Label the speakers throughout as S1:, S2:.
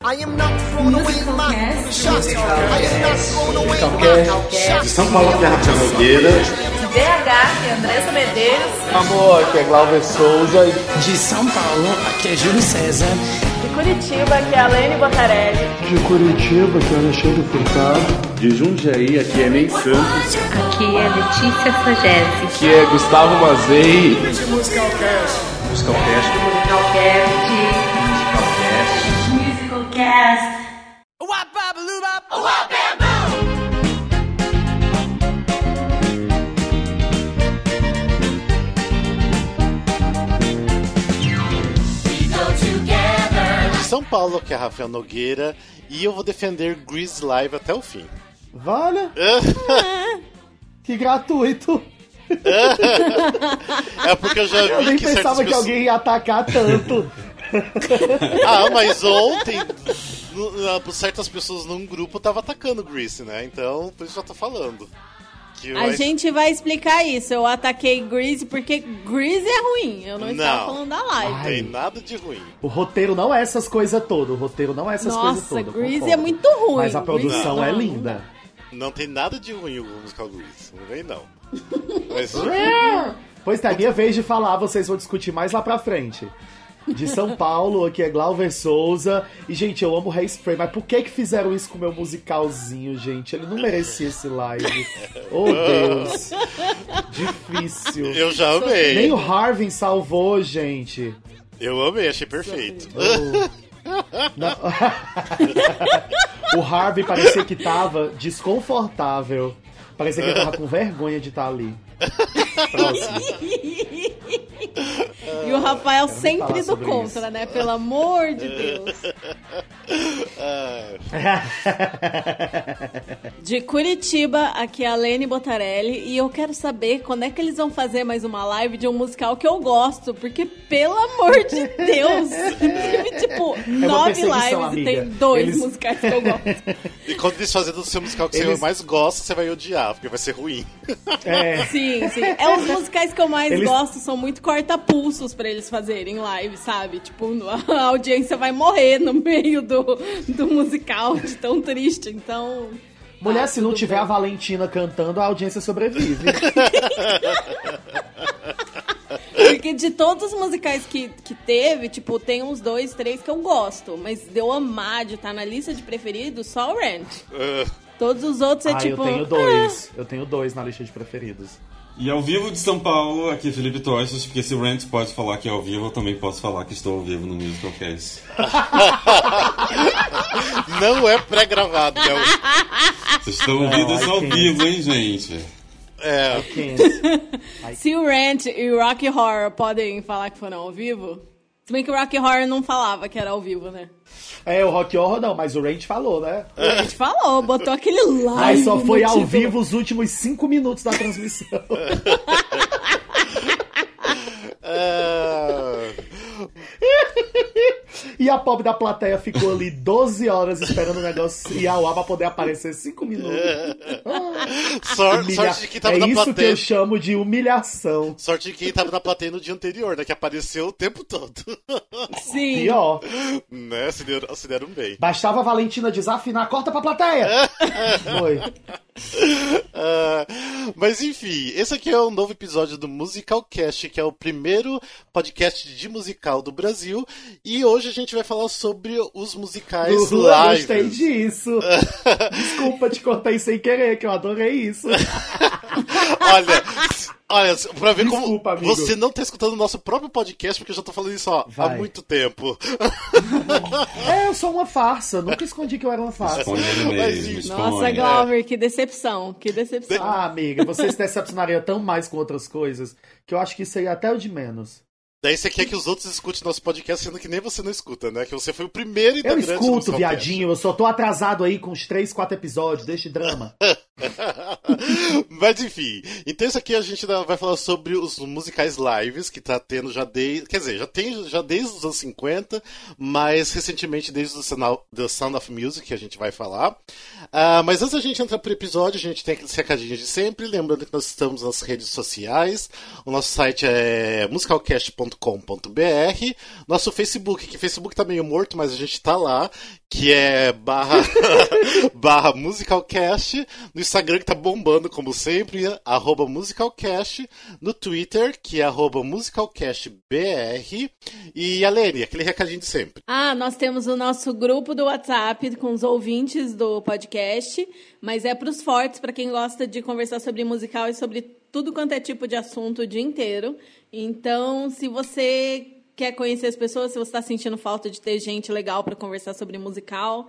S1: I am not throwing away my shot. I am not throwing away my.
S2: De São Paulo, que é Rafael Nogueira.
S3: BH, que é Andressa Medeiros.
S4: Amor, aqui é Glauber Souza.
S5: De São Paulo, aqui é Júlio César.
S3: De Curitiba, que é a Lene Botarelli.
S6: De Curitiba, que é Alexandre Furtado.
S2: De Jundiaí, aqui é Ney Santos.
S7: Aqui é Letícia Sagese.
S4: Aqui é Gustavo Mazei.
S1: Musicalcast.
S2: Musicalcast.
S7: Musicalcast.
S2: Musicalcast.
S8: De São Paulo, que é Rafael Nogueira, e eu vou defender Grease Live até o fim.
S6: Vale? que gratuito.
S8: É porque eu já vi
S6: Eu nem
S8: que
S6: pensava que
S8: pessoas-
S6: alguém ia atacar tanto.
S8: Ah, mas ontem certas pessoas num grupo tava atacando Grease, né? Então, por isso eu já tô falando. Que
S9: A
S8: vai-
S9: gente vai explicar isso. Eu ataquei Grease porque Grease é ruim. Eu não, estava
S8: Não.
S9: falando da
S8: Não
S9: live.
S8: tem nada de ruim.
S6: O roteiro não é essas coisas todas. O roteiro não é essas coisas
S9: Nossa,
S6: todas.
S9: Grease
S6: concordo.
S9: é muito ruim.
S6: Mas a
S9: Grease
S6: produção
S9: não,
S6: é
S9: não
S6: linda.
S8: Não tem nada de ruim o musical Grease. Não vem, não. Mas,
S6: Pois tá, é minha vez de falar, vocês vão discutir mais lá pra frente. De São Paulo, aqui é Glauber Souza. E, gente, eu amo Hairspray, mas por que que fizeram isso com o meu musicalzinho, gente? Ele não merecia esse live. Oh, Deus. Difícil.
S8: eu já amei.
S6: Nem o Harvin salvou, gente.
S8: Eu amei, achei perfeito.
S6: Não. o Harvey parecia que tava desconfortável. Parecia que ele tava com vergonha de estar ali.
S9: E o Rafael sempre do contra,
S6: isso.
S9: né? Pelo amor de Deus. De Curitiba, aqui é a Lene Botarelli. E eu quero saber quando é que eles vão fazer mais uma live de um musical que eu gosto. Porque, pelo amor de Deus, teve tipo nove
S6: perseguição,
S9: lives e
S6: amiga.
S9: tem dois
S6: Eles-
S9: musicais que eu gosto.
S8: e quando eles fazerem o seu musical que você
S6: Eles-
S8: mais gosta, você vai odiar, porque vai ser ruim.
S6: É.
S9: Sim, sim. É os musicais que eu mais
S6: Eles-
S9: gosto, são muito corta-pulsos pra eles fazerem live, sabe? Tipo, a audiência vai morrer no meio do, do musical, de tão triste. Então.
S6: Mulher,
S9: tá,
S6: se não tiver
S9: bem.
S6: a Valentina cantando, a audiência sobrevive.
S9: Porque de todos os musicais que, que teve, tipo, tem uns dois, três que eu gosto. Mas de eu amar, de estar na lista de preferidos, só o Rent.
S8: Ah,
S9: Todos os outros é
S6: ah,
S9: tipo.
S6: eu tenho dois. Eu tenho dois na lista de preferidos.
S2: E ao vivo de São Paulo, aqui é Felipe Tostas, porque se o Rant pode falar que é ao vivo, eu também posso falar que estou ao vivo no Musicalcast.
S8: não é pré-gravado, né?
S2: Vocês estão ouvindo isso ao
S6: Ai,
S2: vivo, hein, gente?
S8: É.
S9: Se o Rant e o Rock Horror podem falar que foram ao vivo. Se bem que o Rock Horror não falava que era ao vivo, né?
S6: É, o Rock Horror não, mas o Range falou, né?
S9: A gente falou, botou aquele live.
S6: Aí só foi ao
S9: título.
S6: vivo os últimos cinco minutos da transmissão.
S8: é...
S6: E a pobre da plateia ficou ali 12 horas esperando o negócio ir ao ar pra poder aparecer 5 minutos.
S8: Sor-
S6: Humilha-
S8: Sorte de quem tava
S6: é
S8: na
S6: isso que
S8: plateia.
S6: eu chamo de humilhação.
S8: Sorte de quem tava na plateia no dia anterior, né? Que apareceu o tempo todo.
S9: Sim.
S6: Pior.
S8: né? Se deram, se deram bem.
S6: Bastava a Valentina desafinar, corta pra plateia! Foi.
S8: Ah, mas enfim, esse aqui é um novo episódio do Musical Cast, que é o primeiro podcast de musical do Brasil. E hoje a gente vai falar sobre os musicais
S6: Lulu, eu gostei disso. Desculpa, te cortei sem querer, que eu adorei isso.
S8: Olha, olha, pra ver
S6: Desculpa,
S8: como
S6: amigo.
S8: você não tá escutando o nosso próprio podcast, porque eu já tô falando isso ó, há muito tempo.
S6: É, eu sou uma farsa. Nunca escondi que eu era uma farsa.
S2: Esconde ele
S8: Mas,
S2: mesmo,
S9: Nossa,
S2: esconde.
S9: Glauber, que decepção, que decepção.
S6: Ah, amiga, você se decepcionaria tão mais com outras coisas que eu acho que seria até o de menos.
S8: Daí você quer que os outros escutem nosso podcast, sendo que nem você não escuta, né? Que você foi o primeiro
S6: Eu
S8: integrante do
S6: escuto, viadinho, eu só tô atrasado aí com uns 3, 4 episódios deste drama.
S8: Mas enfim, então isso aqui a gente vai falar sobre os musicais lives que tá tendo já desde. Quer dizer, já tem já desde os anos 50, mas recentemente desde o The Sound of Music que a gente vai falar. Uh, mas antes da gente entrar pro episódio, a gente tem aqueles recadinhos de sempre. Lembrando que nós estamos nas redes sociais. O nosso site é musicalcast.com.br. Nosso Facebook, que Facebook tá meio morto, mas a gente tá lá, que é barra, barra musicalcast. No Instagram que tá bombando, como sempre, arroba musicalcast. No Twitter, que é arroba musicalcastbr. E a Lene, aquele recadinho de sempre.
S9: Ah, nós temos o nosso grupo do WhatsApp com os ouvintes do podcast, mas é para os fortes, para quem gosta de conversar sobre musical e sobre tudo quanto é tipo de assunto o dia inteiro. Então, se você quer conhecer as pessoas, se você está sentindo falta de ter gente legal para conversar sobre musical,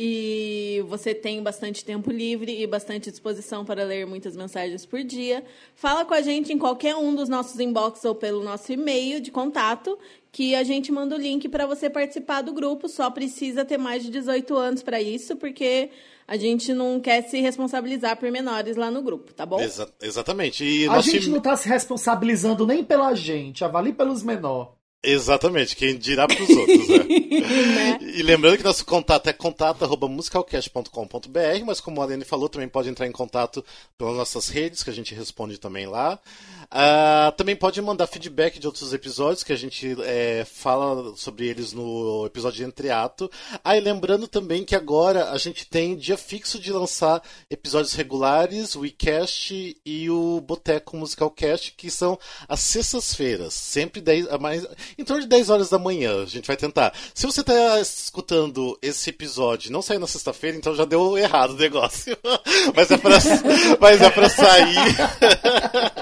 S9: e você tem bastante tempo livre e bastante disposição para ler muitas mensagens por dia, fala com a gente em qualquer um dos nossos inbox ou pelo nosso e-mail de contato, que a gente manda o link para você participar do grupo. Só precisa ter mais de 18 anos para isso, porque a gente não quer se responsabilizar por menores lá no grupo, tá bom?
S8: Exa exatamente. E
S6: a gente não está se responsabilizando nem pela gente, avalie pelos menores.
S8: Exatamente, quem dirá para os outros, né? né? E lembrando que nosso contato é contato@musicalcast.com.br, mas como a Aline falou, também pode entrar em contato pelas nossas redes, que a gente responde também lá. Uh, também pode mandar feedback de outros episódios que a gente é, fala sobre eles no episódio de Entreato. Ah, e lembrando também que agora a gente tem dia fixo de lançar episódios regulares, o WeCast e o Boteco Musicalcast, que são às sextas-feiras, sempre 10, mais, em torno de 10 horas da manhã. A gente vai tentar. Se você está escutando esse episódio não sair na sexta-feira, então já deu errado o negócio. mas é pra, mas é pra sair.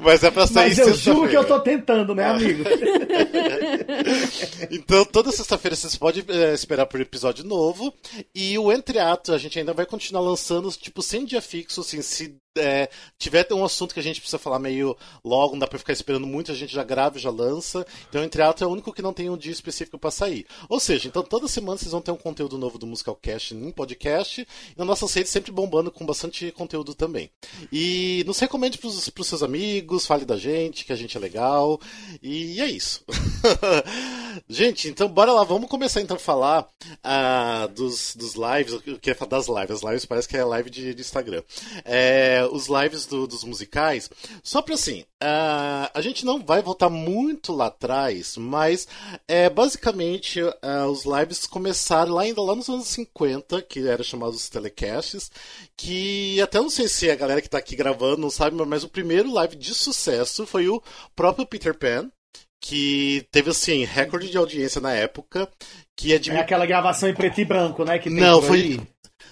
S8: Mas é pra sair
S6: Mas eu juro que eu tô tentando, né, amigo?
S8: então, toda sexta-feira vocês podem é, esperar por episódio novo. E o Entreato, a gente ainda vai continuar lançando, tipo, sem dia fixo, assim, se é, tiver um assunto que a gente precisa falar meio logo, não dá pra ficar esperando muito, a gente já grava e já lança. Então, entre ato é o único que não tem um dia específico para sair. Ou seja, então toda semana vocês vão ter um conteúdo novo do Musicalcast em podcast. E nas nossas redes sempre bombando com bastante conteúdo também. E nos recomende pros, pros seus amigos, fale da gente, que a gente é legal. E é isso. gente, então bora lá, vamos começar então a falar uh, dos, dos lives. Eu queria falar das lives. As lives parece que é live de, de Instagram. É, os lives do, dos musicais. Só pra assim, uh, a gente não vai voltar muito lá atrás, mas é, basicamente uh, os lives começaram lá ainda lá nos anos 50, que era chamados telecasts, que até não sei se a galera que tá aqui gravando não sabe, mas o primeiro live de sucesso foi o próprio Peter Pan, que teve assim recorde de audiência na época que é
S6: é aquela gravação em preto e branco né que
S8: não foi.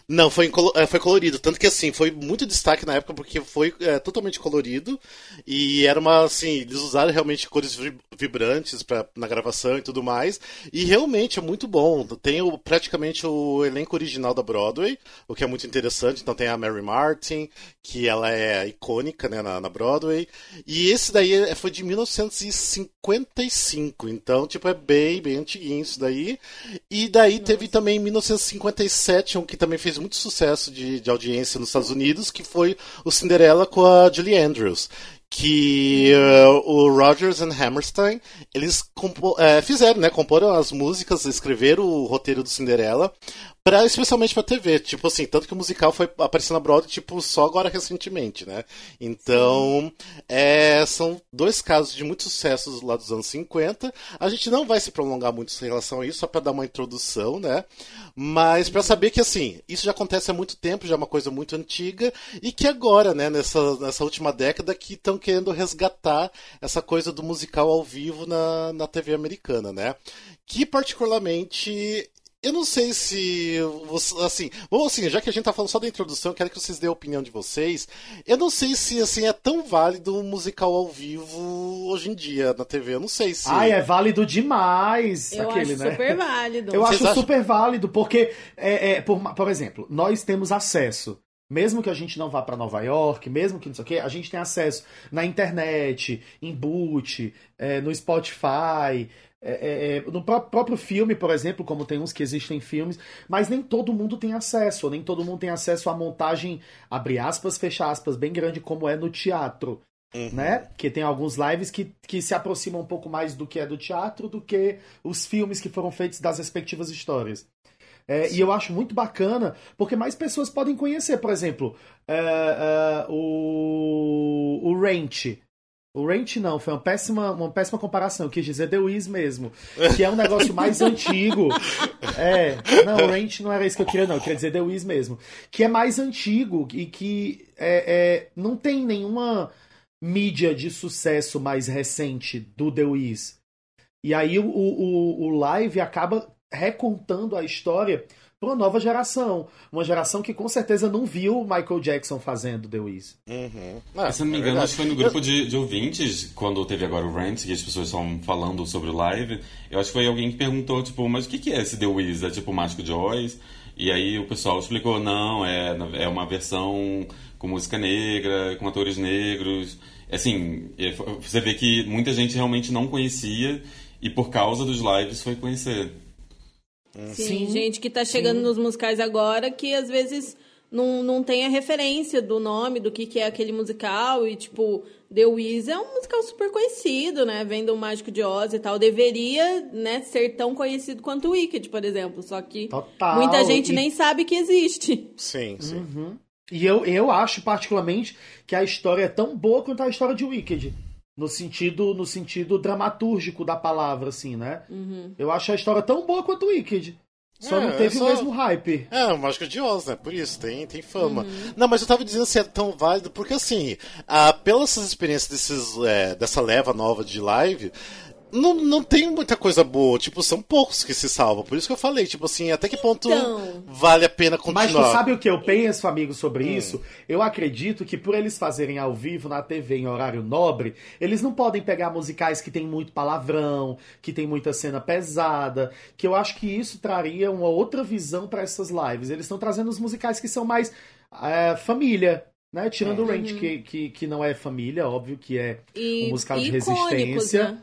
S8: Não, foi, é, foi colorido. Tanto que, assim, foi muito destaque na época porque foi é, totalmente colorido. E era uma, assim, eles usaram realmente cores vibrantes pra, na gravação e tudo mais. E realmente é muito bom. Tem o, praticamente o elenco original da Broadway, o que é muito interessante. Então tem a Mary Martin, que ela é icônica, né, na, na Broadway. E esse daí é, foi de 1955. Então, tipo, é bem, bem antiguinho isso daí. E daí Nossa. teve também em 1957 um que também fez fez muito sucesso de, de audiência nos Estados Unidos, que foi o Cinderela com a Julie Andrews que uh, o Rogers and Hammerstein eles uh, fizeram, né, comporam as músicas, escreveram o roteiro do Cinderela Pra, especialmente pra TV, tipo assim, tanto que o musical foi aparecendo na Broadway, tipo, só agora recentemente, né? Então, é, são dois casos de muito sucesso lá dos anos 50. A gente não vai se prolongar muito em relação a isso, só pra dar uma introdução, né? Mas para saber que, assim, isso já acontece há muito tempo, já é uma coisa muito antiga, e que agora, né, nessa, nessa última década, que estão querendo resgatar essa coisa do musical ao vivo na, na TV americana, né? Que particularmente eu não sei se. Assim, bom, assim, já que a gente tá falando só da introdução, eu quero que vocês dêem a opinião de vocês. Eu não sei se assim, é tão válido um musical ao vivo hoje em dia na TV. Eu não sei se.
S6: Ai, é válido demais.
S9: Eu
S6: aquele,
S9: acho
S6: né?
S9: super válido.
S6: Eu
S9: vocês
S6: acho acham... super válido, porque, é, é, por, por exemplo, nós temos acesso mesmo que a gente não vá para Nova York, mesmo que não sei o quê, a gente tem acesso na internet, em boot, é, no Spotify, é, é, no pró- próprio filme, por exemplo, como tem uns que existem filmes, mas nem todo mundo tem acesso, nem todo mundo tem acesso à montagem, abre aspas, fecha aspas, bem grande como é no teatro. Né? Que tem alguns lives que, que se aproximam um pouco mais do que é do teatro do que os filmes que foram feitos das respectivas histórias. É, e eu acho muito bacana, porque mais pessoas podem conhecer. Por exemplo, é, é, o, o Ranch. O Ranch não, foi uma péssima, uma péssima comparação, eu quis dizer The Wiz mesmo. Que é um negócio mais antigo. É, não, o Ranch não era isso que eu queria, não, eu queria dizer The Wiz mesmo. Que é mais antigo e que é, é, não tem nenhuma mídia de sucesso mais recente do The Wiz. E aí o, o, o live acaba recontando a história uma nova geração. Uma geração que com certeza não viu o Michael Jackson fazendo The Wiz.
S8: Uhum. Ah,
S2: Se eu não me
S8: é
S2: engano,
S8: verdade.
S2: acho que foi no grupo de, de ouvintes, quando teve agora o Rant, que as pessoas estavam falando sobre o live. Eu acho que foi alguém que perguntou, tipo, mas o que, que é esse The Wiz? É tipo Mágico de Oz? E aí o pessoal explicou, não, é, é uma versão com música negra, com atores negros. Assim, é, você vê que muita gente realmente não conhecia e por causa dos lives foi conhecer.
S9: Sim, gente que tá chegando nos musicais agora que às vezes não, não tem a referência do nome, do que, que é aquele musical. E, tipo, The Wiz é um musical super conhecido, né? Vem do Mágico de Oz e tal. Deveria, né, ser tão conhecido quanto o Wicked, por exemplo. Só que
S6: Total.
S9: muita gente
S6: E-
S9: nem sabe que existe.
S8: Sim, sim.
S6: E eu, eu acho, particularmente, que a história é tão boa quanto a história de Wicked. No sentido, no sentido dramatúrgico da palavra, assim, né? Eu acho a história tão boa quanto Wicked. Só
S8: É,
S6: não teve
S8: é só-
S6: o mesmo hype.
S8: É, o Mágico de Oz, né? Por isso, tem, tem fama. Não, mas eu tava dizendo se é tão válido, porque assim, ah, pelas experiências desses, é, dessa leva nova de live, não, não tem muita coisa boa. Tipo, são poucos que se salvam. Por isso que eu falei, tipo assim, até que ponto
S9: Então.
S8: vale a pena continuar.
S6: Mas tu sabe o que eu penso, amigo, sobre isso? Eu acredito que por eles fazerem ao vivo na TV em horário nobre, eles não podem pegar musicais que tem muito palavrão, que tem muita cena pesada, que eu acho que isso traria uma outra visão para essas lives. Eles estão trazendo os musicais que são mais é, família. Né? Tirando o Ranch, que, que, que não é família, óbvio que é
S9: E
S6: um musical de resistência.
S9: né?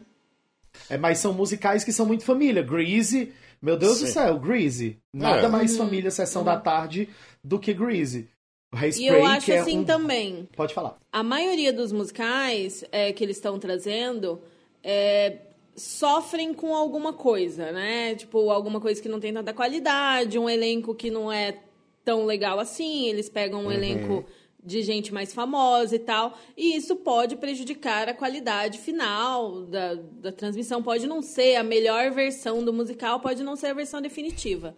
S6: É, mas são musicais que são muito família. Greasy, meu Deus do
S8: Sim.
S6: céu, Greasy. Nada
S8: É.
S6: mais família Sessão da Tarde do que Greasy. O
S9: E eu acho
S6: que é
S9: assim
S6: um...
S9: também.
S6: Pode falar.
S9: A maioria dos musicais é, que eles estão trazendo é, sofrem com alguma coisa, né? Tipo, alguma coisa que não tem tanta qualidade, um elenco que não é tão legal assim. Eles pegam um elenco de gente mais famosa e tal. E isso pode prejudicar a qualidade final da, da transmissão. Pode não ser a melhor versão do musical, pode não ser a versão definitiva.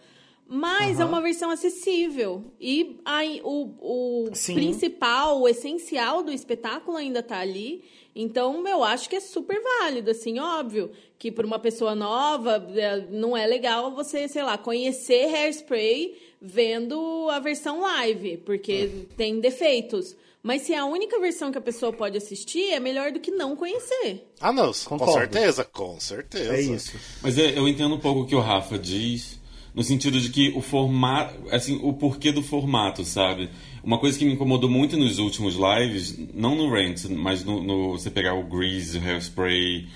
S9: Mas é uma versão acessível. E aí, o, o
S6: Sim.
S9: principal, o essencial do espetáculo ainda tá ali. Então, eu acho que é super válido, assim, óbvio, que para uma pessoa nova é, não é legal você, sei lá, conhecer Hairspray vendo a versão live, porque tem defeitos. Mas se é a única versão que a pessoa pode assistir, é melhor do que não conhecer.
S8: Ah, não, com
S6: Concordo.
S8: certeza, com certeza.
S6: É isso.
S2: Mas é, eu entendo um pouco o que o Rafa diz, no sentido de que o formato, assim, o porquê do formato, sabe? Uma coisa que me incomodou muito nos últimos lives, não no Rant, mas no, no- você pegar o Grease, o Hairspray,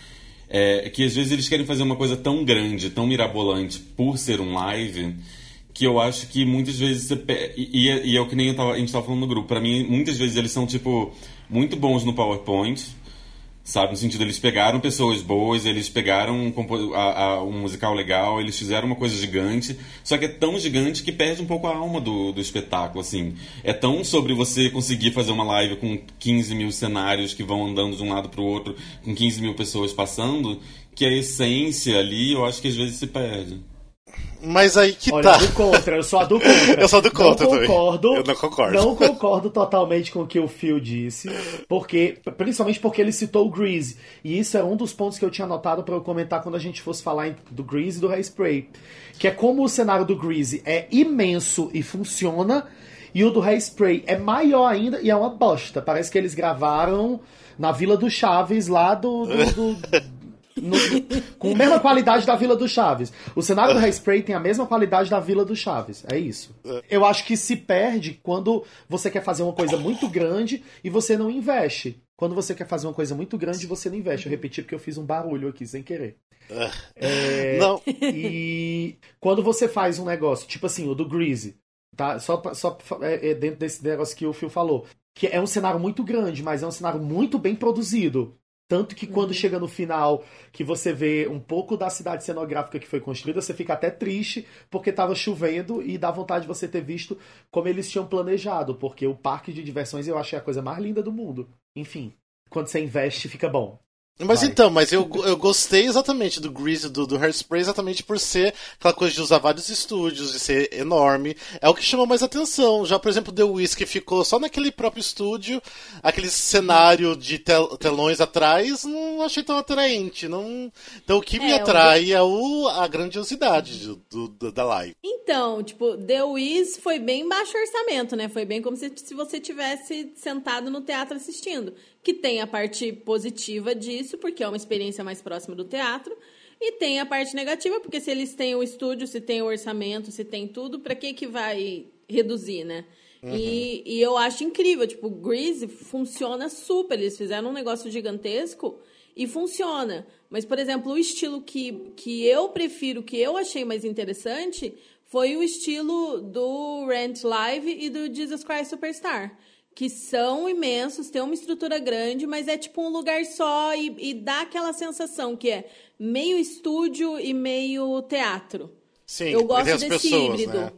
S2: é que às vezes eles querem fazer uma coisa tão grande, tão mirabolante por ser um live, que eu acho que muitas vezes você e, e é- e é o que nem tava- a gente tava falando no grupo. Pra mim, muitas vezes eles são, tipo, muito bons no PowerPoint, sabe? No sentido, eles pegaram pessoas boas, eles pegaram um, a- a- um musical legal, eles fizeram uma coisa gigante, só que é tão gigante que perde um pouco a alma do, do espetáculo, assim. É tão sobre você conseguir fazer uma live com 15 mil cenários que vão andando de um lado pro outro, com 15 mil pessoas passando, que a essência ali, eu acho que às vezes se perde.
S8: Mas aí que
S6: Olha,
S8: tá.
S6: do contra, eu sou a do contra.
S8: Eu sou a do contra
S6: não
S8: também.
S6: concordo,
S8: Eu não concordo.
S6: Não concordo totalmente com o que o Phil disse, porque principalmente porque ele citou o Grease. E isso é um dos pontos que eu tinha anotado para eu comentar quando a gente fosse falar do Grease e do Hairspray. Que é como o cenário do Grease é imenso e funciona, e o do Hairspray é maior ainda e é uma bosta. Parece que eles gravaram na Vila do Chaves, lá do- do- do no- com a mesma qualidade da Vila do Chaves. O cenário do Hairspray tem a mesma qualidade da Vila do Chaves. É isso. Eu acho que se perde quando você quer fazer uma coisa muito grande e você não investe. Quando você quer fazer uma coisa muito grande, você não investe. Eu repeti porque eu fiz um barulho aqui sem querer. É,
S8: Não.
S6: E quando você faz um negócio, tipo assim, o do Greasy, tá? Só, só é, é dentro desse negócio que o Phil falou. Que é um cenário muito grande, mas é um cenário muito bem produzido. Tanto que quando chega no final, que você vê um pouco da cidade cenográfica que foi construída, você fica até triste, porque tava chovendo e dá vontade de você ter visto como eles tinham planejado, porque o parque de diversões eu achei a coisa mais linda do mundo. Enfim, quando você investe, fica bom.
S8: Mas
S6: Vai.
S8: então, mas eu, eu gostei exatamente do Grease, do, do Hairspray, exatamente por ser aquela coisa de usar vários estúdios, de ser enorme. É o que chamou mais atenção. Já, por exemplo, The que ficou só naquele próprio estúdio, aquele cenário de tel- telões atrás, não achei tão atraente. Não... Então o que me
S9: É,
S8: atrai é o, a grandiosidade do, do- do- da live.
S9: Então, tipo, The Wiz foi bem baixo orçamento, né? Foi bem como se, se você tivesse sentado no teatro assistindo. Que tem a parte positiva disso, porque é uma experiência mais próxima do teatro. E tem a parte negativa, porque se eles têm o estúdio, se tem o orçamento, se tem tudo, pra que que vai reduzir, né? E, e eu acho incrível, tipo, Grease funciona super. Eles fizeram um negócio gigantesco e funciona. Mas, por exemplo, o estilo que, que eu prefiro, que eu achei mais interessante, foi o estilo do Rent Live e do Jesus Christ Superstar. Que são imensos, tem uma estrutura grande, mas é tipo um lugar só e, e dá aquela sensação que é meio estúdio e meio teatro.
S8: Sim,
S9: Eu gosto
S8: as
S9: desse
S8: pessoas,
S9: híbrido.
S8: né?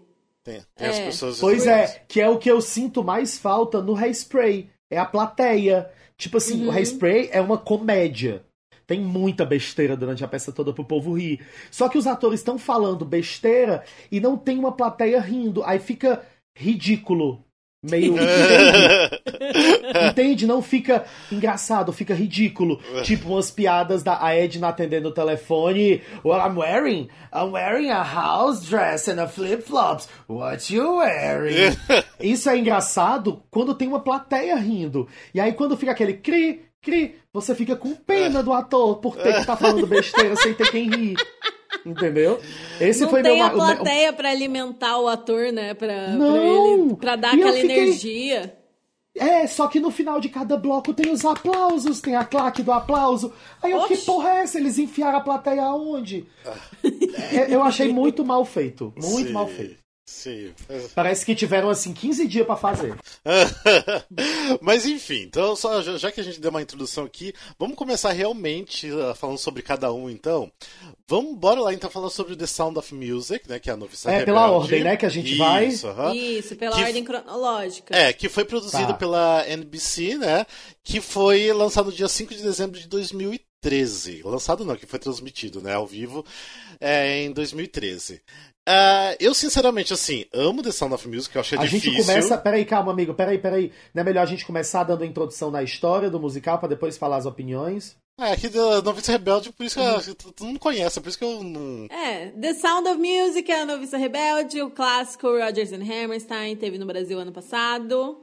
S8: Tem, tem as
S9: É.
S8: pessoas.
S6: Pois é, que é o que eu sinto mais falta no Hairspray. É a plateia. Tipo assim, o Hairspray é uma comédia. Tem muita besteira durante a peça toda pro povo rir. Só que os atores estão falando besteira e não tem uma plateia rindo. Aí fica ridículo. Meio. Entende? Entende? Não fica engraçado, fica ridículo. Tipo umas piadas da Edna atendendo o telefone. Well, I'm wearing, I'm wearing a house dress and a flip-flops. What you wearing? Isso é engraçado quando tem uma plateia rindo. E aí quando fica aquele cri, cri, você fica com pena do ator por ter que estar falando besteira sem ter quem rir. Entendeu? Esse
S9: não
S6: foi
S9: tem
S6: meu
S9: a
S6: ma- o meu-
S9: plateia pra alimentar o ator, né? Pra, pra
S6: Não!
S9: ele, pra dar
S6: E
S9: aquela
S6: fiquei-
S9: energia.
S6: É, só que no final de cada bloco tem os aplausos, tem a claque do aplauso. Aí eu, que
S9: Oxi.
S6: porra é essa? Eles enfiaram a plateia aonde? É, eu achei muito mal feito. Muito
S8: Sim,
S6: mal feito.
S8: Sim.
S6: Parece que tiveram, assim, 15 dias pra fazer.
S8: Mas enfim, então só, já, que a gente deu uma introdução aqui, vamos começar realmente uh, falando sobre cada um, então. Vamos bora lá então falar sobre The Sound of Music, né, que é a noviça
S6: É, pela ordem, né, que a gente vai.
S8: Isso, aham.
S9: Isso, pela
S8: Que-
S9: ordem cronológica.
S8: É, que foi produzido
S6: Tá.
S8: pela NBC, né? Que foi lançado no dia 5 de dezembro de 2013. Lançado não, que foi transmitido, né? Ao vivo é, em 2013. Ah, eu, sinceramente, assim, amo The Sound of Music, eu achei
S6: a
S8: difícil.
S6: gente começa. Peraí, calma, amigo. Peraí, peraí. Não é melhor a gente começar dando a introdução na história do musical pra depois falar as opiniões?
S8: É, aqui da Noviça Rebelde, por isso que eu- todo mundo conhece, por isso que eu não.
S9: É, The Sound of Music é a Noviça Rebelde, o clássico Rodgers and Hammerstein, teve no Brasil ano passado.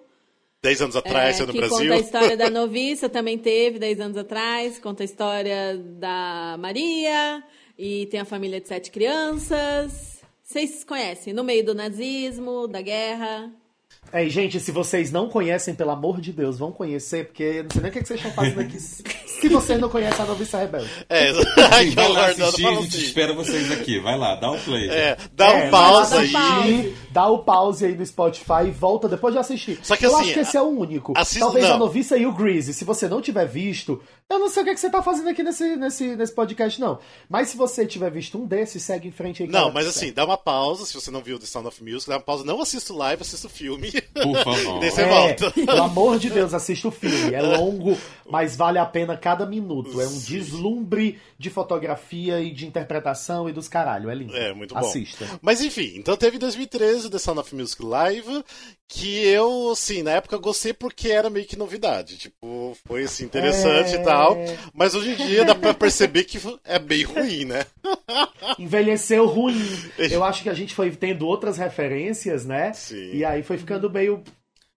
S8: Dez anos
S9: É,
S8: atrás, sendo no
S9: que
S8: Brasil.
S9: conta a história da noviça, também teve 10 anos atrás. Conta a história da Maria. E tem a família de sete crianças. Vocês conhecem, no meio do nazismo, da guerra.
S6: É, e, gente, se vocês não conhecem, pelo amor de Deus, vão conhecer, porque não sei nem o que, que vocês estão fazendo aqui. se vocês não conhecem a Noviça Rebelde.
S8: É,
S2: Assim, vai lá assistir, a gente
S8: assim.
S2: espera vocês aqui. Vai lá, dá o play.
S8: É, dá
S6: É,
S8: um pause aí.
S9: lá, dá pause.
S6: E dá o pause aí no Spotify e volta depois de assistir.
S8: Só que
S6: eu
S8: assim,
S6: acho que esse é o único.
S8: assista-
S6: Talvez
S8: não.
S6: a noviça e o Greasy. Se você não tiver visto, eu não sei o que, é que você tá fazendo aqui nesse, nesse, nesse podcast, não. Mas se você tiver visto um desses, segue em frente aí.
S8: Não, mas assim, dá uma pausa, se você não viu The Sound of Music, dá uma pausa, não assista o live, assista o filme.
S2: Por favor.
S8: E daí você
S6: É,
S8: volta.
S6: pelo amor de Deus, assista o filme. É longo, mas vale a pena cada minuto. É um deslumbre de fotografia e de interpretação e dos caralho. É lindo.
S8: É, muito bom.
S6: Assista.
S8: Mas enfim, então teve em 2013 o The Sound of Music Live, que eu, assim, na época gostei porque era meio que novidade. Tipo, foi assim, interessante
S6: É.
S8: e tal. Mas hoje em dia dá pra perceber que é bem ruim, né?
S6: Envelheceu ruim. Eu acho que a gente foi tendo outras referências, né?
S8: Sim.
S6: E aí foi ficando meio.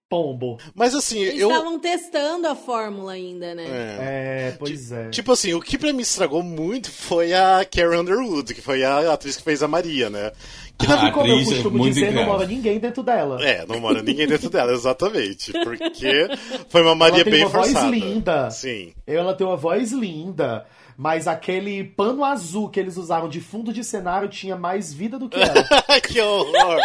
S6: Pombo.
S8: Mas assim,
S9: Eles
S8: eu.
S9: estavam testando a fórmula ainda, né?
S8: É.
S6: É, pois é.
S8: Tipo assim, o que pra mim estragou muito foi a Carrie Underwood, que foi a atriz que fez a Maria, né? Que na
S2: A
S6: Como eu
S2: é
S6: costumo dizer, não mora ninguém dentro dela.
S8: É, não mora ninguém dentro dela, exatamente. Porque foi uma Maria
S6: ela tem
S8: bem
S6: uma voz
S8: forçada.
S6: linda.
S8: Sim.
S6: Ela tem uma voz linda. Mas aquele pano azul que eles usaram de fundo de cenário tinha mais vida do que ela.
S8: que horror!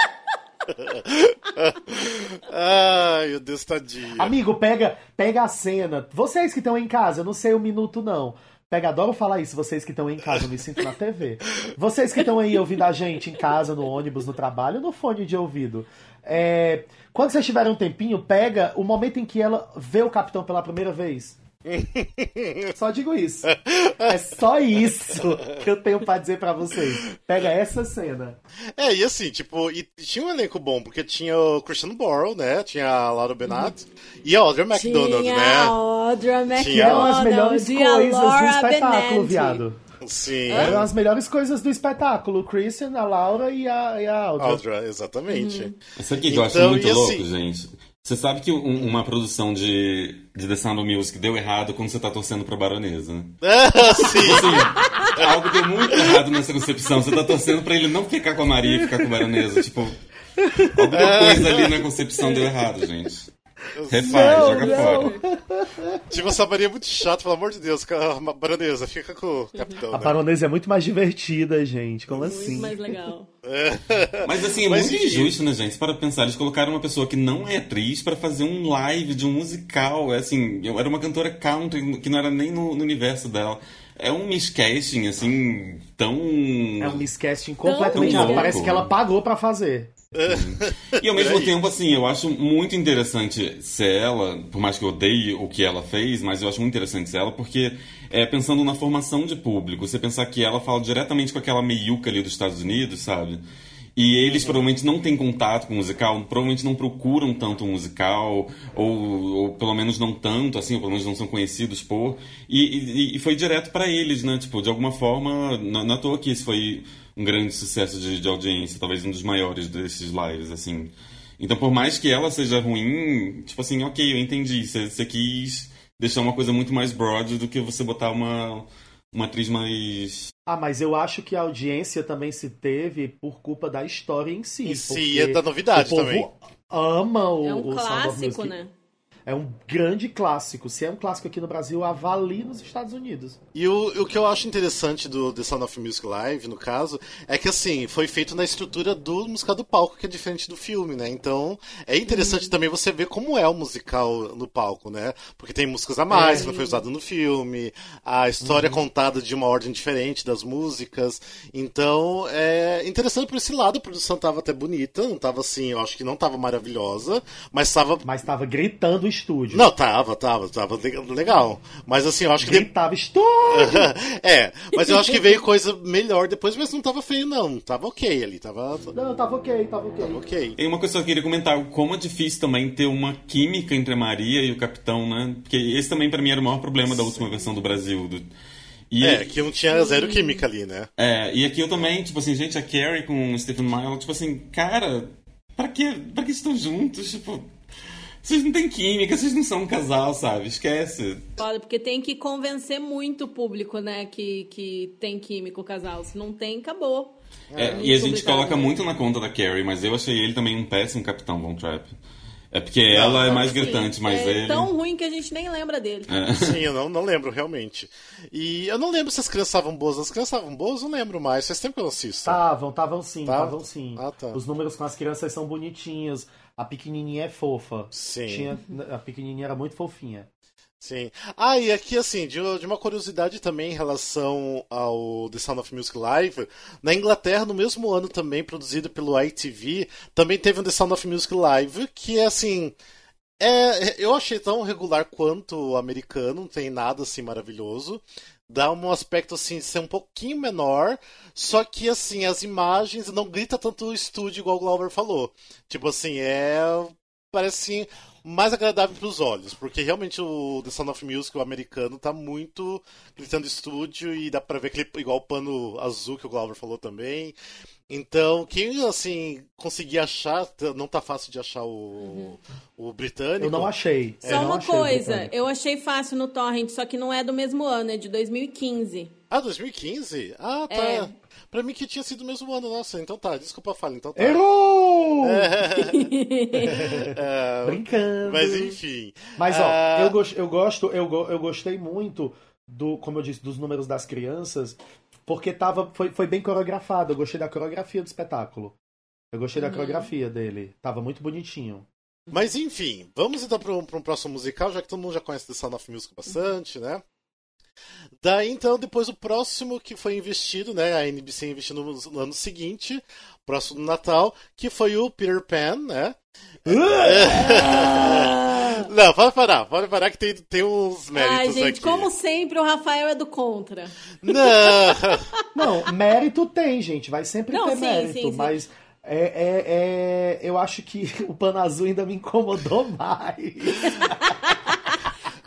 S8: Ai, meu Deus, tadinha.
S6: Amigo, pega, pega a cena. Vocês que estão em casa, eu não sei o minuto não. Pega, adoro falar isso, vocês que estão em casa, eu me sinto na TV. Vocês que estão aí ouvindo a gente em casa, no ônibus, no trabalho, no fone de ouvido. É, quando vocês tiverem um tempinho, pega o momento em que ela vê o capitão pela primeira vez. Só digo isso. É só isso que eu tenho pra dizer pra vocês. Pega essa cena.
S8: É, e assim, tipo, e tinha um elenco bom, porque tinha o Christian Borle, né? Tinha a Laura Benat e a Audrey McDonald,
S9: Tinha
S8: né?
S9: a Audra
S6: Que eram as melhores
S9: McDonald e
S6: coisas do espetáculo,
S9: Benanti.
S6: viado.
S8: Sim.
S6: Eram as melhores coisas do espetáculo. O Christian, a Laura e a, e a Audrey.
S8: Audrey, exatamente.
S2: Mas Sabe o que eu acho
S8: Então,
S2: muito
S8: e
S2: louco,
S8: assim-
S2: gente? Você sabe que um- uma produção de, de The Sound of Music deu errado quando você tá torcendo pra baronesa, né?
S8: Ah, sim.
S2: Assim, algo deu muito errado nessa concepção. Você tá torcendo pra ele não ficar com a Maria e ficar com a baronesa. Tipo, alguma coisa ali na concepção deu errado, gente. Refaz,
S6: Não,
S2: joga
S6: não.
S2: fora.
S8: Tipo, essa é muito chata, pelo amor de Deus. ca- Baronesa, fica com o capitão.
S6: A
S8: né?
S6: baronesa é muito mais divertida, gente. Como assim?
S9: Muito mais legal.
S2: Mas assim, é
S8: Mas,
S2: muito injusto, né, gente? Para pensar, eles colocaram uma pessoa que não é atriz pra fazer um live de um musical. É assim, eu era uma cantora country que não era nem no, no universo dela. É um miscasting, assim, tão.
S6: É um miscasting completamente
S2: Tão.
S6: Parece que ela pagou pra fazer.
S2: E ao mesmo tempo, assim, eu acho muito interessante ser ela, por mais que eu odeie o que ela fez, mas eu acho muito interessante ser ela, porque é, pensando na formação de público, você pensar que ela fala diretamente com aquela meiuca ali dos Estados Unidos, sabe? E eles provavelmente não têm contato com o musical, provavelmente não procuram tanto o musical, ou, ou pelo menos não tanto, assim, ou pelo menos não são conhecidos por. E, e- e foi direto pra eles, né? Tipo, de alguma forma, é à toa que isso foi um grande sucesso de, de audiência, talvez um dos maiores desses lives, assim. Então, por mais que ela seja ruim, tipo assim, ok, eu entendi. Você, você quis deixar uma coisa muito mais broad do que você botar uma, uma atriz mais.
S6: Ah, mas eu acho que a audiência também se teve por culpa da história em si.
S8: Em si,
S6: porque
S8: é da novidade
S6: o povo
S8: também.
S6: ama o,
S9: É um
S6: o Sound of
S9: clássico,
S6: Music.
S9: né?
S6: É um grande clássico. Se é um clássico aqui no Brasil, avalie nos Estados Unidos.
S8: E o, o que eu acho interessante do The Sound of Music Live, no caso, é que assim, foi feito na estrutura do musical do palco, que é diferente do filme, né? Então, é interessante também você ver como é o musical no palco, né? Porque tem músicas a mais, que não foi usado no filme, a história contada de uma ordem diferente das músicas. Então, é interessante por esse lado, a produção tava até bonita, não tava assim, eu acho que não tava maravilhosa, mas tava.
S6: Mas tava gritando estúdio.
S8: Não, tava, tava, tava legal. Mas assim, eu acho que. de-
S6: Gritava estúdio!
S8: é, mas eu acho que veio coisa melhor depois, mas não tava feio, não. Tava ok ali, tava,
S6: Não, tava ok, tava ok.
S8: tava ok.
S2: E uma coisa que eu queria comentar, como é difícil também ter uma química entre a Maria e o Capitão, né? Porque esse também pra mim era o maior problema da última versão do Brasil. do- E,
S8: É, que não tinha zero química ali, né?
S2: é, e aqui eu também, tipo assim, gente, a Carrie com o Stephen Myle, tipo assim, cara, pra que, pra que estão juntos? Tipo, vocês não têm química, vocês não são um casal, sabe? Esquece.
S9: Foda, porque tem que convencer muito o público, né? Que, que tem química o casal. Se não tem, acabou.
S2: É,
S9: muito
S2: e a gente coloca muito na conta da Carrie, mas eu achei ele também um péssimo Capitão Von Trapp. É porque ela é mais
S9: Assim,
S2: gritante, mas
S9: é
S2: ele.
S9: tão ruim que a gente nem lembra dele.
S8: Sim, eu não, não lembro realmente. E eu não lembro se as crianças estavam boas. As crianças estavam boas, eu não lembro mais. Faz tempo que eu não assisto.
S6: Estavam, estavam sim,
S8: Tava?
S6: estavam sim.
S8: Ah, tá.
S6: Os números com as crianças são bonitinhos. A pequenininha é fofa.
S8: Sim.
S6: Tinha, a pequenininha era muito fofinha.
S8: Sim. Ah, e aqui, assim, de, de uma curiosidade também em relação ao The Sound of Music Live, na Inglaterra, no mesmo ano também, produzido pelo ITV, também teve um The Sound of Music Live, que é assim. É, eu achei tão regular quanto o americano, não tem nada assim maravilhoso. Dá um aspecto assim de ser um pouquinho menor, só que assim, as imagens não grita tanto o estúdio igual o Glauber falou. Tipo assim, é parece assim mais agradável para os olhos, porque realmente o The Sound of Music, o americano, tá muito gritando estúdio e dá pra ver aquele igual o pano azul que o Glauber falou também. Então, quem assim conseguir achar, não tá fácil de achar o, o britânico.
S6: Eu não achei.
S9: Só
S6: Eu não
S9: uma
S6: achei
S9: coisa, eu achei fácil no Torrent, só que não é do mesmo ano, é de 2015.
S8: Ah, 2015? Ah, tá.
S9: É.
S8: Pra mim que tinha sido o mesmo ano, nossa, então tá, desculpa a falha, então tá.
S6: Errou!
S8: É,
S6: Brincando.
S8: mas enfim.
S6: Mas, ó,
S8: Ah,
S6: eu, gos- eu gosto, eu, go- eu gostei muito do, como eu disse, dos números das crianças, porque tava, foi, foi bem coreografado. Eu gostei da coreografia do espetáculo. Eu gostei da coreografia dele. Tava muito bonitinho.
S8: Mas enfim, vamos então para um, pra um próximo musical, já que todo mundo já conhece The Sound of Music bastante, né? Daí então, depois o próximo que foi investido, né? A NBC investiu no, no ano seguinte, próximo do Natal, que foi o Peter Pan, né? Não, pode parar, pode parar que tem, tem uns méritos
S9: Ai, gente,
S8: aqui.
S9: como sempre, o Rafael é do contra.
S8: Não!
S6: Não, mérito tem, gente. Vai sempre
S9: Não,
S6: ter
S9: sim,
S6: mérito.
S9: sim, sim.
S6: Mas é, é, é- eu acho que o pano azul ainda me incomodou mais.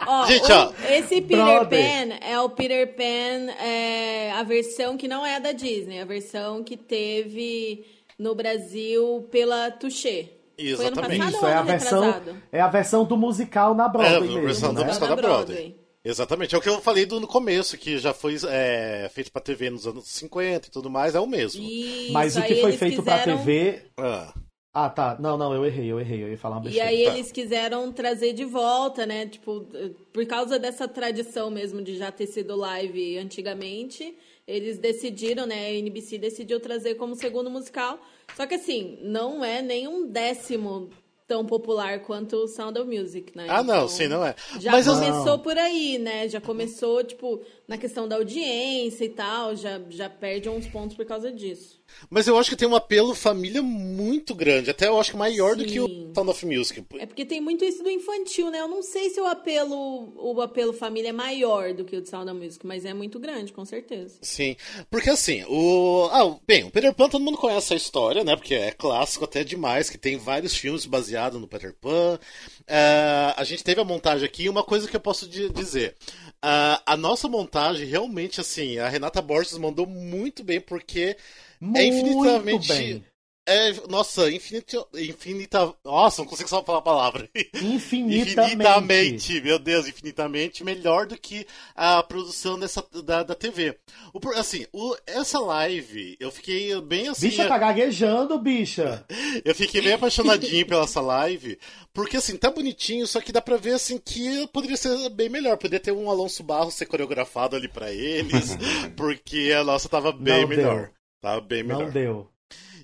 S9: Ó,
S8: Gente,
S9: o-
S8: ó.
S9: Esse Peter
S6: Brother.
S9: Pan é o Peter Pan, é, a versão que não é da Disney, a versão que teve no Brasil pela Touché. Foi ano
S8: Exatamente.
S9: passado
S6: Isso, é a versão,
S9: retrasado?
S6: é a versão do musical na
S8: É,
S6: Broadway
S8: a
S6: mesmo,
S8: versão do
S6: né?
S8: musical
S9: Na
S8: da Broadway.
S9: Broadway.
S8: Exatamente, é o que eu falei do, no começo, que já foi é, feito pra TV nos anos 50 e tudo mais, é o mesmo.
S9: Isso,
S6: Mas o que foi feito pra
S9: quiseram-
S6: TV...
S8: Ah.
S6: Ah, tá. Não, não, eu errei, eu errei. Eu ia falar uma
S9: E
S6: besteira.
S9: aí
S8: Tá.
S9: eles quiseram trazer de volta, né? Tipo, por causa dessa tradição mesmo de já ter sido live antigamente, eles decidiram, né? A NBC decidiu trazer como segundo musical. Só que assim, não é nem um décimo tão popular quanto o Sound of Music, né?
S8: Ah, não, sim, não é.
S9: Já
S8: Mas eu-
S9: começou por aí, né? Já começou, tipo, na questão da audiência e tal, já, já perde uns pontos por causa disso.
S8: Mas eu acho que tem um apelo família muito grande, até eu acho que maior do que o
S9: Sim.
S8: Sound of Music.
S9: É porque tem muito isso do infantil, né? Eu não sei se o apelo, o apelo família é maior do que o de Sound of Music, mas é muito grande, com certeza.
S8: Sim, porque assim, o. Ah, bem, o Peter Pan todo mundo conhece a história, né? Porque é clássico até demais, que tem vários filmes baseados no Peter Pan. Ah, a gente teve a montagem aqui e uma coisa que eu posso di- dizer. A nossa montagem, realmente, assim, a Renata Borges mandou muito bem, porque
S6: Muito
S8: é infinitamente.
S6: bem.
S8: É, nossa, infinita, infinita. Nossa, não consigo só falar a palavra.
S6: Infinitamente.
S8: Infinitamente, meu Deus, infinitamente melhor do que a produção dessa, da, da TV. O, assim, o, essa live, eu fiquei bem assim.
S6: Bicha tá gaguejando, bicha.
S8: Eu fiquei bem apaixonadinho pela essa live, porque assim, tá bonitinho, só que dá pra ver assim que poderia ser bem melhor. Poderia ter um Alonso Barros ser coreografado ali pra eles, porque a nossa tava bem
S6: Não
S8: melhor.
S6: deu.
S8: Tava bem melhor.
S6: Não deu.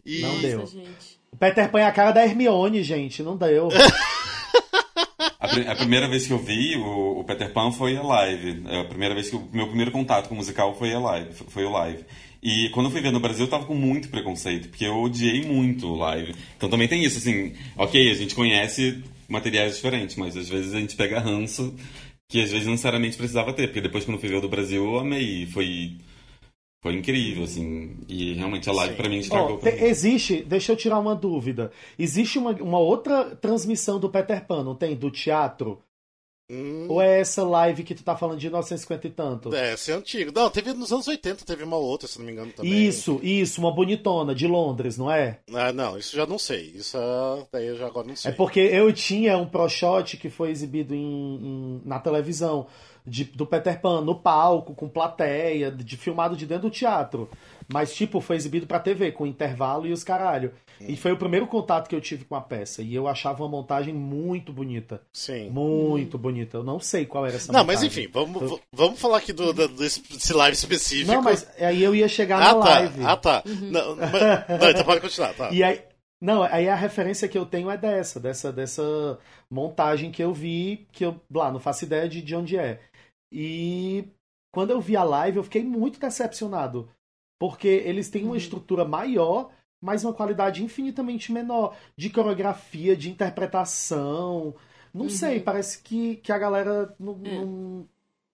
S8: E...
S6: Não deu.
S9: Nossa.
S6: O Peter Pan é a cara da Hermione, gente. Não deu.
S2: A, pri- a primeira vez que eu vi o, o Peter Pan foi a live. É, A primeira vez que o meu primeiro contato com o musical foi a live, foi o live. E quando eu fui ver no Brasil, eu tava com muito preconceito, porque eu odiei muito o live. Então também tem isso, assim, ok, a gente conhece materiais diferentes, mas às vezes a gente pega ranço que às vezes não necessariamente precisava ter, porque depois quando eu fui ver o do Brasil, eu amei. Foi, foi incrível, assim. E realmente a live pra mim estragou. Pra mim.
S6: existe, deixa eu tirar uma dúvida. Existe uma, uma outra transmissão do Peter Pan, não tem? Do teatro?
S8: Hum,
S6: Ou é essa live que tu tá falando de 1950 e tanto?
S8: é, esse é antigo. Não, teve nos anos 80, teve uma outra, se não me engano também.
S6: Isso, isso, uma bonitona de Londres, não é?
S8: Ah, não, isso já não sei. Isso daí eu já agora não sei.
S6: É porque eu tinha um pro shot que foi exibido em, em- na televisão de- do Peter Pan no palco, com plateia, de, filmado de dentro do teatro. Mas, tipo, foi exibido pra TV, com intervalo e os caralho. E foi o primeiro contato que eu tive com a peça. E eu achava uma montagem muito bonita.
S8: Sim.
S6: Muito bonita. Eu não sei qual era essa
S8: Não, mas
S6: montagem.
S8: enfim, vamos,
S6: Eu-
S8: vamos falar aqui do, do- desse, live específico.
S6: Não, mas aí eu ia chegar
S8: Ah,
S6: na
S8: tá.
S6: live.
S8: Ah, tá. Não, mas- não, então pode continuar, tá.
S6: E aí, não, aí a referência que eu tenho é dessa, dessa, dessa montagem que eu vi, que eu lá não faço ideia de, de onde é. E quando eu vi a live, eu fiquei muito decepcionado, porque eles têm uma estrutura maior, mas uma qualidade infinitamente menor de coreografia, de interpretação. Não sei, parece que, que a galera não, não,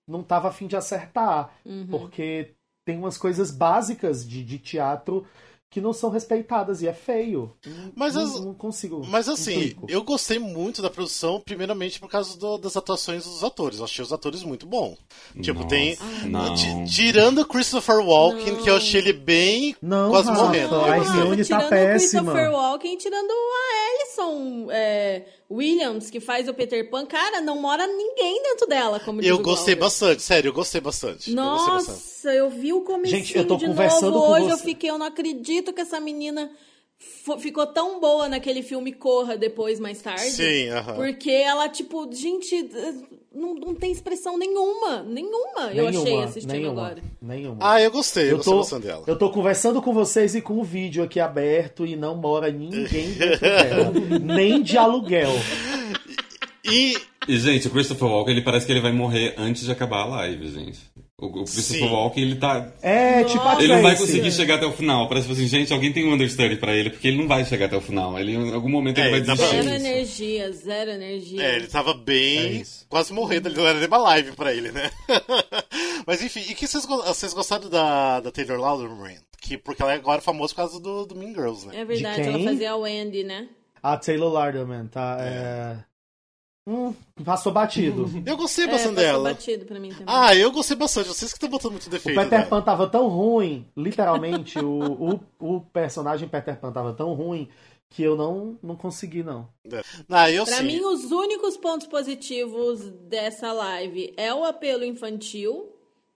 S6: não tava afim de acertar, porque tem umas coisas básicas de, de teatro que não são respeitadas e é feio.
S8: Mas
S6: não,
S8: as-
S6: não consigo.
S8: Mas
S6: não
S8: assim, eu gostei muito da produção, primeiramente por causa do- das atuações dos atores. Eu achei os atores muito bons. Tipo,
S2: Nossa,
S8: tem.
S2: não.
S8: ti- Tirando o Christopher Walken, que eu achei ele bem
S6: Não,
S8: quase
S6: Rafa,
S8: morrendo.
S6: a
S8: Eu
S6: Hermione tá
S9: tirando
S6: péssima.
S9: o Christopher Walken, tirando a Alison é, Williams, que faz o Peter Pan. Cara, não mora ninguém dentro dela, como diz
S8: Eu
S9: o
S8: gostei bastante, sério, eu gostei bastante. Eu gostei bastante.
S9: Nossa, eu vi o comecinho
S6: Gente, eu tô
S9: de
S6: conversando
S9: novo
S6: com
S9: hoje, eu
S6: você.
S9: fiquei, eu não acredito que essa menina ficou tão boa naquele filme Corra depois, mais tarde.
S8: Sim, aham.
S9: Porque ela, tipo, gente, não, não tem expressão nenhuma, nenhuma, eu achei
S6: Nenhuma,
S9: assistindo
S6: nenhuma,
S9: agora.
S6: Nenhuma.
S8: Ah, eu gostei, eu,
S6: eu
S8: gostei
S6: tô,
S8: dela.
S6: eu tô conversando com vocês e com o vídeo aqui aberto e não mora ninguém dentro dela. nem de aluguel.
S8: E
S2: E, gente, o Christopher Walken, ele parece que ele vai morrer antes de acabar a live, gente. O, o Christopher
S8: Sim.
S2: Walken, ele tá.
S6: É, tipo a
S2: Ele não vai conseguir chegar até o final. Parece tipo assim, gente, alguém tem um understudy pra ele, porque ele não vai chegar até o final. Ele, em algum momento
S8: É,
S2: ele vai desistir.
S9: Zero energia, zero energia.
S8: É, ele tava
S6: É
S8: bem.
S6: isso.
S8: quase morrendo, ele não era nem uma live pra ele, né? Mas enfim, e que vocês, vocês gostaram da, da Taylor Lautner? Que, porque ela é agora famosa por causa do, do Mean Girls, né?
S9: É verdade,
S6: De
S9: ela fazia a Wendy, né?
S6: A Taylor Lautner, tá? É... Hum, passou batido.
S8: Eu gostei
S9: É,
S8: bastante
S9: passou
S8: dela.
S9: batido pra mim também.
S8: Ah, eu gostei bastante. Vocês que estão botando muito
S6: O
S8: defeito.
S6: Peter
S8: né?
S6: Pan tava tão ruim, literalmente, o, o, o personagem Peter Pan tava tão ruim que eu não, não consegui, não.
S8: Ah, eu
S9: Pra
S8: sim.
S9: mim, os únicos pontos positivos dessa live é o apelo infantil,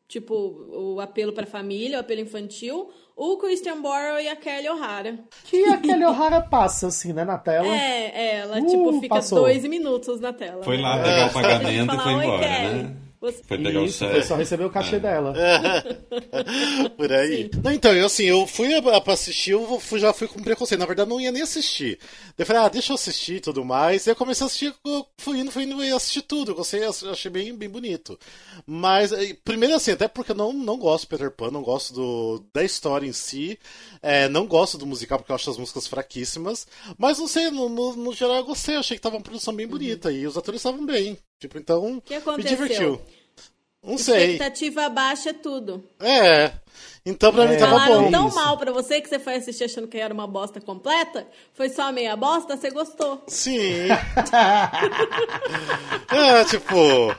S9: tipo, o apelo pra família, o apelo infantil, o Christian Borle e a Kelly O'Hara.
S6: Que aquele O'Hara passa, assim, né, na tela.
S9: É, é, ela,
S6: Uh,
S9: tipo, fica
S6: passou.
S9: dois minutos na tela.
S2: Foi
S9: né?
S2: lá pegar o pagamento
S9: Falar,
S2: e foi
S9: "Oi,
S2: embora,
S9: Kelly."
S2: né?
S9: Você-
S2: Foi pegar o
S6: Isso,
S2: chefe.
S6: foi só receber o cachê dela.
S8: Por aí. Não, então, eu assim, eu fui pra assistir, eu fui- já fui com preconceito. Na verdade, não ia nem assistir. Daí Eu falei, ah, deixa eu assistir e tudo mais. Daí eu comecei a assistir, eu fui indo, fui indo e assisti tudo. Eu gostei, eu achei bem, bem bonito. Mas, eh, primeiro assim, até porque eu não, não gosto do Peter Pan, não gosto do, da história em si. eh, não gosto do musical porque eu acho as músicas fraquíssimas. Mas não sei, no, no, no geral eu gostei. Eu achei que tava uma produção bem bonita. E os atores estavam bem. Tipo, então,
S9: O que
S8: me
S9: aconteceu?
S8: divertiu. Não sei.
S9: Expectativa baixa é tudo.
S8: É. Então pra mim
S6: É.
S8: tava
S9: Falaram
S8: bom.
S9: tão
S6: isso.
S9: mal pra você que você foi assistir achando que era uma bosta completa, foi só meia bosta, você gostou.
S8: Sim. é, tipo.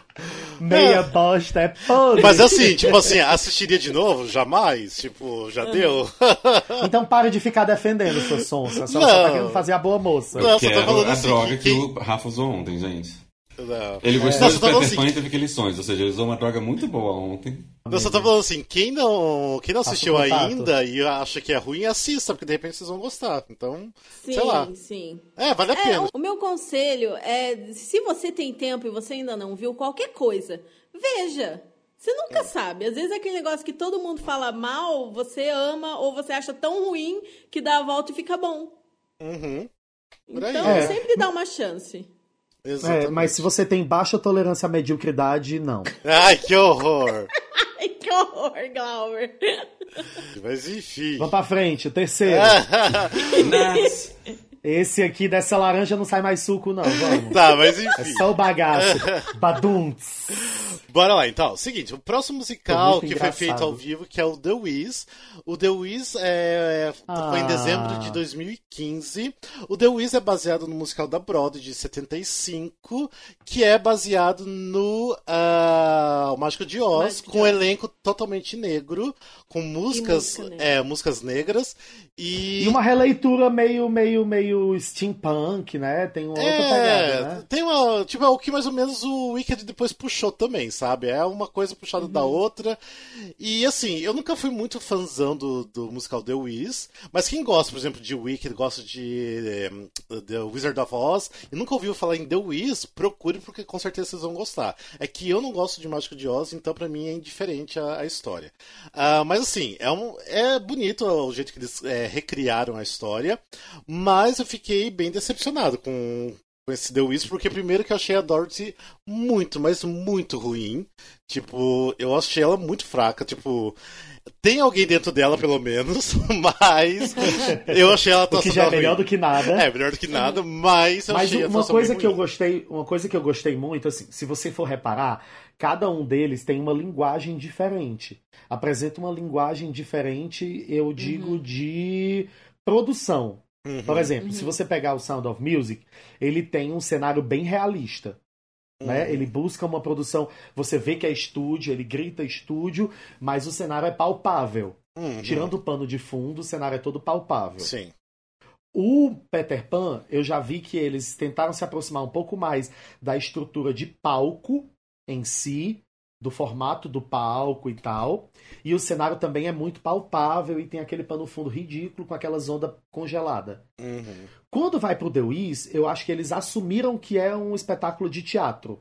S6: Meia bosta é podre.
S8: Mas assim, tipo assim, assistiria de novo? Jamais? Tipo, já deu?
S6: Então para de ficar defendendo sua sonsa. Só,
S8: Não.
S6: só tá querendo fazer a boa moça.
S8: Não.
S2: Eu
S8: Não, só tô
S2: quero
S8: falando
S2: a
S8: assim,
S2: droga
S8: que-
S2: que, o Rafa usou ontem, gente.
S8: Não.
S2: Ele gostou
S8: Não,
S2: de Peter
S8: assim,
S2: Pan e teve aqueles sonhos. Ou seja, ele usou uma droga muito boa ontem.
S8: Eu só tô falando assim, quem não, quem não assistiu ainda e acha que é ruim, assista, porque de repente vocês vão gostar. Então,
S9: Sim,
S8: sei lá.
S9: sim.
S8: É, vale a
S9: É,
S8: pena.
S9: o meu conselho é, se você tem tempo e você ainda não viu qualquer coisa, veja. Você nunca
S8: É.
S9: sabe. Às vezes é aquele negócio que todo mundo fala mal, você ama ou você acha tão ruim que dá a volta e fica bom.
S8: Uhum.
S9: Então
S6: É.
S9: sempre dá uma chance.
S6: É, mas se você tem baixa tolerância à mediocridade, não.
S8: Ai, que horror.
S9: Ai, que horror, Glauber.
S8: Mas enfim.
S6: Vamos pra frente, o terceiro.
S2: Mas,
S6: Esse aqui dessa laranja não sai mais suco, não. Vamos.
S8: tá, mas
S6: É
S8: enfim.
S6: só o bagaço. Badunts.
S8: Bora lá, então. Seguinte, o próximo musical que foi
S6: engraçado.
S8: feito ao vivo, que é o The Wiz. O The Wiz é, foi em
S6: Ah.
S8: dezembro de 2015. O The Wiz é baseado no musical da Broadway de 75, que é baseado no ah, O Mágico de Oz,
S9: Mágico de
S8: com um elenco totalmente negro, com músicas,
S9: música negra.
S8: é, músicas negras. E,
S6: E uma releitura meio, meio, meio steampunk, né? Tem uma outra pegada, né?
S8: tem uma. Tipo, é o que mais ou menos o Wicked depois puxou também, sabe? É uma coisa puxada da outra. E assim, eu nunca fui muito fãzão do, do musical The Wiz, mas quem gosta, por exemplo, de Wicked, gosta de eh, The Wizard of Oz, e nunca ouviu falar em The Wiz, procure porque com certeza vocês vão gostar. É que eu não gosto de Mágico de Oz, então pra mim é indiferente a, a história. Ah, mas assim, é, um, é bonito o jeito que eles eh, recriaram a história, mas eu fiquei bem decepcionado com Wiz, porque primeiro que eu achei a Dorothy muito, mas muito ruim. Tipo, eu achei ela muito fraca, tipo. Tem alguém dentro dela, pelo menos, mas eu achei ela
S6: O que já é melhor do que nada.
S8: É, melhor do que nada, mas eu
S6: Mas
S8: achei
S6: uma
S8: atuação
S6: coisa que eu
S8: ruim.
S6: gostei, uma coisa que eu gostei muito, assim, se você for reparar, cada um deles tem uma linguagem diferente. Apresenta uma linguagem diferente, eu digo, de produção.
S8: Uhum.
S6: Por exemplo, se você pegar o Sound of Music, ele tem um cenário bem realista. Né?
S8: Uhum.
S6: Ele busca uma produção. Você vê que é estúdio, ele grita estúdio, mas o cenário é palpável.
S8: Uhum.
S6: Tirando o pano de fundo, o cenário é todo palpável.
S8: Sim.
S6: O Peter Pan, eu já vi que eles tentaram se aproximar um pouco mais da estrutura de palco em si, do formato do palco e tal. E o cenário também é muito palpável e tem aquele pano fundo ridículo com aquelas ondas congeladas.
S8: Uhum.
S6: Quando vai pro The Wiz, eu acho que eles assumiram que é um espetáculo de teatro.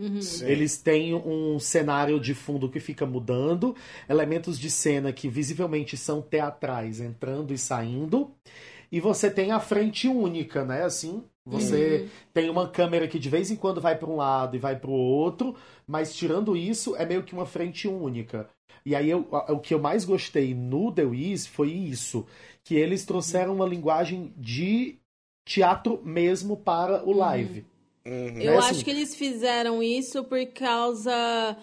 S9: Uhum.
S6: Eles têm um cenário de fundo que fica mudando, elementos de cena que visivelmente são teatrais entrando e saindo, e você tem a frente única, né? Assim, você tem uma câmera que de vez em quando vai para um lado e vai para o outro, mas tirando isso, é meio que uma frente única. E aí eu- o que eu mais gostei no The Wiz foi isso, que eles trouxeram uma linguagem de teatro mesmo para o live.
S8: Uhum.
S9: Eu
S6: Né,
S9: acho
S6: assim-
S9: que eles fizeram isso por causa.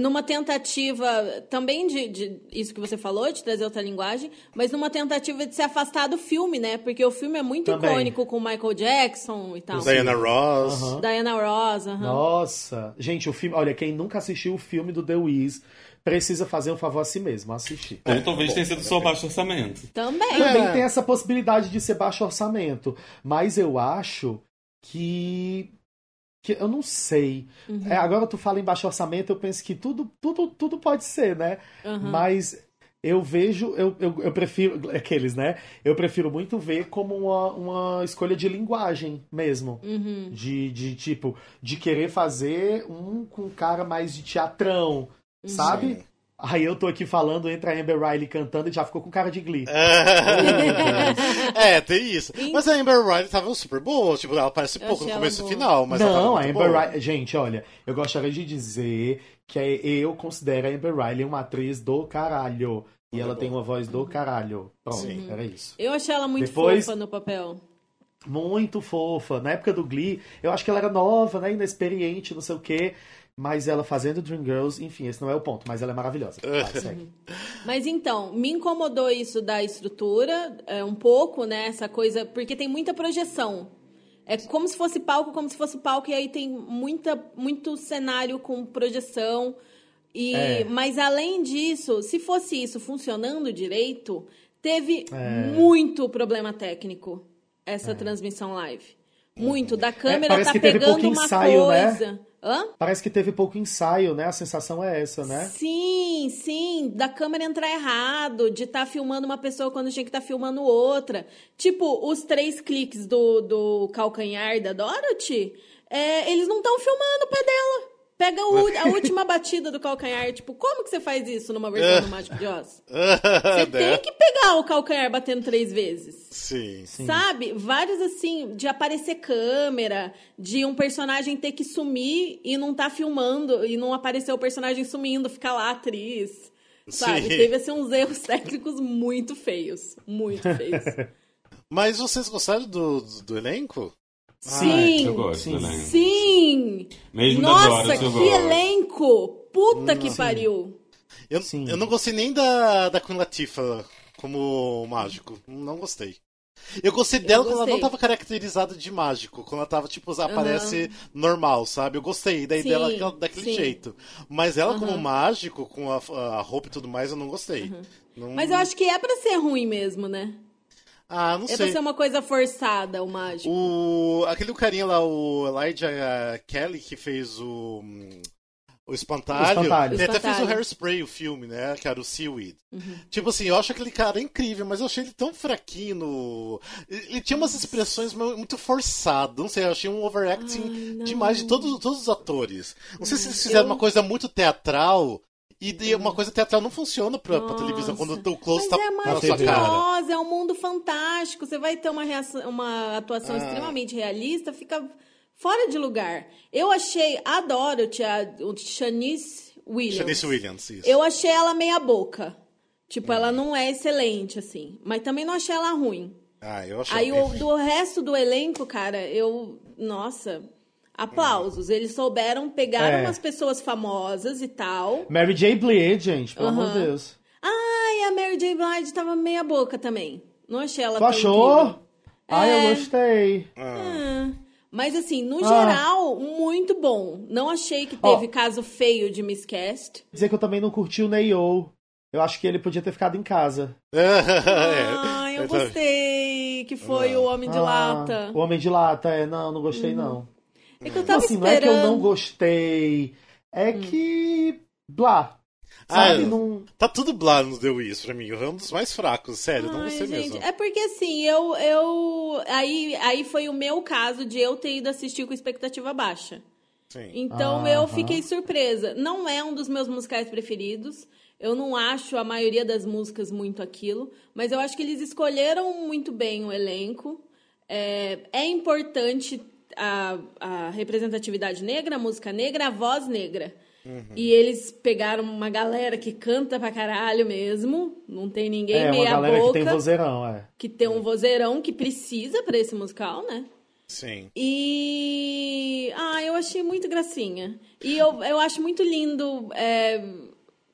S9: Numa tentativa também de, de isso que você falou, de trazer outra linguagem, mas numa tentativa de se afastar do filme, né? Porque o filme é muito
S6: Também.
S9: icônico com Michael Jackson e tal.
S8: Diana Ross.
S6: Aham.
S9: Diana Ross, aham.
S6: Nossa, gente, o filme. Olha, quem nunca assistiu o filme do The Wiz precisa fazer um favor a si mesmo, assistir.
S2: Ou talvez tenha sido só baixo orçamento.
S9: Também.
S6: Também
S8: É.
S6: tem essa possibilidade de ser baixo orçamento, mas eu acho que. Que eu não sei. É, agora tu fala em baixo orçamento, eu penso que tudo, tudo, tudo pode ser, né?
S9: Aham.
S6: Mas eu vejo, eu, eu, eu prefiro, aqueles, né? Eu prefiro muito ver como uma, uma escolha de linguagem mesmo.
S9: Uhum.
S6: De, de tipo, de querer fazer um com um cara mais de teatrão, sabe? Aí eu tô aqui falando, entra a Amber Riley cantando e já ficou com cara de Glee.
S8: é, tem isso. Mas a Amber Riley tava super boa, tipo, ela aparece pouco no começo e final, mas ela
S6: não,
S8: tava
S6: a Amber
S8: boa.
S6: Riley. Gente, olha, eu gostaria de dizer que é- eu considero a Amber Riley uma atriz do caralho. E ela tem uma voz do caralho. Pronto,
S8: Sim.
S6: era isso.
S9: Eu achei ela muito
S6: Depois-
S9: fofa no papel.
S6: Muito fofa. Na época do Glee, eu acho que ela era nova, né? Inexperiente, não sei o quê. Mas ela fazendo Dreamgirls, enfim, esse não é o ponto, mas ela é maravilhosa. Vai, segue.
S9: Mas então, me incomodou isso da estrutura, é, um pouco, né? Essa coisa, porque tem muita projeção. É como se fosse palco, como se fosse palco, e aí tem muita, muito cenário com projeção. E,
S6: É.
S9: Mas além disso, se fosse isso funcionando direito, teve
S6: É.
S9: muito problema técnico essa transmissão live. Muito. Da câmera
S6: É, parece
S9: tá pegando uma
S6: ensaio, né?
S9: Hã?
S6: Parece que teve pouco ensaio, né? A sensação é essa, né?
S9: Sim, sim, da câmera entrar errado, de estar filmando uma pessoa quando tinha que estar filmando outra. Tipo, os três cliques do, do calcanhar da Dorothy, é, eles não estão filmando o pé dela. Pega o- a última batida do calcanhar. Tipo, como que você faz isso numa versão do Mágico de Oz? Você tem que pegar o calcanhar batendo três vezes.
S8: Sim.
S9: Sabe? Vários assim, de aparecer câmera, de um personagem ter que sumir e não tá filmando, e não aparecer o personagem sumindo, ficar lá atriz. Sabe?
S8: Sim.
S9: Teve assim uns erros técnicos muito feios. Muito feios.
S8: Mas vocês gostaram do, do, do elenco?
S9: Sim!
S2: Eu gosto
S6: Sim.
S2: elenco.
S9: Sim!
S2: Mesmo da
S9: Nossa,
S2: eu
S9: que elenco! Puta que pariu!
S8: Eu, eu não gostei nem da, da Queen Latifah como mágico. Não gostei. Eu gostei dela quando ela não
S9: gostei.
S8: tava caracterizada de mágico. Quando ela tava, tipo, aparece normal, sabe? Eu gostei daí
S9: Sim,
S8: dela daquele
S9: sim.
S8: jeito. Mas ela como
S9: Aham.
S8: mágico, com a, a roupa e tudo mais, eu não gostei. Não-
S9: Mas eu acho que é pra ser ruim mesmo, né?
S8: Ah, não
S9: É pra
S8: sei.
S9: ser uma coisa forçada, o mágico.
S8: O, aquele carinha lá, o Elijah Kelly, que fez o. O Espantalho.
S6: O Espantalho.
S8: Ele até fez o
S9: Espantalho.
S8: Hairspray, o filme, né? Que era o Seaweed.
S9: Uhum.
S8: Tipo assim, eu acho aquele cara incrível, mas eu achei ele tão fraquinho. no- Ele tinha umas expressões mu- muito forçadas. Não sei, eu achei um overacting
S9: Ai,
S8: demais de todos, todos os atores. Não sei se eles fizeram
S9: Eu-
S8: uma coisa muito teatral E de- uma coisa teatral não funciona pra, pra televisão quando o close
S9: Mas
S8: tá
S9: é
S8: na sua cara.
S9: maravilhosa, é um mundo fantástico. Você vai ter uma, reação- uma atuação
S8: Ah.
S9: extremamente realista, fica fora de lugar. Eu achei, adoro o tia- o Shanice Williams.
S8: Shanice Williams, isso.
S9: Eu achei ela meia boca. Tipo, ela não é excelente, assim. Mas também não achei ela ruim.
S8: Ah, eu achei.
S9: Aí o do resto do elenco, cara, eu. Nossa. Aplausos. Eles souberam pegar
S6: É.
S9: umas pessoas famosas e tal.
S6: Mary J. Blige, gente, pelo amor de
S9: Aham.
S6: Deus.
S9: Ai, a Mary J. Blige tava meia boca também. Não achei ela
S6: Tu
S9: tão
S6: achou? Ai,
S9: É.
S6: eu gostei.
S9: Ah, Mas assim, no
S6: Ah.
S9: geral, muito bom. Não achei que
S6: Ó.
S9: teve caso feio de miscast.
S6: Dizer que eu também não curti o Neo. Eu acho que ele podia ter ficado em casa.
S9: Ai, eu gostei. Que foi o Homem de
S6: Ah,
S9: Lata.
S6: O Homem de Lata, é, não, não gostei não.
S9: É que eu tava
S6: assim, não é que eu
S9: esperando.
S6: não gostei, é que... Blá.
S8: Ah,
S6: Sabe,
S8: é.
S6: não...
S8: Tá tudo blá no The Wiz pra mim. É um dos mais fracos, sério, não
S9: Ai,
S8: gostei
S9: gente,
S8: mesmo.
S9: é porque assim, eu, eu aí, aí foi o meu caso de eu ter ido assistir com expectativa baixa.
S8: Sim.
S9: Então eu
S6: Aham.
S9: fiquei surpresa. Não é um dos meus musicais preferidos. Eu não acho a maioria das músicas muito aquilo, mas eu acho que eles escolheram muito bem o elenco. É, é importante a, a representatividade negra, a música negra, a voz negra. E eles pegaram uma galera que canta pra caralho mesmo. Não tem ninguém
S6: É, uma
S9: meia
S6: galera
S9: boca
S6: que tem vozeirão, é.
S9: que tem um vozeirão que precisa pra esse musical, né?
S8: Sim.
S9: E. Ah, eu achei muito gracinha. E eu, eu acho muito lindo é,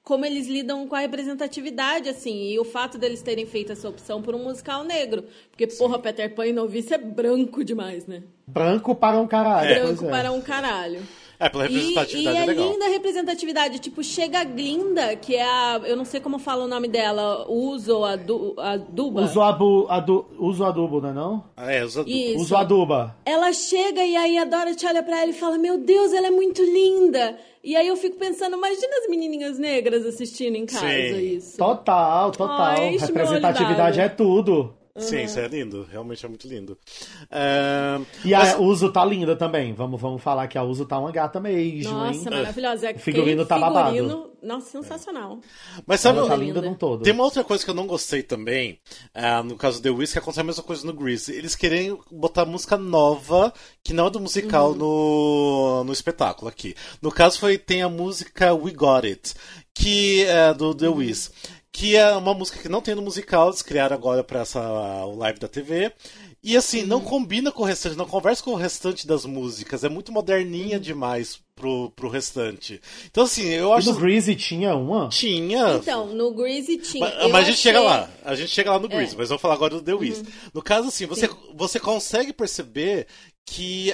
S9: como eles lidam com a representatividade, assim. E o fato deles terem feito essa opção por um musical negro. Porque, porra, Peter Pan e Novice é branco demais, né?
S6: Branco para um caralho. pois
S9: branco
S6: é.
S9: para um caralho.
S8: É, pela
S9: E, e
S8: representatividade
S9: é
S8: é legal.
S9: linda a representatividade. Tipo, chega a Glinda, que é a. Eu não sei como fala o nome dela. Uso a, du, a Duba.
S6: Uso, abu, adu, uso adubo, não é não?
S8: Ah, É, adultos.
S9: Isso.
S6: Uso aduba.
S9: Ela chega e aí a Dorothy olha pra ela e fala: Meu Deus, ela é muito linda. E aí eu fico pensando: imagina as menininhas negras assistindo em casa
S8: Sim.
S9: isso.
S6: Total, total.
S9: Ai,
S6: Representatividade é tudo.
S8: Sim, isso é lindo. Realmente é muito lindo. É,
S6: E
S8: mas-
S6: a Uso tá linda também. Vamos, vamos falar que a Uso tá uma gata mesmo,
S9: Nossa,
S6: hein?
S9: maravilhosa.
S6: O figurino tá babado.
S9: figurino, Nossa, sensacional.
S8: Mas sabe,
S6: Ela tá
S9: linda.
S6: linda num todo.
S8: tem uma outra coisa que eu não gostei também, ah, no caso do The Wiz, que acontece a mesma coisa no Grease. Eles querem botar música nova, que não é do musical
S9: Uhum.
S8: no, no espetáculo aqui. No caso, foi tem a música We Got It, que é do The Wiz. Que é uma música que não tem no musical, eles criaram agora pra essa, o live da TV. E assim, não
S9: Uhum.
S8: combina com o restante, não conversa com o restante das músicas. É muito
S9: Uhum.
S8: moderninha demais pro, pro restante. Então, assim, eu
S6: E
S8: acho.
S6: no Greasy tinha uma?
S8: Tinha.
S9: Então, no Greasy tinha.
S8: Mas,
S9: eu
S8: mas a gente
S9: achei-
S8: chega lá. A gente chega lá no Grease,
S9: É.
S8: mas vou falar agora do The Wiz. No caso, assim, você, você consegue perceber que,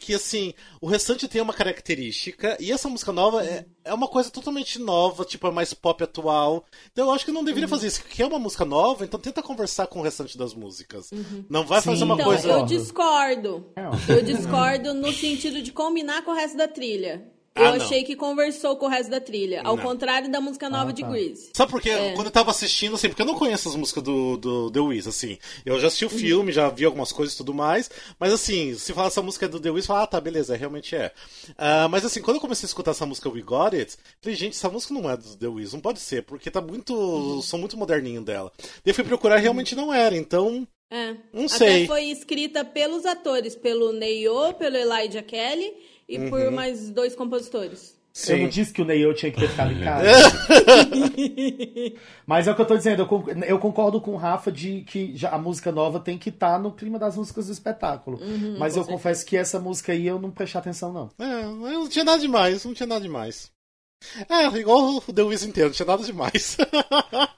S8: que, assim, o restante tem uma característica e essa música nova é, é uma coisa totalmente nova, tipo, é mais pop atual. Então eu acho que não deveria fazer isso. Que é uma música nova, então tenta conversar com o restante das músicas. Não vai fazer
S6: Sim.
S8: uma
S9: Então,
S8: coisa.
S9: eu discordo.
S6: É.
S9: Eu discordo no sentido de combinar com o resto da trilha. Eu
S8: Ah,
S9: achei que conversou com o resto da trilha. Ao
S8: Não.
S9: contrário da música nova
S6: Ah,
S9: de
S6: tá.
S9: Grease.
S8: Sabe por quê?
S9: É.
S8: Quando eu tava assistindo, assim, porque eu não conheço as músicas do, do The Wiz, assim. Eu já assisti o filme, já vi algumas coisas e tudo mais. Mas assim, se falar essa música é do The Wiz, fala, ah, tá, beleza, realmente é. Ah, mas assim, quando eu comecei a escutar essa música We Got It, falei, gente, essa música não é do The Wiz, não pode ser, porque tá muito. sou muito moderninho dela. Daí eu fui procurar realmente não era, então.
S9: É.
S8: Não
S9: Até
S8: sei.
S9: foi escrita pelos atores, pelo Neyo, pelo Elijah Kelly e
S8: Uhum.
S9: por mais dois compositores.
S6: Eu não disse que o Neil tinha que ter ficado em casa. Mas é o que eu tô dizendo, eu con- eu concordo com o Rafa de que já a música nova tem que estar no clima das músicas do espetáculo.
S9: Uhum,
S6: Mas eu confesso que essa música aí eu não prestei atenção, não.
S8: É, não tinha nada demais, não tinha nada demais. É, igual o The Wiz inteiro, não tinha nada demais.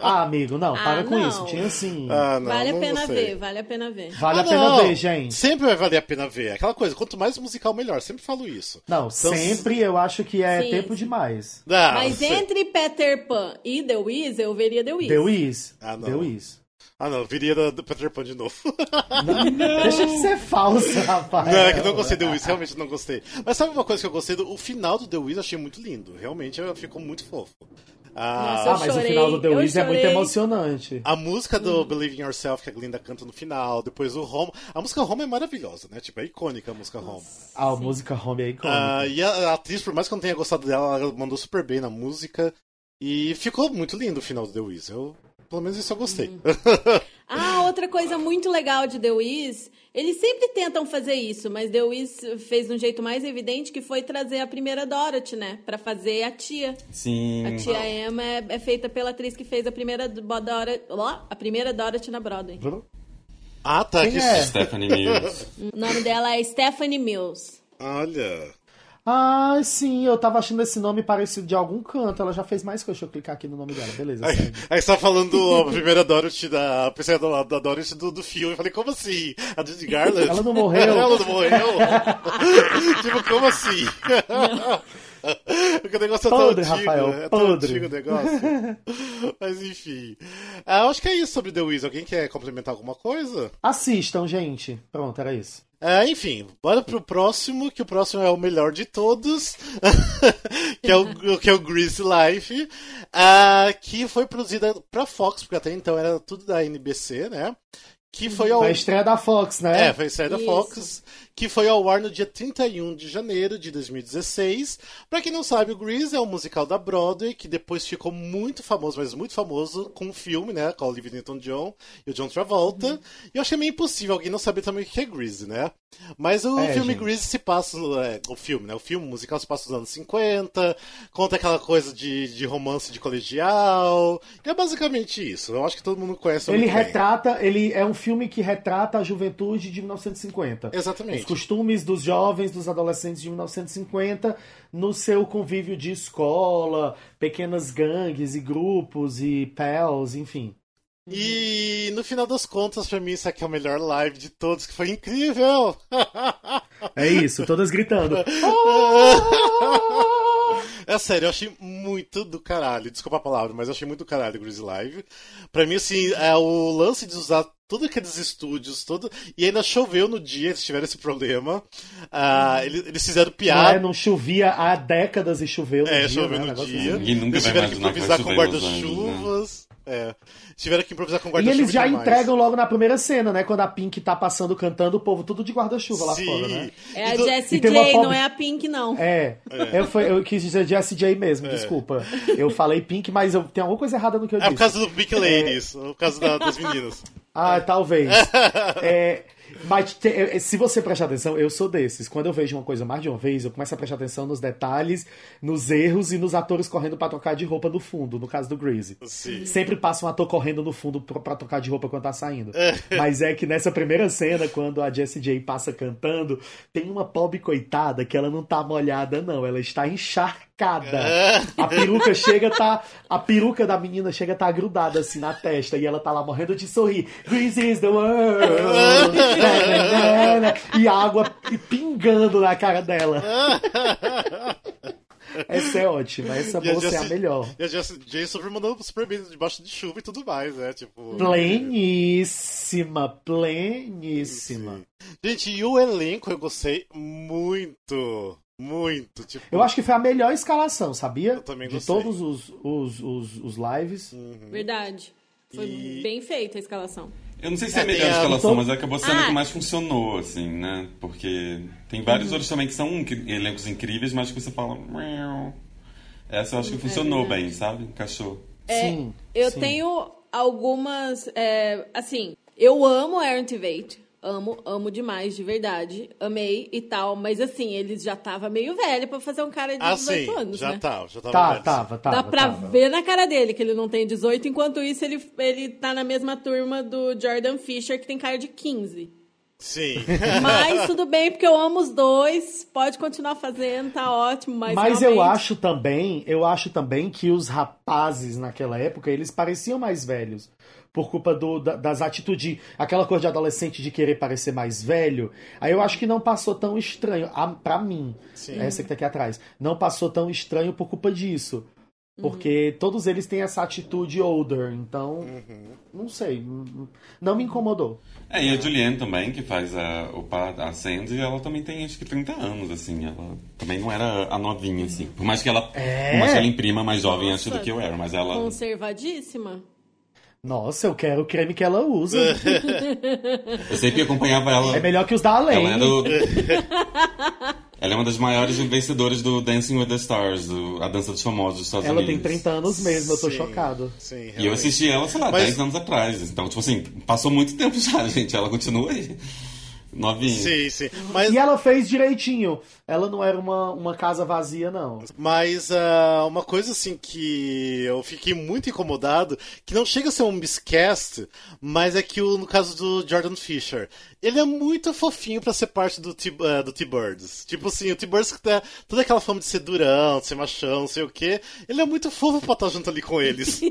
S6: Ah, amigo, não,
S9: Ah,
S6: para com
S9: não.
S6: isso. Tinha sim.
S8: Ah, não,
S9: vale a
S8: não
S9: pena
S8: gostei.
S9: ver, vale a pena ver.
S6: Vale
S8: Ah,
S6: a pena
S8: não.
S6: ver, gente.
S8: Sempre vai valer a pena ver. Aquela coisa, quanto mais musical, melhor. Sempre falo isso.
S6: Não,
S8: Então,
S6: sempre eu acho que é
S9: Sim,
S6: tempo demais.
S8: Ah,
S9: Mas entre Peter Pan e The Wiz, eu veria The Wiz.
S6: The Wiz.
S8: Ah, não.
S6: The Wiz.
S8: Ah, não, viria da- do Peter Pan de novo.
S6: Não, deixa de ser falso, rapaz.
S8: Não, é que não gostei do The Wiz, realmente não gostei. Mas sabe uma coisa que eu gostei? Do, o final do The Wiz eu achei muito lindo. Realmente ficou muito fofo. Ah,
S9: Nossa,
S6: Ah, mas
S9: chorei,
S6: o final do The Wiz é muito emocionante.
S8: a música do Believe in Yourself, que a Glinda canta no final, depois o Home. A música Home é maravilhosa, né? Tipo, é icônica a música Home.
S6: A música Home é icônica.
S8: Ah, e a, a atriz, por mais que eu não tenha gostado dela, ela mandou super bem na música. E ficou muito lindo o final do The Wiz. Eu, pelo menos isso eu gostei.
S9: Ah, outra coisa muito legal de The Wiz, eles sempre tentam fazer isso, mas The Wiz fez de um jeito mais evidente que foi trazer a primeira Dorothy, né? Pra fazer a tia.
S2: Sim.
S9: A tia Emma é, é feita pela atriz que fez a primeira Dorothy, ó, a primeira Dorothy na Broadway.
S8: ah, tá.
S6: Quem
S8: que-
S6: é?
S2: Stephanie Mills.
S9: O nome dela é Stephanie Mills.
S8: Olha.
S6: Ah, sim, eu tava achando esse nome parecido de algum canto. Ela já fez mais coisa. Deixa eu clicar aqui no nome dela. Beleza,
S8: Aí,
S6: segue.
S8: aí você tá falando a primeira Dorothy da. Pensei da, da Dorothy do, do filme. Eu falei, como assim? A Judy Garland?
S6: Ela não morreu?
S8: Ela não morreu? tipo, como assim? Porque o negócio é tão
S6: Podre,
S8: antigo,
S6: Rafael,
S8: é tão
S6: podre.
S8: antigo o negócio. Mas enfim. Ah, eu acho que é isso sobre The Wiz. Alguém quer complementar alguma coisa?
S6: Assistam, gente. Pronto, era isso.
S8: É, enfim, bora pro próximo, que o próximo é o melhor de todos, que, é o, que é o Grease Life, ah, que foi produzida pra Fox, porque até então era tudo da NBC, né? Que foi ao...
S6: Foi a estreia da Fox, né?
S8: É, foi a estreia da
S9: Isso.
S8: Fox, que foi ao ar no dia 31 de janeiro de 2016. Pra quem não sabe, o Grease é um musical da Broadway que depois ficou muito famoso, mas muito famoso com um filme, né? Com a Olivia Newton-John e o John Travolta.
S6: Uhum.
S8: E eu achei meio impossível alguém não saber também o que é Grease, né? Mas o
S6: É,
S8: filme
S6: gente.
S8: Grease se passa. é, o filme, né? O filme musical se passa nos anos 50, conta aquela coisa de, de romance de colegial. É basicamente isso. Eu acho que todo mundo conhece
S6: Ele
S8: muito bem.
S6: retrata, ele é um filme que retrata a juventude de 1950.
S8: Exatamente.
S6: Os costumes dos jovens, dos adolescentes de 1950 no seu convívio de escola, pequenas gangues e grupos e pals, enfim.
S8: E no final das contas, pra mim, isso aqui é o melhor live de todos, que foi incrível!
S6: É isso, todas gritando.
S8: É sério, eu achei muito do caralho. Desculpa a palavra, mas eu achei muito do caralho o Greasy Live. Pra mim, assim, é o lance de usar todos aqueles estúdios, todo... e ainda choveu no dia, eles tiveram esse problema. Ah, eles, eles fizeram
S6: Não, é,
S8: piada.
S6: não chovia há décadas e choveu no
S8: É,
S6: dia.
S8: choveu
S6: né?
S8: no dia.
S6: assim.
S2: Ninguém nunca
S8: Eles tiveram que improvisar com
S2: né?
S8: guarda-chuvas. É. Tiveram que improvisar com
S6: E
S8: guarda-chuva.
S6: eles já
S8: demais.
S6: entregam logo na primeira cena, né? Quando a Pink tá passando, cantando, o povo tudo de guarda-chuva lá fora, né?
S9: É a
S8: E
S9: Jessie
S6: e
S9: J, não é a Pink, não.
S6: É, Eu, foi- eu quis dizer Jessie J mesmo, desculpa. Eu falei Pink, mas eu, tem alguma coisa errada no que eu
S8: É
S6: disse.
S8: por causa do Big Ladies, por causa da- das meninas.
S6: Ah, talvez. É, mas te- é, se você prestar atenção, eu sou desses. Quando eu vejo uma coisa mais de uma vez, eu começo a prestar atenção nos detalhes, nos erros e nos atores correndo pra trocar de roupa no fundo, no caso do Greasy.
S8: Sim.
S6: Sempre passa um ator correndo no fundo pra, pra trocar de roupa quando tá saindo. Mas é que nessa primeira cena, quando a Jessie J passa cantando, tem uma pobre coitada que ela não tá molhada, não. Ela está encharcada. A peruca chega, tá. A peruca da menina chega, tá grudada assim na testa. E ela tá lá morrendo de sorrir. This is the world. e a água pingando na cara dela. Essa é ótima. Essa
S8: a
S6: moça é a melhor.
S8: E a Jessie J super mandando super bem debaixo de chuva e tudo mais, né? Tipo.
S6: Pleníssima, pleníssima.
S8: Gente, e o elenco eu gostei muito. Muito. Tipo,
S6: Eu acho que foi a melhor escalação, sabia?
S8: Eu também
S6: De
S8: gostei. Hum.
S6: todos os, os, os, os lives.
S9: Verdade. Foi
S8: E-
S9: bem feita a escalação.
S2: Eu não sei se é a
S8: É,
S2: melhor
S8: a-
S2: escalação,
S6: então-
S2: mas acabou sendo a
S9: Ah.
S2: que mais funcionou, assim, né? Porque tem vários outros também que são elencos incríveis, mas que você fala. Essa eu acho que funcionou bem, sabe? Encaixou.
S6: sim.
S9: Eu
S6: sim.
S9: tenho algumas. é, assim, eu amo Aaron Tveit. Amo, amo demais, de verdade. Amei e tal. Mas assim, ele já tava meio velho pra fazer um cara de
S8: ah,
S9: 18
S8: sim,
S9: anos,
S8: já
S9: né?
S8: tá, já tava.
S6: Tá,
S8: velho,
S6: tava, tava.
S9: Dá pra
S6: tava.
S9: ver na cara dele que ele não tem 18, enquanto isso ele, ele tá na mesma turma do Jordan Fisher, que tem cara de 15.
S8: Sim.
S9: Mas tudo bem, porque eu amo os dois. Pode continuar fazendo, tá ótimo. Mas,
S6: Mas eu
S9: realmente-
S6: acho também, eu acho também que os rapazes naquela época, eles pareciam mais velhos. Por culpa do, da- das atitudes, aquela coisa de adolescente de querer parecer mais velho. Aí eu acho que não passou tão estranho, a, pra mim,
S8: Sim.
S6: essa que tá aqui atrás, não passou tão estranho por culpa disso. Porque todos eles têm essa atitude older, então, não sei, não me incomodou.
S2: É, e a Julianne também, que faz a, o, a Sandy, ela também tem acho que 30 anos, assim. Ela também não era a novinha, assim. Por mais que ela,
S6: É?
S2: por mais que ela imprima mais jovem
S9: Nossa.
S2: acho do que eu era, mas ela.
S9: Conservadíssima.
S6: Nossa, eu quero o creme que ela usa.
S2: Eu sempre acompanhava ela.
S6: É melhor que os da Além.
S2: Ela era o... Ela é uma das maiores vencedoras do Dancing with the Stars, do- a dança dos famosos dos Estados
S6: Ela tem
S2: Unidos.
S6: 30 anos mesmo, eu tô
S8: Sim,
S6: chocado.
S8: Sim,
S2: E eu assisti ela, sei lá,
S8: Mas-
S2: 10 anos atrás. Então, tipo assim, passou muito tempo já, gente. Ela continua aí. Novinha.
S8: Sim, sim. Mas,
S6: E ela fez direitinho. Ela não era uma, uma casa vazia, não.
S8: mas ah, uma coisa assim que eu fiquei muito incomodado, que não chega a ser um miscast, mas é que o, no caso do Jordan Fisher, ele é muito fofinho pra ser parte do ah, do T-Birds. Tipo assim, o T-Birds que tem toda aquela fama de ser durão, de ser machão, não sei o quê, ele é muito fofo pra estar junto ali com eles.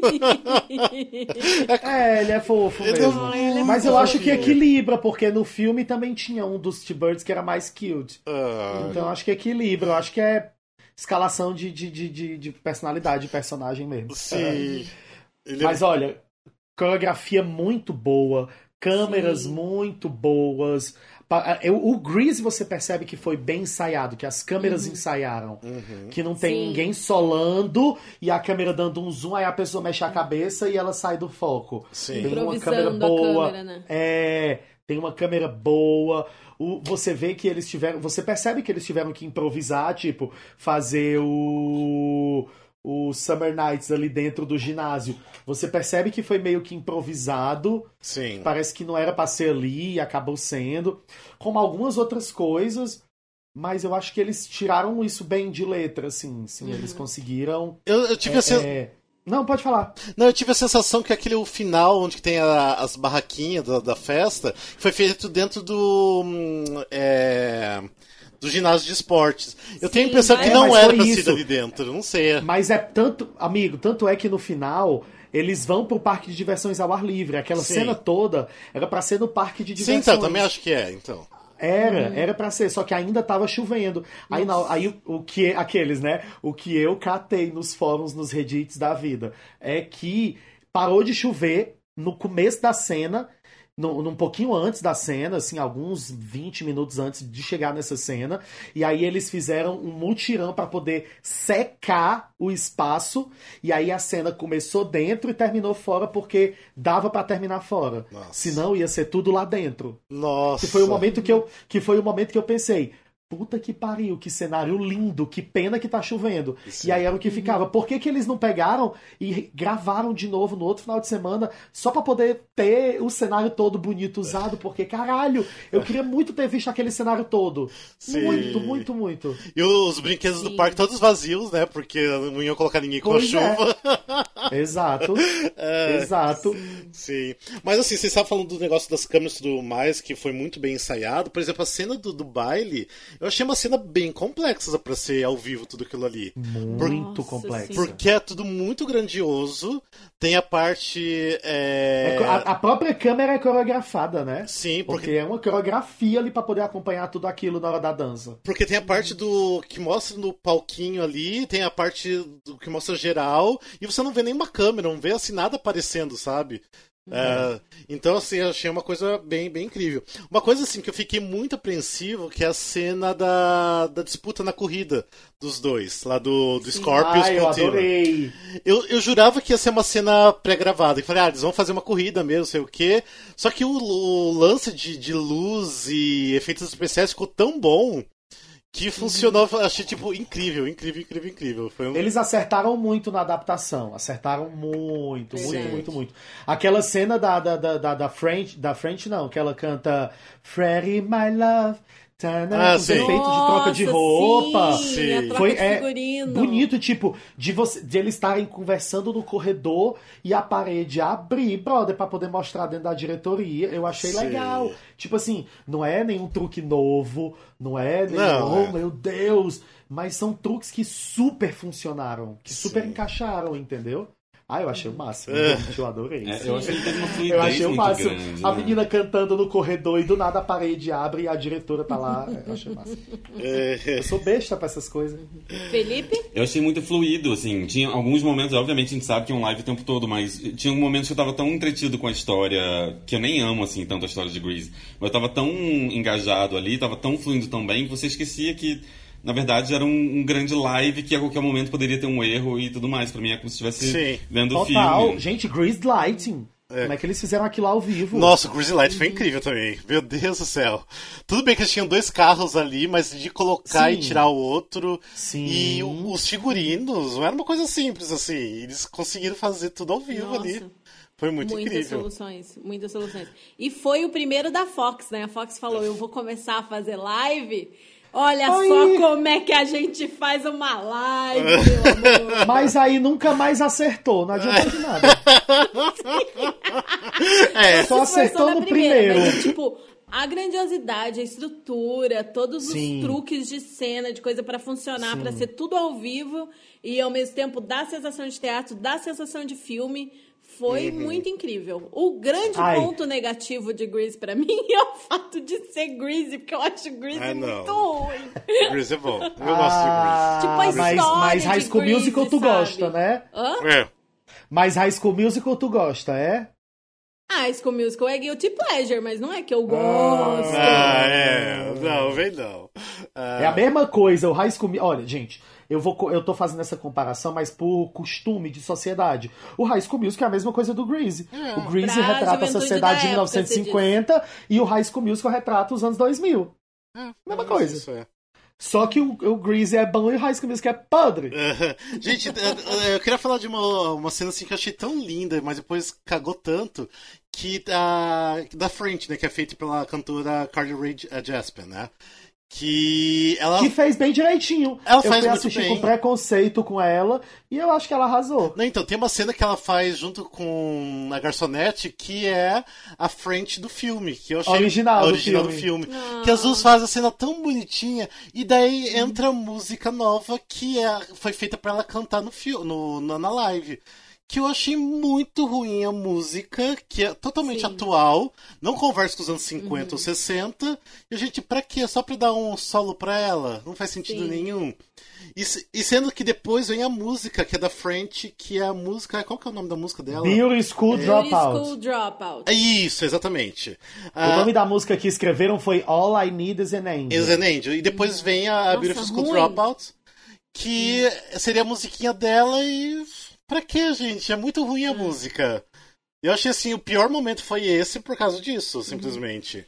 S6: É, ele é fofo
S8: Ele é
S6: mesmo.
S8: muito
S6: Mas eu acho que
S8: fofinho.
S6: equilibra, porque no filme também tinha um dos T-Birds que era mais cute.
S8: Ah,
S6: Então eu acho que equilibra. Eu acho que é escalação de, de, de, de, de personalidade, de personagem mesmo.
S8: sim. Ele é-
S6: Mas olha, coreografia muito boa, câmeras
S9: Sim.
S6: muito boas. Eu- O Grease você percebe que foi bem ensaiado, que as câmeras ensaiaram. Que não tem
S9: Sim.
S6: ninguém solando e a câmera dando um zoom, aí a pessoa mexe a cabeça e ela sai do foco.
S8: Sim.
S6: Tem uma câmera boa.
S9: câmera, né?
S6: É, tem uma câmera boa. O- você vê que eles tiveram. Você percebe que eles tiveram que improvisar, tipo, fazer o. O Summer Nights ali dentro do ginásio. Você percebe que foi meio que improvisado.
S8: Sim.
S6: Parece que não era pra ser ali e acabou sendo. Como algumas outras coisas. Mas eu acho que eles tiraram isso bem de letra, assim. sim, Eles conseguiram.
S8: Eu, eu tive a sen-
S6: é, Não, pode falar.
S8: Não, eu tive a sensação que aquele o final, onde tem a- as barraquinhas da, da festa, foi feito dentro do. hum, é, do ginásio de esportes. Eu tenho a
S9: Sim,
S8: impressão que
S9: mas-
S8: não era pra ser
S6: isso.
S8: ali dentro, não sei.
S6: Mas é tanto, amigo, tanto é que no final eles vão pro parque de diversões ao ar livre. Aquela
S8: Sim.
S6: cena toda era pra ser no parque de
S8: Sim,
S6: diversões.
S8: então, também acho que é, então.
S6: Era, era pra ser, só que ainda tava chovendo. Aí, na- aí o, o que aqueles, né? O que eu catei nos fóruns, nos reddits da vida, é que parou de chover no começo da cena, no, num pouquinho antes da cena, assim, alguns 20 minutos antes de chegar nessa cena, e aí eles fizeram um mutirão pra poder secar o espaço, e aí a cena começou dentro e terminou fora porque dava pra terminar fora.
S8: Nossa.
S6: Senão ia ser tudo lá dentro.
S8: Nossa.
S6: Que foi o momento que eu, que foi o momento que eu pensei, puta que pariu, que cenário lindo, que pena que tá chovendo.
S8: Sim.
S6: E aí era o que ficava. Por que, que eles não pegaram e gravaram de novo no outro final de semana só pra poder ter o cenário todo bonito usado? Porque, caralho, eu queria muito ter visto aquele cenário todo.
S8: Sim.
S6: Muito, muito, muito.
S8: E os brinquedos do
S9: Sim.
S8: parque todos vazios, né? Porque não iam colocar ninguém com
S6: Pois é.
S8: chuva.
S6: Exato.
S8: É,
S6: Exato.
S8: Sim. Mas assim, você estava falando do negócio das câmeras e tudo mais, que foi muito bem ensaiado. Por exemplo, a cena do, do baile, eu achei uma cena bem complexa pra ser ao vivo tudo aquilo ali.
S6: Muito
S9: Nossa
S6: complexo.
S8: Porque é tudo muito grandioso. Tem a parte. É...
S6: É A, a própria câmera é coreografada, né?
S8: Sim,
S6: Porque
S8: porque,
S6: é uma coreografia ali pra poder acompanhar tudo aquilo na hora da dança.
S8: porque tem a parte do que mostra no palquinho ali, tem a parte do que mostra geral, e você não vê nenhuma câmera, não vê assim nada aparecendo, sabe? É, então, assim, eu achei uma coisa bem, bem incrível. Uma coisa, assim, que eu fiquei muito apreensivo, que é a cena da, da disputa na corrida dos dois, lá do, do Scorpius
S6: Ai, eu adorei.
S8: Eu, eu jurava que ia ser uma cena pré-gravada. E falei, ah, eles vão fazer uma corrida mesmo, sei o quê. Só que o, o lance de, de luz e efeitos especiais ficou tão bom que funcionou. Achei, tipo, incrível, incrível, incrível, incrível. Foi um...
S6: Eles acertaram muito na adaptação. Acertaram muito, muito, muito, muito. Aquela cena da, da, da, da, da French, da French não, que ela canta Freddie, my love. Tana,
S8: Ah,
S6: com os
S8: sim.
S6: efeitos de troca de roupa.
S9: Sim, a troca
S6: Foi
S9: de
S6: é, bonito, tipo, de, você, de eles estarem conversando no corredor e a parede abrir, brother, pra poder mostrar dentro da diretoria. Eu achei
S8: Sim.
S6: legal. Tipo assim, não é nenhum truque novo, não é nenhum,
S8: Não,
S6: oh
S8: é.
S6: meu Deus, mas são truques que super funcionaram, que super
S8: Sim.
S6: encaixaram, entendeu? Ah, eu achei o máximo,
S8: É.
S6: gente, eu adorei.
S2: É, eu achei que teve uma
S6: Eu achei o máximo.
S2: grande.
S6: A
S2: né?
S6: menina cantando no corredor e do nada a parede abre e a diretora tá lá. Eu achei massa.
S8: É,
S6: Eu sou besta pra essas coisas.
S9: Felipe?
S2: Eu achei muito fluido, assim. Tinha alguns momentos, obviamente a gente sabe que é um live o tempo todo, mas tinha momentos que eu tava tão entretido com a história, que eu nem amo, assim, tanto a história de Grease. Mas eu tava tão engajado ali, tava tão fluindo tão bem, que você esquecia que, na verdade, era um, um grande live que a qualquer momento poderia ter um erro e tudo mais. Pra mim é como se estivesse
S8: Sim.
S2: vendo o
S6: Total.
S2: filme.
S6: Gente, Grease Lighting. Como é que eles fizeram aquilo ao vivo?
S8: Nossa, o Greasy Light foi incrível também. Meu Deus do céu. Tudo bem que eles tinham dois carros ali, mas de colocar
S6: Sim.
S8: e tirar o outro.
S6: Sim.
S8: E o- os figurinos não era uma coisa simples, assim. Eles conseguiram fazer tudo ao vivo
S9: Nossa.
S8: ali. Foi muito
S9: muitas
S8: incrível.
S9: soluções, muitas soluções. E foi o primeiro da Fox, né? A Fox falou: eu vou começar a fazer live. Olha
S6: Aí.
S9: só como é que a gente faz uma live, meu amor.
S6: Mas aí nunca mais acertou, não adiantou de nada.
S8: É,
S6: Só acertou no
S9: primeira,
S6: primeiro.
S9: Mas, tipo, a grandiosidade, a estrutura, todos
S6: Sim.
S9: os truques de cena, de coisa pra funcionar, pra ser tudo ao vivo e ao mesmo tempo dar sensação de teatro, dar sensação de filme. Foi muito incrível. O grande
S6: Uhum. Ai.
S9: ponto negativo de Grease pra mim é o fato de ser Grease, porque eu acho Grease
S8: Ah,
S9: muito ruim.
S8: Grease é bom. Eu gosto de
S6: Ah,
S9: Tipo, a
S6: mas,
S9: história
S6: mas High
S9: de
S6: School
S9: Grease,
S6: Musical tu
S9: sabe?
S6: gosta, né?
S9: Hã?
S8: Grease. É.
S6: Mas High School Musical tu gosta, é?
S9: Ah, School Musical é guilty pleasure, mas não é que eu gosto.
S8: Ah, é. Não, vem não. Ah,
S6: É a mesma coisa, o High School Olha, gente, eu, vou, eu tô fazendo essa comparação, mas por costume de sociedade. O High School Musical é a mesma coisa do Grease. o Grease
S9: Pra
S6: retrata a sociedade de
S9: da época,
S6: 1950 e o High School Musical retrata os anos 2000. Mesma coisa.
S8: Isso é.
S6: Só que o, o Grease é bom e o High School Musical é podre.
S8: Gente, eu, eu queria falar de uma, uma cena assim que eu achei tão linda, mas depois cagou tanto, que a, da frente, né, que é feita pela cantora Carly Rae Jepsen, né? Que ela.
S6: Que fez bem direitinho.
S8: Ela
S6: eu
S8: faz
S6: fui
S8: muito
S6: assistir
S8: bem.
S6: com preconceito com ela e eu acho que ela arrasou.
S8: Não, então, tem uma cena que ela faz junto com a garçonete que é a frente do filme. Que eu achei
S6: Original
S8: a
S6: do
S8: original do
S6: filme.
S8: filme. Que as duas fazem a cena tão bonitinha. E daí entra a música nova que é, foi feita pra ela cantar no filme, no, na live. Que eu achei muito ruim a música, que é totalmente
S9: Sim.
S8: atual, não conversa com os anos 50 ou 60. E a gente, pra quê? Só pra dar um solo pra ela? Não faz sentido
S9: Sim.
S8: nenhum. E, e sendo que depois vem a música, que é da French, que é a música. Qual que é o nome da música dela?
S6: Beauty School
S9: Beauty
S6: Dropout.
S9: School Dropout.
S8: É isso, exatamente.
S6: O
S8: Ah,
S6: nome da música que escreveram foi All I Need Is an Angel.
S8: Is an Angel. E depois vem a
S9: Nossa,
S8: Beautiful School
S9: ruim.
S8: Dropout, que seria a musiquinha dela e. Pra quê, gente? É muito ruim a música. Eu achei assim, o pior momento foi esse por causa disso, simplesmente.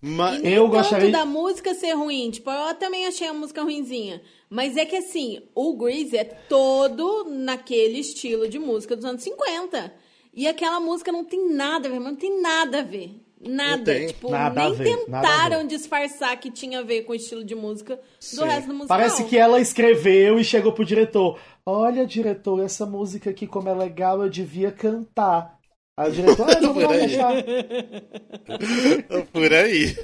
S8: Mas.
S6: Eu gostaria-
S9: da música ser ruim. Tipo, eu também achei a música ruinzinha. Mas é que assim, o Grease é todo naquele estilo de música dos anos 50. E aquela música não tem nada a ver, mas não tem nada a ver. Nada. Tipo,
S6: Nada a
S9: nem
S6: ver, nada a
S9: tentaram
S6: ver.
S9: disfarçar que tinha a ver com o estilo de música do
S8: Sim.
S9: resto do musical.
S6: Parece que ela escreveu e chegou pro diretor. Olha, diretor, essa música aqui, como é legal, eu devia cantar. Aí o diretor, ah, não vou
S8: Por aí.
S6: deixar.
S8: Por aí.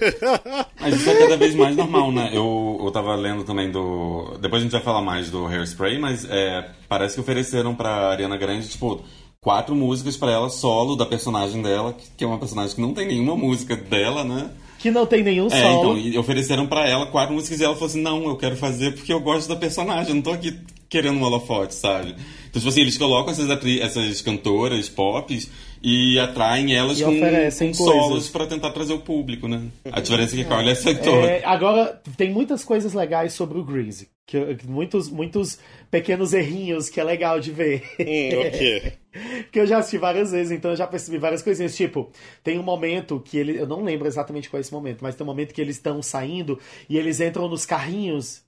S2: Mas isso é cada vez mais normal, né? Eu, eu tava lendo também do. Depois a gente vai falar mais do Hairspray, mas é, parece que ofereceram pra Ariana Grande, tipo, quatro músicas pra ela solo da personagem dela, que, que é uma personagem que não tem nenhuma música dela, né?
S6: Que não tem nenhum
S2: É,
S6: solo.
S2: então, e ofereceram pra ela quatro músicas e ela falou assim: não, eu quero fazer porque eu gosto da personagem, eu não tô aqui querendo um holofote, sabe? Então, tipo assim, eles colocam essas, essas cantoras pop e atraem elas
S6: E
S2: com,
S6: oferecem
S2: com
S6: coisas.
S2: solos pra tentar trazer o público, né? A diferença é que olha essa cantora.
S6: É, agora, tem muitas coisas legais sobre o Greasy. Que, muitos, muitos pequenos errinhos que é legal de ver.
S8: hum, ok.
S6: Porque eu já assisti várias vezes, então eu já percebi várias coisinhas. Tipo, tem um momento que ele. Eu não lembro exatamente qual é esse momento, mas tem um momento que eles estão saindo e eles entram nos carrinhos.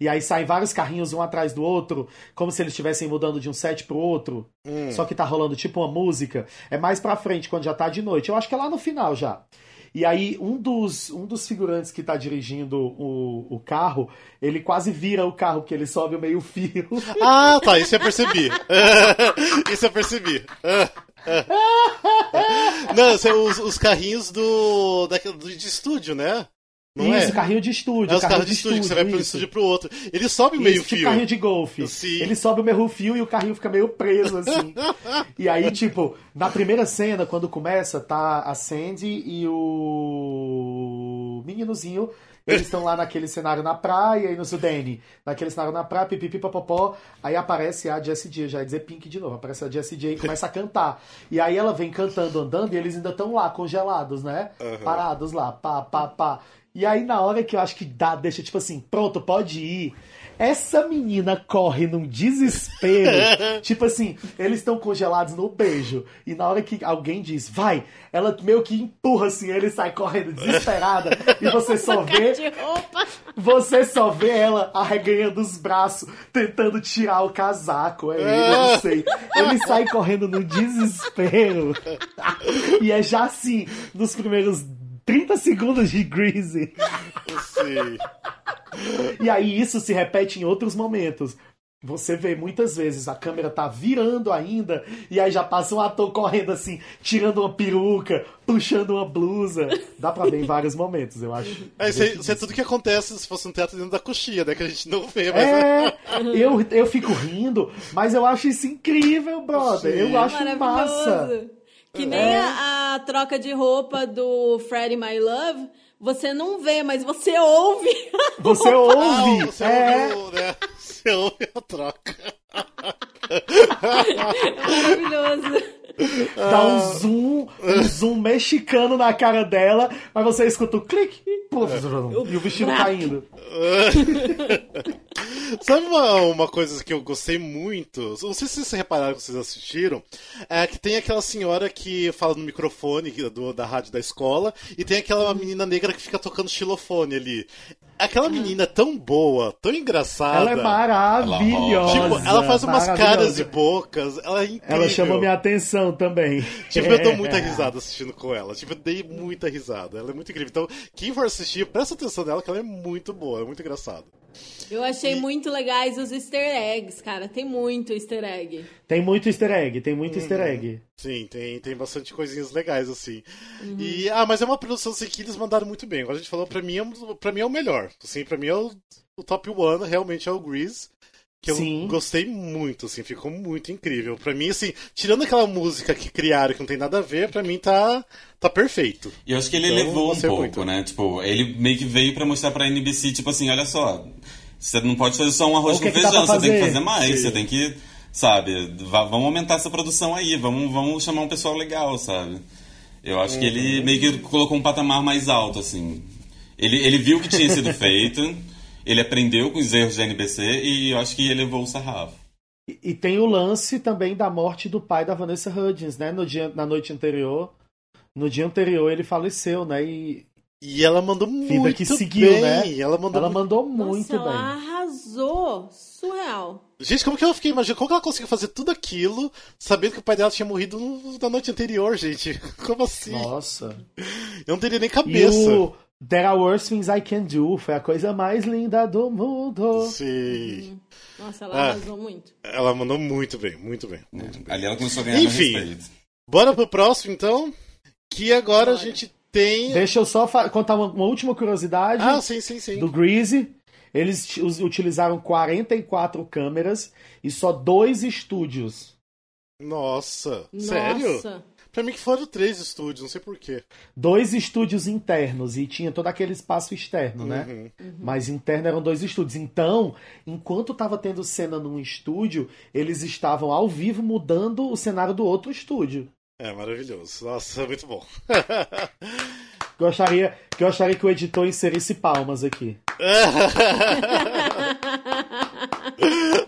S6: E aí saem vários carrinhos um atrás do outro, como se eles estivessem mudando de um set pro outro. Só que tá rolando tipo uma música. É mais pra frente, quando já tá de noite. Eu acho que é lá no final já. E aí, um dos, um dos figurantes que tá dirigindo o, o carro, ele quase vira o carro, porque ele sobe o meio fio.
S8: Ah, tá, isso eu percebi. isso eu percebi. Não, são os, os carrinhos do, da, do de estúdio, né? Não
S6: isso,
S8: é?
S6: carrinho de estúdio.
S8: É os
S6: carrinho
S8: carros de estúdio, que você vai pro
S6: isso.
S8: estúdio pro outro. Ele sobe meio
S6: Isso, tipo
S8: fio.
S6: carrinho de golfe.
S8: Sim.
S6: Ele sobe o meio fio e o carrinho fica meio preso, assim. e aí, tipo, na primeira cena, quando começa, tá a Sandy e o meninozinho eles estão lá naquele cenário na praia, e no Sudene, naquele cenário na praia, pipipi, popopó, aí aparece a Jessie J, já ia dizer Pink de novo, aparece a Jessie J e começa a cantar. E aí ela vem cantando, andando, e eles ainda estão lá, congelados, né? Parados lá, pá, pá, pá. E aí na hora que eu acho que dá, deixa tipo assim, pronto, pode ir. Essa menina corre num desespero. tipo assim, eles estão congelados no beijo. E na hora que alguém diz, vai, ela meio que empurra assim, ele sai correndo desesperada. e você só vê.
S9: de roupa.
S6: Você só vê ela arreganhando os braços, tentando tirar o casaco. É ele, eu não sei. Ele sai correndo no desespero. e é já assim, nos primeiros 30 segundos de Greasy.
S8: Sim.
S6: E aí isso se repete em outros momentos. Você vê muitas vezes a câmera tá virando ainda e aí já passa um ator correndo assim, tirando uma peruca, puxando uma blusa. Dá pra ver em vários momentos, eu acho.
S8: É, isso, é, isso é tudo que acontece se fosse um teatro dentro da coxinha, né? Que a gente não vê, mas.
S6: É, eu, eu fico rindo, mas eu acho isso incrível, brother.
S8: Sim.
S6: Eu acho massa.
S9: Que nem a, a troca de roupa do Freddy My Love, você não vê, mas você ouve.
S6: Você
S8: Ah,
S6: ouve.
S8: você
S6: é,
S8: ouviu, né? Você ouve a troca.
S9: Maravilhoso.
S6: dá um zoom, um zoom mexicano na cara dela, mas você escuta o clique puf, e o vestido caindo.
S8: Sabe uma, uma coisa que eu gostei muito? Não sei se vocês repararam que vocês assistiram. É que tem aquela senhora que fala no microfone do, da rádio da escola e tem aquela menina negra que fica tocando xilofone ali. Aquela menina é tão boa, tão engraçada.
S6: Ela é maravilhosa.
S8: Tipo, ela faz umas caras e bocas. Ela é incrível.
S6: Ela chamou minha atenção também.
S8: Tipo, eu dou muita risada assistindo com ela. Tipo, eu dei muita risada. Ela é muito incrível. Então, quem for assistir, presta atenção nela, que ela é muito boa, é muito engraçada.
S9: Eu achei muito legais os easter eggs, cara. Tem muito easter egg.
S6: Tem muito easter egg, tem muito easter egg.
S8: Sim, tem, tem bastante coisinhas legais, assim. E, ah, mas é uma produção assim, que eles mandaram muito bem. Agora a gente falou, pra mim, é, pra mim é o melhor. Assim, pra mim é o, o top one, realmente é o Grease. Que eu
S6: Sim.
S8: gostei muito, assim, ficou muito incrível. Pra mim, assim, tirando aquela música que criaram que não tem nada a ver, pra mim tá, tá perfeito.
S2: E eu acho que ele
S8: Então,
S2: elevou um pouco,
S8: muito.
S2: né? Tipo, ele meio que veio pra mostrar pra NBC, tipo assim, olha só, você não pode fazer só um arroz com
S6: que dá
S2: feijão, você tem que
S6: fazer?
S2: fazer mais,
S8: Sim.
S2: você tem que, sabe, va- vamos aumentar essa produção aí, vamos, vamos chamar um pessoal legal, sabe? Eu acho que ele
S8: Uhum.
S2: meio que colocou um patamar mais alto, assim. Ele, ele viu o que tinha sido feito, ele aprendeu com os erros da NBC e eu acho que elevou o sarrafo.
S6: E, e tem o lance também da morte do pai da Vanessa Hudgens, né? No dia, na noite anterior. No dia anterior ele faleceu, né? E
S8: E ela mandou
S6: Vida
S8: muito
S6: que seguiu,
S8: bem.
S6: né?
S8: Ela mandou
S6: ela
S8: muito
S6: mandou muito
S9: Nossa, ela
S6: bem.
S9: arrasou. Surreal.
S8: Gente, como que eu fiquei imaginando? Como que ela conseguiu fazer tudo aquilo sabendo que o pai dela tinha morrido na noite anterior, gente? Como assim?
S6: Nossa.
S8: Eu não teria nem
S6: E
S8: cabeça.
S6: o There Are Worse Things I Can Do foi a coisa mais linda do mundo.
S8: Sim.
S9: Nossa, ela
S8: Ah.
S9: arrasou muito.
S8: Ela mandou muito bem, muito bem.
S2: Ali ela começou a ganhar
S8: Enfim. Bora pro próximo, então? Que agora a gente tem.
S6: Deixa eu só contar uma, uma última curiosidade
S8: Ah, sim, sim, sim.
S6: do Greasy. Eles utilizaram 44 câmeras e só dois estúdios.
S8: Nossa, sério?
S9: Nossa.
S8: Pra mim que foram três estúdios, não sei porquê.
S6: Dois estúdios internos e tinha todo aquele espaço externo, né?
S8: Uhum.
S6: Mas interno eram dois estúdios. Então, enquanto tava tendo cena num estúdio, eles estavam ao vivo mudando o cenário do outro estúdio.
S8: É maravilhoso. Nossa, muito bom.
S6: Gostaria, gostaria que o editor inserisse palmas aqui.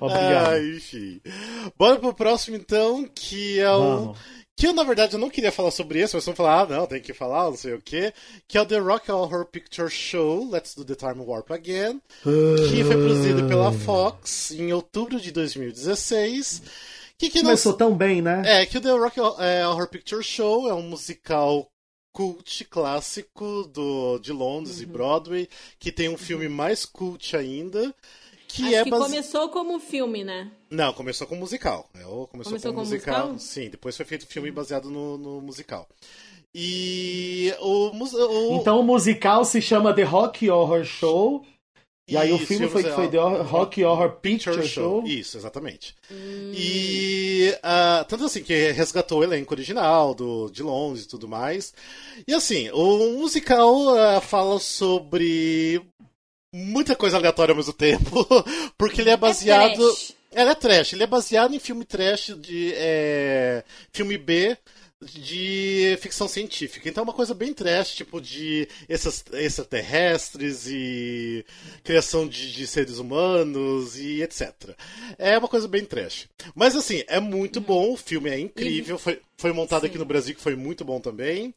S6: Obrigado.
S8: Ah, enfim. Bora pro próximo, então, que é o. Que eu, na verdade, eu não queria falar sobre esse, mas vamos falar, ah, não, tem que falar, não sei o quê. Que é o The Rock Horror Picture Show, Let's Do the Time Warp Again. Que foi produzido pela Fox em outubro de 2016. Que, que não-
S6: Começou tão bem, né?
S8: É, que o The Rock é, Horror Picture Show é um musical cult clássico do, de Londres e Broadway, que tem um filme mais cult ainda. Que
S9: Acho
S8: é
S9: que
S8: base-
S9: começou como filme, né?
S8: Não, começou com musical. É, o- começou,
S9: Começou
S8: com
S9: com
S8: musical.
S9: musical?
S8: Sim, depois foi feito filme baseado no, no musical. E o, o-
S6: Então o musical se chama The Rock Horror Show E aí o filme foi,
S8: é
S6: foi The Rock Horror Picture
S8: Picture
S6: Show.
S8: Isso, exatamente. E ah, tanto assim que resgatou o elenco original do, de Londres e tudo mais. E assim, o musical ah, fala sobre muita coisa aleatória ao mesmo tempo, porque ele é baseado.
S9: trash.
S8: Ela é trash, ele é baseado em filme trash de. é, filme B de ficção científica. Então é uma coisa bem trash, tipo de essas extraterrestres e criação de, de seres humanos e etc. É uma coisa bem trash. Mas assim, é muito bom, o filme é incrível, foi, foi montado aqui no Brasil que foi muito bom também.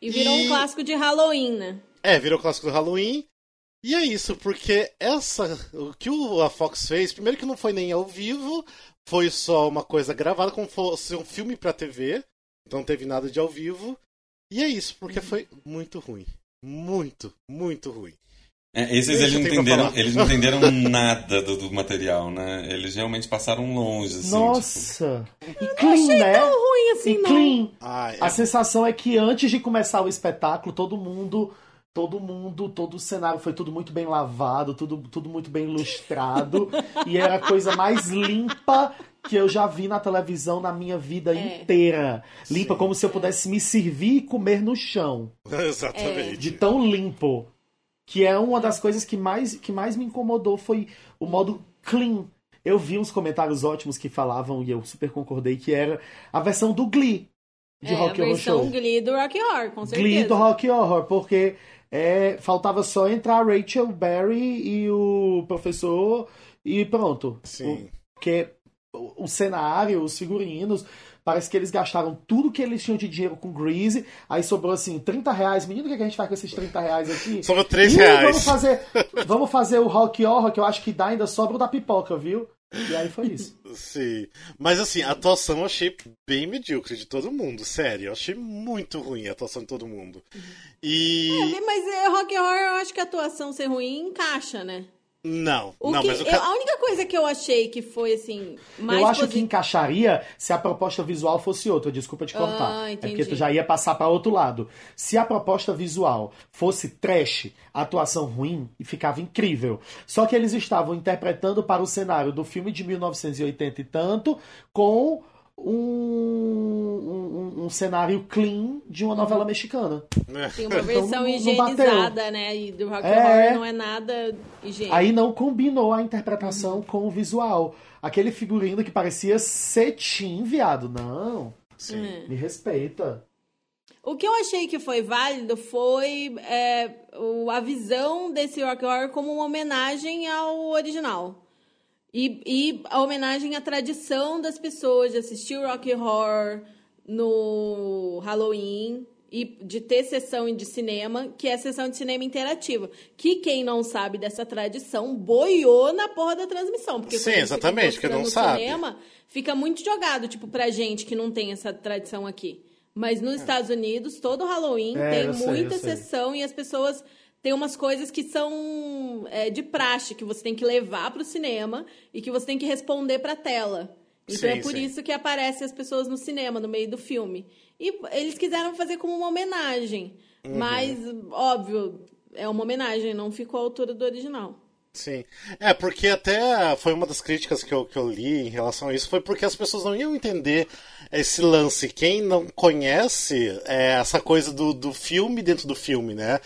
S9: E virou
S8: E-
S9: um clássico de Halloween, né?
S8: É, virou clássico do Halloween. E é isso, porque essa. O que a Fox fez, primeiro que não foi nem ao vivo, foi só uma coisa gravada como fosse um filme pra TV. Então não teve nada de ao vivo. E é isso, porque foi muito ruim. Muito, muito ruim.
S2: É, esses eles não, entenderam, eles não entenderam nada do, do material, né? Eles realmente passaram longe, assim. tipo,
S6: Nossa! E clean, né?
S9: Tão ruim assim,
S6: E
S9: não.
S6: clean.
S8: Ah, é-
S6: A sensação é que antes de começar o espetáculo, todo mundo, todo mundo, todo o cenário foi tudo muito bem lavado, tudo, tudo muito bem ilustrado. e era a coisa mais limpa que eu já vi na televisão na minha vida
S9: É.
S6: inteira. Limpa
S8: Sim.
S6: como se eu pudesse me servir e comer no chão.
S8: Exatamente.
S6: De tão limpo. Que é uma das coisas que mais, que mais me incomodou foi o modo clean. Eu vi uns comentários ótimos que falavam, e eu super concordei, que era a versão do Glee de
S9: é,
S6: Rock
S9: a
S6: Horror
S9: versão
S6: Show.
S9: Glee do Rock Horror, com certeza.
S6: Glee do Rock Horror, porque é, faltava só entrar a Rachel Berry e o professor e pronto.
S8: Sim.
S6: Porque o, o cenário, os figurinos, parece que eles gastaram tudo que eles tinham de dinheiro com Grease, aí sobrou assim, 30 reais. Menino, o que, é que a gente faz com esses 30 reais aqui?
S8: Sobrou 3
S6: Ih,
S8: reais.
S6: Vamos fazer, vamos fazer o Rock Horror, que eu acho que dá ainda sobra o da pipoca, viu? E aí foi isso.
S8: Sim. Mas assim, a atuação eu achei bem medíocre de todo mundo, sério. Eu achei muito ruim a atuação de todo mundo. E.
S9: É, mas é, Rock Horror, eu acho que a atuação ser ruim encaixa, né?
S8: Não,
S9: O
S8: não,
S9: que,
S8: mas o
S9: eu- a única coisa que eu achei que foi, assim, mais
S6: eu acho que encaixaria se a proposta visual fosse outra. Desculpa te cortar.
S9: Ah,
S6: é porque tu já ia passar pra outro lado. Se a proposta visual fosse trash, atuação ruim, ficava incrível. Só que eles estavam interpretando para o cenário do filme de 1980 e tanto, com um, um, um cenário clean de uma novela mexicana.
S9: Tem uma
S6: Então,
S9: versão
S6: não- não
S9: higienizada, né? E do Rock
S6: É.
S9: Horror não é nada higiênico.
S6: Aí não combinou a interpretação com o visual. Aquele figurino que parecia cetim, viado. Não,
S8: Sim.
S6: me respeita.
S9: O que eu achei que foi válido foi é, o- a visão desse Rock Horror como uma homenagem ao original. E, e a homenagem à tradição das pessoas de assistir o Rock Horror no Halloween e de ter sessão de cinema, que é sessão de cinema interativa. Que quem não sabe dessa tradição boiou na porra da transmissão. Porque
S8: Sim, exatamente, porque não sabe.
S9: cinema, fica muito jogado, tipo, pra gente que não tem essa tradição aqui. Mas nos Estados Unidos, todo Halloween
S6: É,
S9: tem
S6: sei,
S9: muita
S6: sei.
S9: sessão e as pessoas têm umas coisas que são é, de praxe, que você tem que levar pro cinema e que você tem que responder pra tela. Então
S8: Sim,
S9: é por
S8: sim.
S9: isso que aparecem as pessoas no cinema, no meio do filme. E eles quiseram fazer como uma homenagem.
S8: Uhum.
S9: Mas, óbvio, é uma homenagem, não ficou à altura do original.
S8: Sim. É, porque até foi uma das críticas que eu, que eu li em relação a isso, foi porque as pessoas não iam entender esse lance. Quem não conhece é, essa coisa do, do filme dentro do filme, né?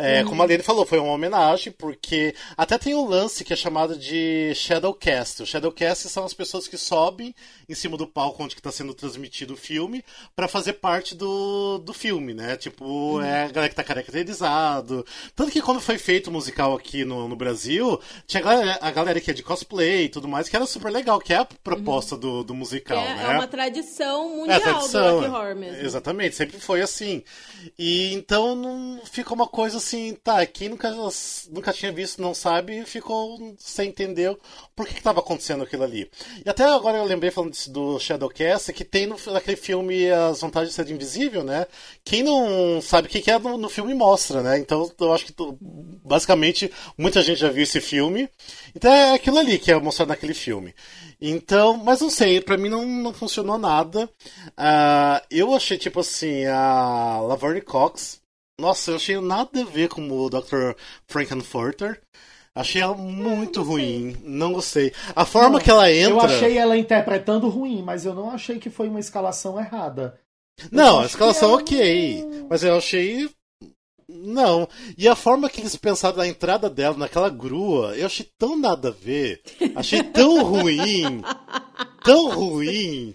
S8: É, Como a Lene falou, foi uma homenagem, porque até tem um lance que é chamado de Shadowcast. O Shadowcast são as pessoas que sobem em cima do palco onde está sendo transmitido o filme para fazer parte do, do filme, né? Tipo, é a galera que tá caracterizado. Tanto que quando foi feito o musical aqui no, no Brasil, tinha a galera, a galera que é de cosplay e tudo mais, que era super legal, que é a proposta do, do
S9: Que
S8: musical,
S9: é,
S8: né?
S9: é uma tradição
S8: É,
S9: mundial
S8: a tradição,
S9: do Rock
S8: é.
S9: Horror mesmo.
S8: Exatamente, sempre foi assim. E então não fica uma coisa assim, tá, quem nunca, nunca tinha visto, não sabe, ficou sem entender por que estava acontecendo aquilo ali. E até agora eu lembrei falando disso do Shadowcast, que tem no, naquele filme As Vantagens de Ser Invisível, né? Quem não sabe o que que é no, no filme mostra, né? Então eu acho que basicamente muita gente já viu esse filme. Então é aquilo ali que é mostrado naquele filme. Então, mas não sei, pra mim não, não funcionou nada. Ah, eu achei, tipo assim, a Laverne Cox. Nossa, eu achei nada a ver com o Dr. Frankenfurter. Achei ela muito ruim. Não gostei. A forma que ela entra.
S6: Eu achei ela interpretando ruim, mas eu não achei que foi uma escalação errada. Eu
S8: Não, a escalação
S6: ela-
S8: ok. Mas eu achei. Não. E a forma que eles pensaram na entrada dela, naquela grua, eu achei tão nada a ver. Achei tão ruim. Tão ruim.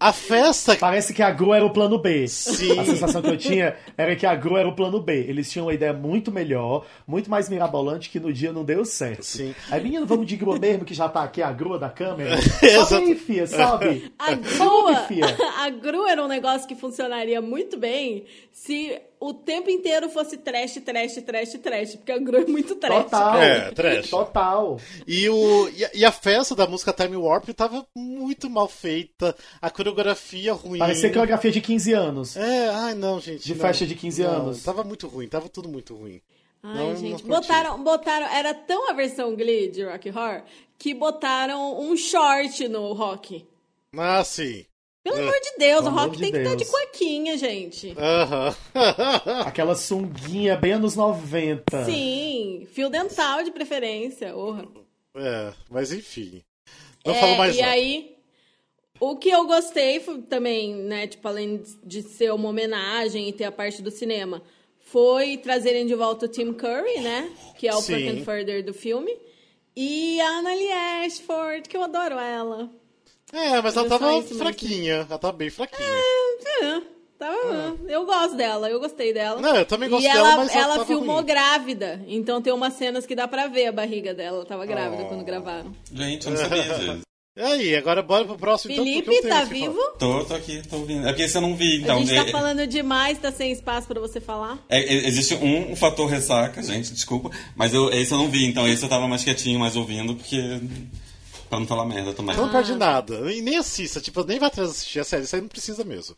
S8: A festa.
S6: Parece que a Gru era o plano B.
S8: Sim.
S6: A sensação que eu tinha era que a Gru era o plano B. Eles tinham uma ideia muito melhor, muito mais mirabolante, que no dia não deu certo.
S8: Sim.
S6: Aí, menino, vamos de Gru mesmo, que já tá aqui a grua da câmera.
S8: Exato.
S6: Sobe aí, fia, sobe.
S9: A
S6: Sobe,
S9: grua,
S6: fia.
S9: a grua era um negócio que funcionaria muito bem se o tempo inteiro fosse trash, trash, trash, trash. Porque a grua é muito trash.
S6: Total.
S8: É, trash.
S6: Total.
S8: E, o, e, a- e a festa da música Time Warp tava muito mal feita. A coreografia ruim.
S6: Parecia coreografia de 15 anos.
S8: É, ai não, gente.
S6: De
S8: não.
S6: festa de 15
S8: Não,
S6: anos.
S8: Tava muito ruim, tava tudo muito ruim.
S9: Ai,
S8: Não-
S9: gente, botaram, botaram. Era tão a versão Glee de Rock Horror que botaram um short no rock.
S8: Ah, sim.
S9: Pelo amor de Deus,
S6: Pelo
S9: o rock
S6: de
S9: tem que estar de
S6: Deus.
S9: cuequinha, gente.
S8: Aham.
S6: Aquela sunguinha bem anos 90.
S9: Sim, fio dental de preferência. Orra.
S8: é, mas enfim. Não
S9: É,
S8: falo mais
S9: e
S8: nada.
S9: aí, o que eu gostei foi também, né, tipo, além de ser uma homenagem e ter a parte do cinema, foi trazerem de volta o Tim Curry, né, que é o
S8: Sim.
S9: Fucking Further do filme, e a Annalie Ashford, que eu adoro ela.
S8: É, mas ela tava
S9: isso mesmo.
S8: fraquinha. Ela tava bem fraquinha.
S9: É, tava, Eu gosto dela, eu gostei dela.
S8: Ah. Não, eu também gosto
S9: e
S8: dela,
S9: ela,
S8: mas ela
S9: ela
S8: tava
S9: filmou
S8: ruim.
S9: grávida, então tem umas cenas que dá pra ver a barriga dela. Ela tava grávida
S8: Oh.
S9: quando gravaram.
S2: Gente, eu não sabia disso.
S8: E aí, agora bora pro próximo. então,
S9: Felipe,
S8: tenho
S9: tá vivo?
S2: Tô, tô aqui, tô ouvindo. É porque esse eu não vi, então.
S9: a gente tá
S2: é-
S9: falando demais, tá sem espaço pra você falar.
S2: é- é- existe um, um fator ressaca, gente, desculpa. Mas eu, esse eu não vi, então esse eu tava mais quietinho, mais ouvindo, porque. Pra não falar merda também.
S8: Então não perde nada. E nem assista, tipo, nem vai atrás assistir a série, isso aí não precisa mesmo.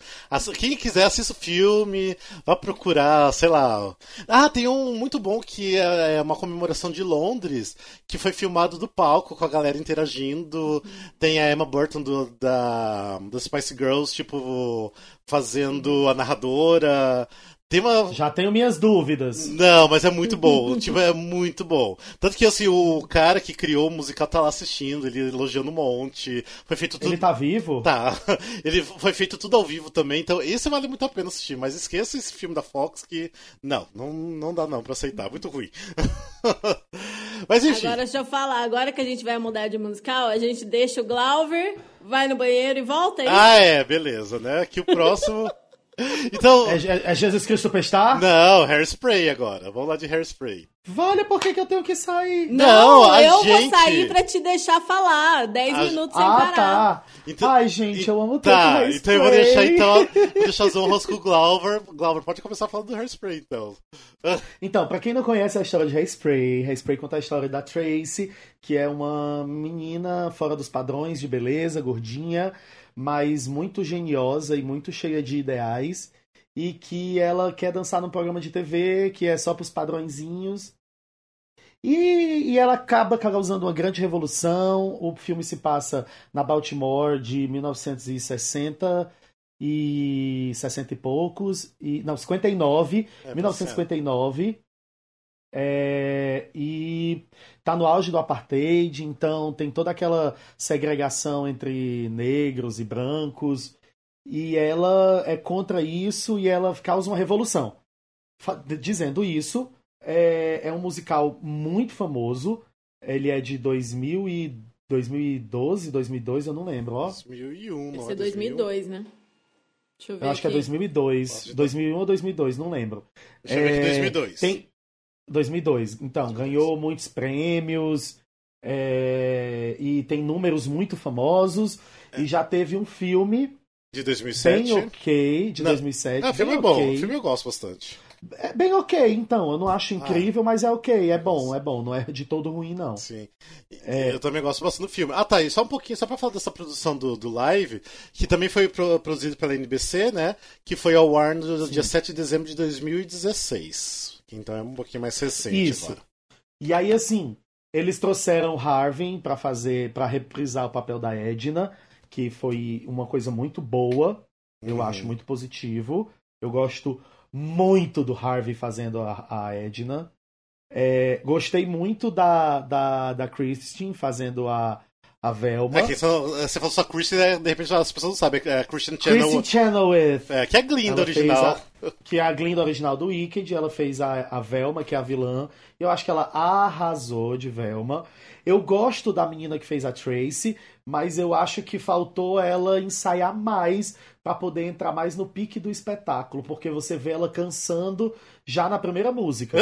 S8: Quem quiser, assista o filme, vá procurar, sei lá. Ah, tem um muito bom que é uma comemoração de Londres, que foi filmado do palco com a galera interagindo. Tem a Emma Burton do, da, da Spice Girls, tipo, fazendo a narradora. Tem uma.
S6: Já tenho minhas dúvidas.
S8: Não, mas é muito bom. tipo, é muito bom. Tanto que, assim, o cara que criou o musical tá lá assistindo, ele elogiando um monte. Foi feito tudo.
S6: Ele tá vivo?
S8: Tá. Ele foi feito tudo ao vivo também, então esse vale muito a pena assistir. Mas esqueça esse filme da Fox que. Não, não, não dá não pra aceitar. Muito ruim. mas enfim.
S9: Agora deixa eu falar, agora que a gente vai mudar de musical, a gente deixa o Glauber, vai no banheiro e volta aí.
S8: Ah, é, beleza, né? Que o próximo. Então.
S6: É, é- é Jesus Cristo Superstar?
S8: Não, Hairspray agora. Vamos lá de Hairspray.
S6: Vale, por que, que eu tenho que sair?
S8: Não, a
S9: eu
S8: gente-
S9: vou sair pra te deixar falar. 10
S8: A-
S9: minutos sem
S6: Ah,
S9: parar.
S6: tá.
S8: Então-
S6: Ai, gente, eu amo tanto
S8: Tá,
S6: Hairspray.
S8: então eu vou deixar então. Vou deixar as honras com o Glauber. Glauber, pode começar falando do Hairspray, então.
S6: Então, pra quem não conhece a história de Hairspray, Hairspray conta a história da Tracy, que é uma menina fora dos padrões de beleza, gordinha, mas muito geniosa e muito cheia de ideais, e que ela quer dançar num programa de TV que é só pros padrõezinhos. E, e ela acaba causando uma grande revolução. O filme se passa na Baltimore de 1960 e 60 e poucos, e não, 59,
S8: É,
S6: 1959. É, e tá no auge do apartheid, então tem toda aquela segregação entre negros e brancos, e ela é contra isso e ela causa uma revolução. Fa- Dizendo isso, é, é um musical muito famoso. Ele é de 2000 e 2012, 2002, eu não lembro, ó.
S8: 2001,
S9: Esse
S8: não
S9: é 2002, né? Deixa eu ver
S6: Eu acho que é
S9: aqui.
S6: 2002,
S8: Posso te dar?
S6: 2001 ou 2002, não lembro.
S8: Deixa eu ver aqui,
S6: É,
S8: 2002.
S6: Tem 2002. Então, ganhou muitos prêmios é, e tem números muito famosos
S8: É.
S6: e já teve um filme
S8: De 2007.
S6: bem ok de
S8: Não.
S6: 2007.
S8: Ah, filme é bom.
S6: ok.
S8: O filme eu gosto bastante.
S6: É bem ok, então. Eu não acho
S8: Ah.
S6: incrível, mas é ok. É bom, é bom. Não é de todo ruim, não.
S8: Sim.
S6: É.
S8: Eu também gosto bastante do filme. Ah, tá. E só um pouquinho, só pra falar dessa produção do, do live, que também foi pro- produzido pela NBC, né? Que foi ao ar no dia 7 de dezembro de 2016. Então é um pouquinho mais recente
S6: Isso.
S8: agora.
S6: E aí, assim, eles trouxeram Harvey pra fazer, para reprisar o papel da Edna, que foi uma coisa muito boa. Eu
S8: Uhum.
S6: acho muito positivo. Eu gosto muito do Harvey fazendo a, a Edna. É, gostei muito da, da, da Christine fazendo a, a Velma.
S8: É você falou só Christian, né? de repente as pessoas não sabem. É Christian Channel.
S6: Christine Chenoweth.
S8: É, que é a Glinda
S6: Ela
S8: original.
S6: a- que é a Glinda original do Wicked, ela fez a, a Velma, que é a vilã. Eu acho que ela arrasou de Velma. Eu gosto da menina que fez a Tracy, mas eu acho que faltou ela ensaiar mais pra poder entrar mais no pique do espetáculo, porque você vê ela cansando já na primeira música.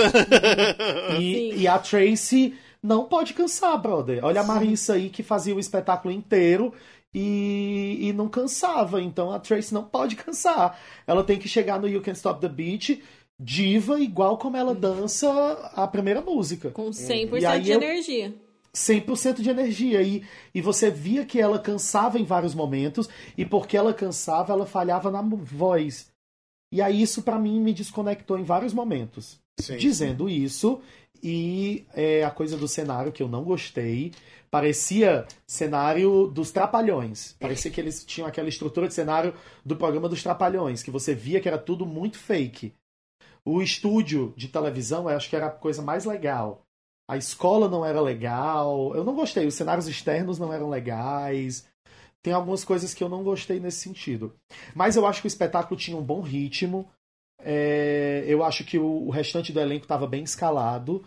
S6: e, e a Tracy não pode cansar, brother. Olha a Marissa aí que fazia o espetáculo inteiro e, e não cansava. Então a Tracy não pode cansar. Ela tem que chegar no You Can Stop the Beat diva, igual como ela dança a primeira música.
S9: Com 100%
S6: E aí
S9: de
S6: eu-
S9: energia.
S6: 100% de energia. E, e você via que ela cansava em vários momentos, e porque ela cansava, ela falhava na voz. E aí isso pra mim me desconectou em vários momentos.
S8: Sim.
S6: Dizendo isso, e é, a coisa do cenário que eu não gostei, parecia cenário dos Trapalhões. Parecia que eles tinham aquela estrutura de cenário do programa dos Trapalhões, que você via que era tudo muito fake. O estúdio de televisão, eu acho que era a coisa mais legal. A escola não era legal. Eu não gostei. Os cenários externos não eram legais. Tem algumas coisas que eu não gostei nesse sentido. Mas eu acho que o espetáculo tinha um bom ritmo. É, eu acho que o, o restante do elenco estava bem escalado.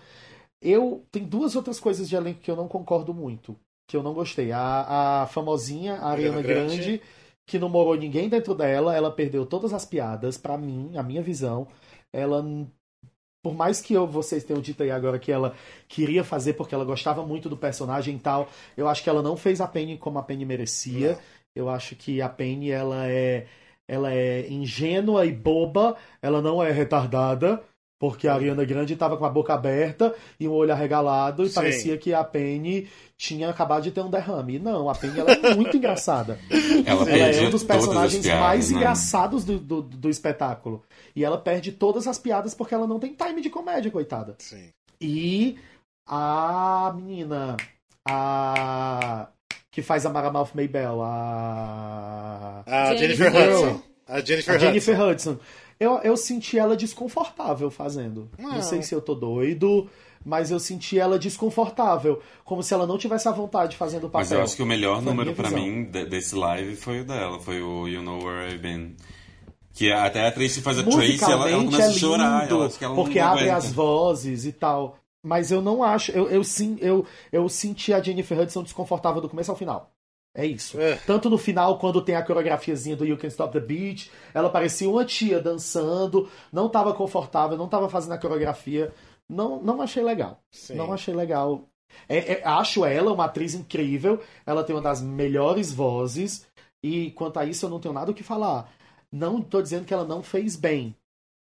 S6: Eu tem duas outras coisas de elenco que eu não concordo muito, que eu não gostei. A, a famosinha, a Ariana
S8: Grande.
S6: Grande, que não morou ninguém dentro dela, ela perdeu todas as piadas. Pra mim, a minha visão, ela por mais que eu, vocês tenham dito aí agora que ela queria fazer porque ela gostava muito do personagem e tal, eu acho que ela não fez a Penny como a Penny merecia. Eu acho que a Penny ela é ela é ingênua e boba, ela não é retardada, porque a Ariana Grande estava com a boca aberta e um olho arregalado e
S8: Sim.
S6: parecia que a Penny tinha acabado de ter um derrame. Não, a Penny ela é muito engraçada.
S2: Ela
S6: Ela é um dos personagens
S2: piadas,
S6: mais
S2: né?
S6: engraçados do, do, do espetáculo. E ela perde todas as piadas porque ela não tem time de comédia, coitada.
S8: Sim.
S6: E a menina, a que faz a Maramouth Maybell, a,
S8: A
S9: Jennifer
S8: Jennifer
S6: Hudson.
S8: A Jennifer,
S6: a Jennifer
S8: Hudson.
S6: Hudson. Eu, eu senti ela desconfortável fazendo. Não.
S8: Não.
S6: sei se eu tô doido, mas eu senti ela desconfortável. Como se ela não tivesse a vontade fazendo o papel.
S2: Mas eu acho que o melhor
S6: Foi
S2: número
S6: visão.
S2: mim de- desse live foi o dela, foi o You Know Where I've Been. Que até a Tracy faz a Tracy, ela, ela começa
S6: é
S2: a chorar,
S6: lindo,
S2: ela, que ela
S6: porque abre
S2: aguenta.
S6: as vozes e tal. Mas eu não acho. Eu, eu, sim, eu, eu senti a Jennifer Hudson desconfortável do começo ao final. É isso.
S8: É.
S6: Tanto no final, quando tem a coreografiazinha do You Can Stop the Beat, ela parecia uma tia dançando, não tava confortável, não tava fazendo a coreografia. Não, não achei legal.
S8: Sim.
S6: Não achei legal. É- é- acho ela uma atriz incrível, ela tem uma das melhores vozes, e quanto a isso eu não tenho nada o que falar. Não tô dizendo que ela não fez bem.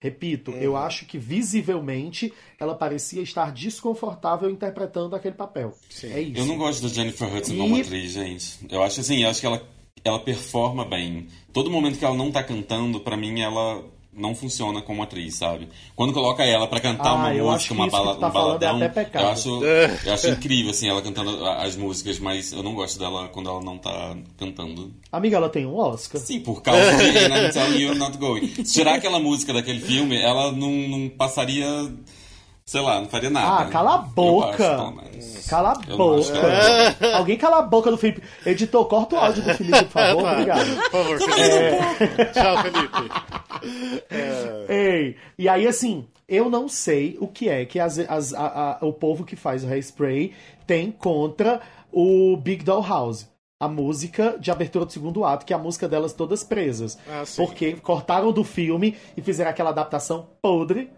S6: Repito,
S8: Uhum.
S6: eu acho que visivelmente ela parecia estar desconfortável interpretando aquele papel.
S8: Sim.
S6: É isso.
S2: Eu não gosto da Jennifer Hudson
S6: E-
S2: como atriz, gente. Eu acho assim, eu acho que ela, ela performa bem. Todo momento que ela não tá cantando, pra mim, ela não funciona como atriz, sabe? Quando coloca ela pra cantar
S6: Ah,
S2: uma música,
S6: que
S2: uma bala,
S6: tá
S2: um
S6: é
S2: baladão,
S6: até pecado.
S2: eu acho, eu acho incrível, assim, ela cantando as músicas, mas eu não gosto dela quando ela não tá cantando.
S6: Amiga, ela tem um Oscar.
S2: Sim, por causa de I'm Telling You I'm Not Going. Se tirar aquela música daquele filme, ela não, não passaria, sei lá, não faria nada.
S6: Ah, cala a boca. Cala a
S2: que
S6: boca. Alguém cala a boca do Felipe. Editor, corta o áudio do Felipe, por favor. Obrigado.
S8: Por favor, Felipe. Tchau, Felipe.
S6: Ei, e aí assim, eu não sei o que é que as, as- a- a- o povo que faz o Hairspray tem contra o Big Doll House. A música de abertura do segundo ato, que é a música delas todas presas.
S8: Ah, sim.
S6: Porque cortaram do filme e fizeram aquela adaptação podre.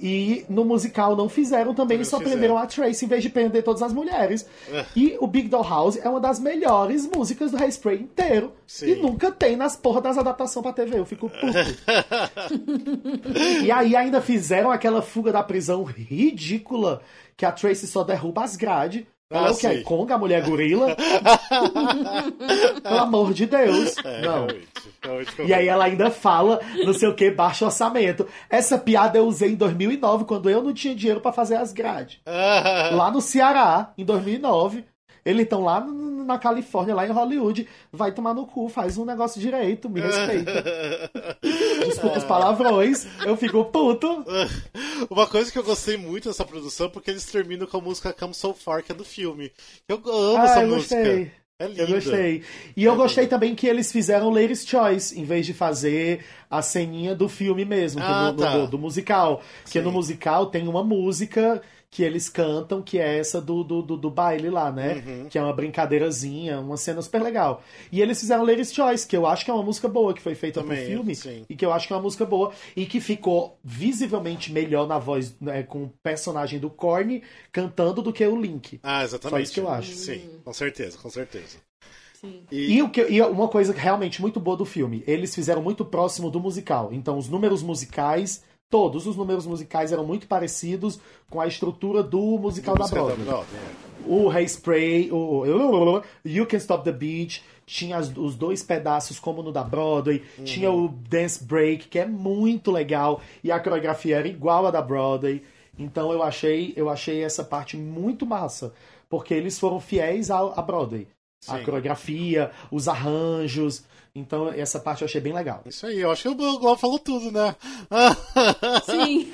S6: E no musical não fizeram também,
S8: Não
S6: e só
S8: fizeram.
S6: prenderam a Tracy em vez de prender todas as mulheres.
S8: É.
S6: E o Big Doll House é uma das melhores músicas do Hairspray inteiro.
S8: Sim.
S6: E nunca tem nas porra das adaptações pra TV. Eu fico puto. E aí ainda fizeram aquela fuga da prisão ridícula que a Tracy só derruba as grades. Ela
S8: Ah,
S6: é o que? Conga, a mulher gorila? Pelo amor de Deus.
S8: É,
S6: Não.
S8: realmente, realmente
S6: E aí ela ainda fala, não sei o que, baixo orçamento. Essa piada eu usei em 2009, quando eu não tinha dinheiro pra fazer as grades. Lá no Ceará, em 2009, Eles estão lá na Califórnia, lá em Hollywood. Vai tomar no cu, faz um negócio direito, me respeita. Desculpa os palavrões, eu fico puto.
S8: Uma coisa que eu gostei muito dessa produção é porque eles terminam com a música Come So Far, que é do filme. Eu amo
S6: Ah,
S8: essa
S6: eu
S8: música.
S6: gostei.
S8: É linda.
S6: Eu gostei. E eu gostei também que eles fizeram Ladies' Choice, em vez de fazer a ceninha do filme mesmo, que
S8: Ah,
S6: no- no-
S8: tá.
S6: do, do musical. Porque no musical tem uma música que eles cantam, que é essa do, do, do, do baile lá, né?
S8: Uhum.
S6: Que é uma brincadeirazinha, uma cena super legal. E eles fizeram Ladies' Choice, que eu acho que é uma música boa, que foi feita
S8: Também,
S6: pro filme.
S8: sim.
S6: E que eu acho que é uma música boa. E que ficou visivelmente melhor na voz, né, com o personagem do Korn cantando do que o Link.
S8: Ah, exatamente.
S6: Só isso que eu acho.
S8: Sim, com certeza, com certeza.
S9: Sim.
S6: E, o que, e uma coisa realmente muito boa do filme, eles fizeram muito próximo do musical. Então, os números musicais, todos os números musicais eram muito parecidos com a estrutura do musical da Broadway.
S8: Broadway, é.
S6: O Hairspray, o o- You Can Stop the Beat, tinha os dois pedaços como no da Broadway, tinha o Dance Break, que é muito legal, e a coreografia era igual à da Broadway. Então eu achei, eu achei essa parte muito massa, porque eles foram fiéis à, à Broadway. A
S8: Sim.
S6: coreografia, os arranjos. Então essa parte eu achei bem legal.
S8: Isso aí, eu acho que o Glauber falou tudo, né?
S9: Sim.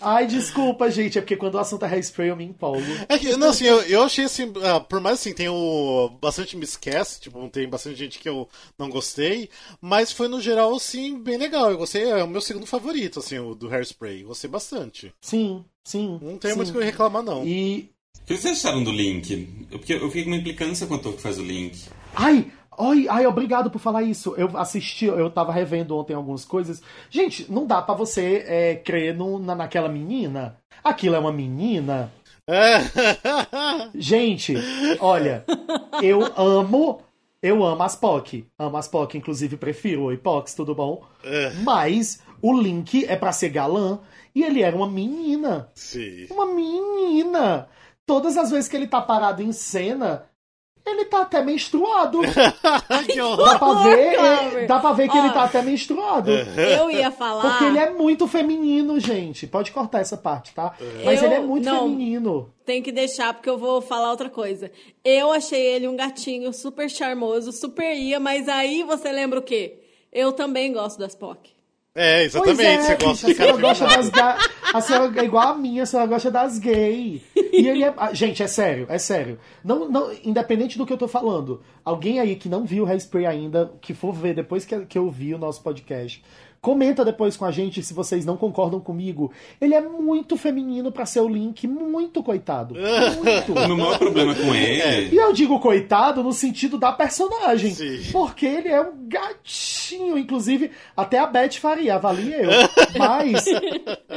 S6: Ai, desculpa, gente, é porque quando o assunto é Hairspray eu me empolgo.
S8: É que, não, assim, eu, eu achei assim, ah, por mais assim, tem o, bastante me esquece, tipo, tem bastante gente que eu não gostei, mas foi no geral, assim, bem legal. Eu gostei, é o meu segundo favorito, assim, o do Hairspray. Gostei bastante.
S6: Sim, sim.
S8: Não
S6: sim.
S8: muito o que reclamar, não.
S6: E.
S2: O que vocês acharam do Link? Eu- Porque eu fiquei com uma implicância com o ator que faz o Link.
S6: Ai, ai, ai, obrigado por falar isso. Eu assisti, eu tava revendo ontem algumas coisas. Gente, não dá pra você é, crer no, na, naquela menina. Aquilo é uma menina. Gente, olha, eu amo. Eu amo as POC. Amo as POC, inclusive prefiro. Oi, POCs, tudo bom? Mas o Link é pra ser galã e ele era uma menina.
S8: Sim.
S6: Uma menina. Todas as vezes que ele tá parado em cena, ele tá até menstruado.
S8: que
S6: Dá
S8: horror.
S6: pra ver, é, dá pra ver que ele
S9: Ó.
S6: tá até menstruado.
S9: Eu ia falar.
S6: Porque ele é muito feminino, gente. Pode cortar essa parte, tá? Mas
S9: Eu-
S6: ele é muito
S9: não.
S6: feminino.
S9: Tem que deixar, porque eu vou falar outra coisa. Eu achei ele um gatinho super charmoso, super ia, mas aí você lembra o quê? Eu também gosto das POC.
S8: É, exatamente,
S6: é,
S8: você gosta
S6: senhora
S8: cara
S6: gosta das
S8: feminado.
S6: ga... A senhora é igual a minha, a senhora gosta das gay. E ele é. ah, Gente, é sério, é sério. Não, não, independente do que eu tô falando, alguém aí que não viu o Hairspray ainda, que for ver depois que, que eu vi o nosso podcast, comenta depois com a gente se vocês não concordam comigo. Ele é muito feminino pra ser o Link, muito coitado. Muito.
S2: O meu maior problema com ele.
S6: E eu digo coitado no sentido da personagem.
S8: Sim.
S6: Porque ele é um gatinho. Inclusive, até a Beth faria, avalia eu. Mas.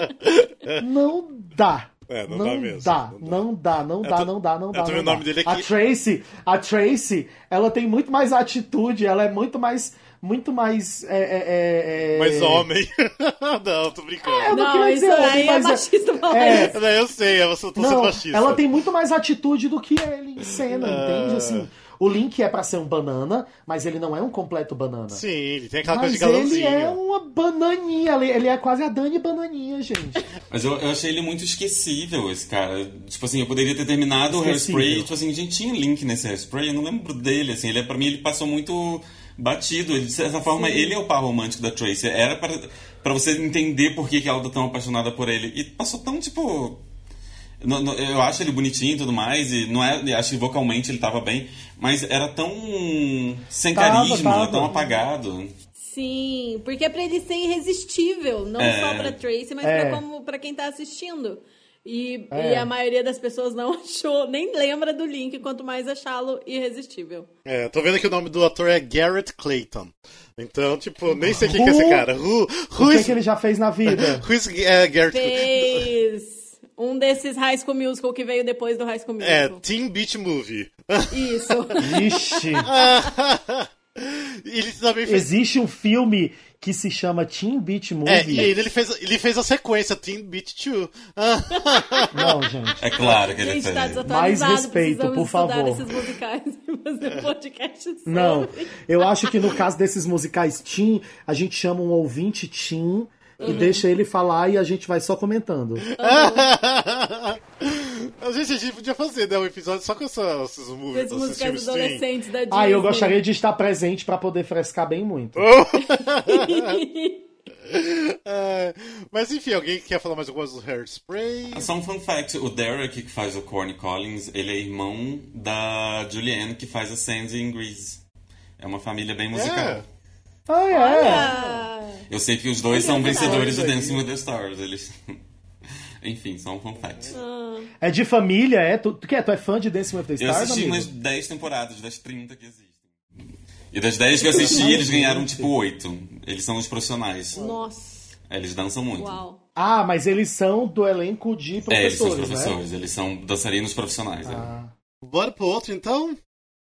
S6: Não dá.
S8: É, não
S6: não,
S8: dá mesmo,
S6: dá,
S8: não dá.
S6: não dá, não
S8: É,
S6: dá, não dá, não
S8: é,
S6: dá. não dá.
S8: nome dele
S6: A. Tracy, a Tracy, ela tem muito mais atitude, ela é muito mais, muito mais, é, é, é, é-
S8: Mas homem. não, tô brincando.
S6: Eu não
S9: Não,
S6: queria
S9: isso
S6: dizer homem,
S9: aí é
S6: mas é-
S9: machista falar
S6: é.
S8: Não, eu sei, eu tô sendo
S6: não,
S8: machista.
S6: ela tem muito mais atitude do que ele em cena, entende? Assim, o Link é pra ser um banana, mas ele não é um completo banana.
S8: Sim, ele tem aquela coisa
S6: Mas
S8: de
S6: ele
S8: galãozinho.
S6: é uma bananinha, ele, ele é quase a Dani Bananinha, gente.
S2: Mas eu, eu achei ele muito esquecível, esse cara. Tipo assim, eu poderia ter terminado o
S6: Esquecível.
S2: Hairspray. Tipo assim, gente, tinha Link nesse Hairspray, eu não lembro dele. Assim, ele, é- pra mim, ele passou muito batido. Ele, de certa forma, ele é o par romântico da Tracy. Era pra, pra você entender por que, que ela tá tão apaixonada por ele. E passou tão, tipo. não- não- Eu acho ele bonitinho e tudo mais, e não é, acho que vocalmente ele tava bem, mas era tão sem
S6: Tava,
S2: carisma,
S6: tava.
S2: tão apagado.
S9: Sim, porque é pra ele ser irresistível, não
S2: É.
S9: só pra Tracy, mas
S6: É.
S9: pra, como, pra quem tá assistindo. E,
S6: É.
S9: e a maioria das pessoas não achou, nem lembra do Link, quanto mais achá-lo irresistível.
S8: É, tô vendo que o nome do ator é Garrett Clayton. Então, tipo, nem sei quem que é esse cara. Who, who
S6: O que,
S8: is,
S6: que ele já fez na vida?
S8: who is é, Garrett?
S9: Fez um desses High School Musical que veio depois do High School
S8: É,
S9: Musical.
S8: Teen Beach Movie.
S9: Isso.
S6: Vixe,
S8: ele também fez.
S6: existe um filme que se chama Teen Beach Movie.
S8: É, e ele fez, ele fez a sequência, Teen Beach 2.
S6: Não, gente.
S2: É claro que ele
S9: Gente,
S2: fez.
S9: tá
S6: Mais respeito, por favor.
S9: esses musicais e fazer podcast sobre.
S6: Não, eu acho que no caso desses musicais teen, a gente chama um ouvinte teen e deixa ele falar e a gente vai só comentando.
S8: A gente, a gente podia fazer, né? Um episódio só com essas, esses, movies,
S9: As músicas adolescentes da Disney.
S6: Ah, eu gostaria de estar presente pra poder frescar bem muito.
S8: É, mas enfim, alguém quer falar mais alguma coisa do Hairspray?
S2: Só um fun fact, o Derek, que faz o Corny Collins, ele é irmão da Julianne, que faz a Sandy em Grease. É uma família bem musical.
S8: É.
S6: Ah, é.
S9: Ah,
S2: Eu sei que os dois são
S6: Olha,
S2: vencedores
S6: aí.
S2: Dancing with the Stars. Eles... Enfim, só um fun fact.
S6: É de família, é? Tu, tu, que é? tu é fã de Dancing with the
S2: Eu
S6: Stars,
S2: assisti
S6: amigo?
S2: umas 10 temporadas das 30 que existem. E das 10 que eu assisti, eles ganharam tipo 8. Eles são os profissionais.
S9: nossa,
S2: É, Eles dançam muito.
S9: uau.
S6: Ah, mas eles são do elenco de
S2: É, eles são os
S6: professores, né?
S2: professores, eles são dançarinos profissionais. é.
S6: Ah.
S8: Bora pro outro então?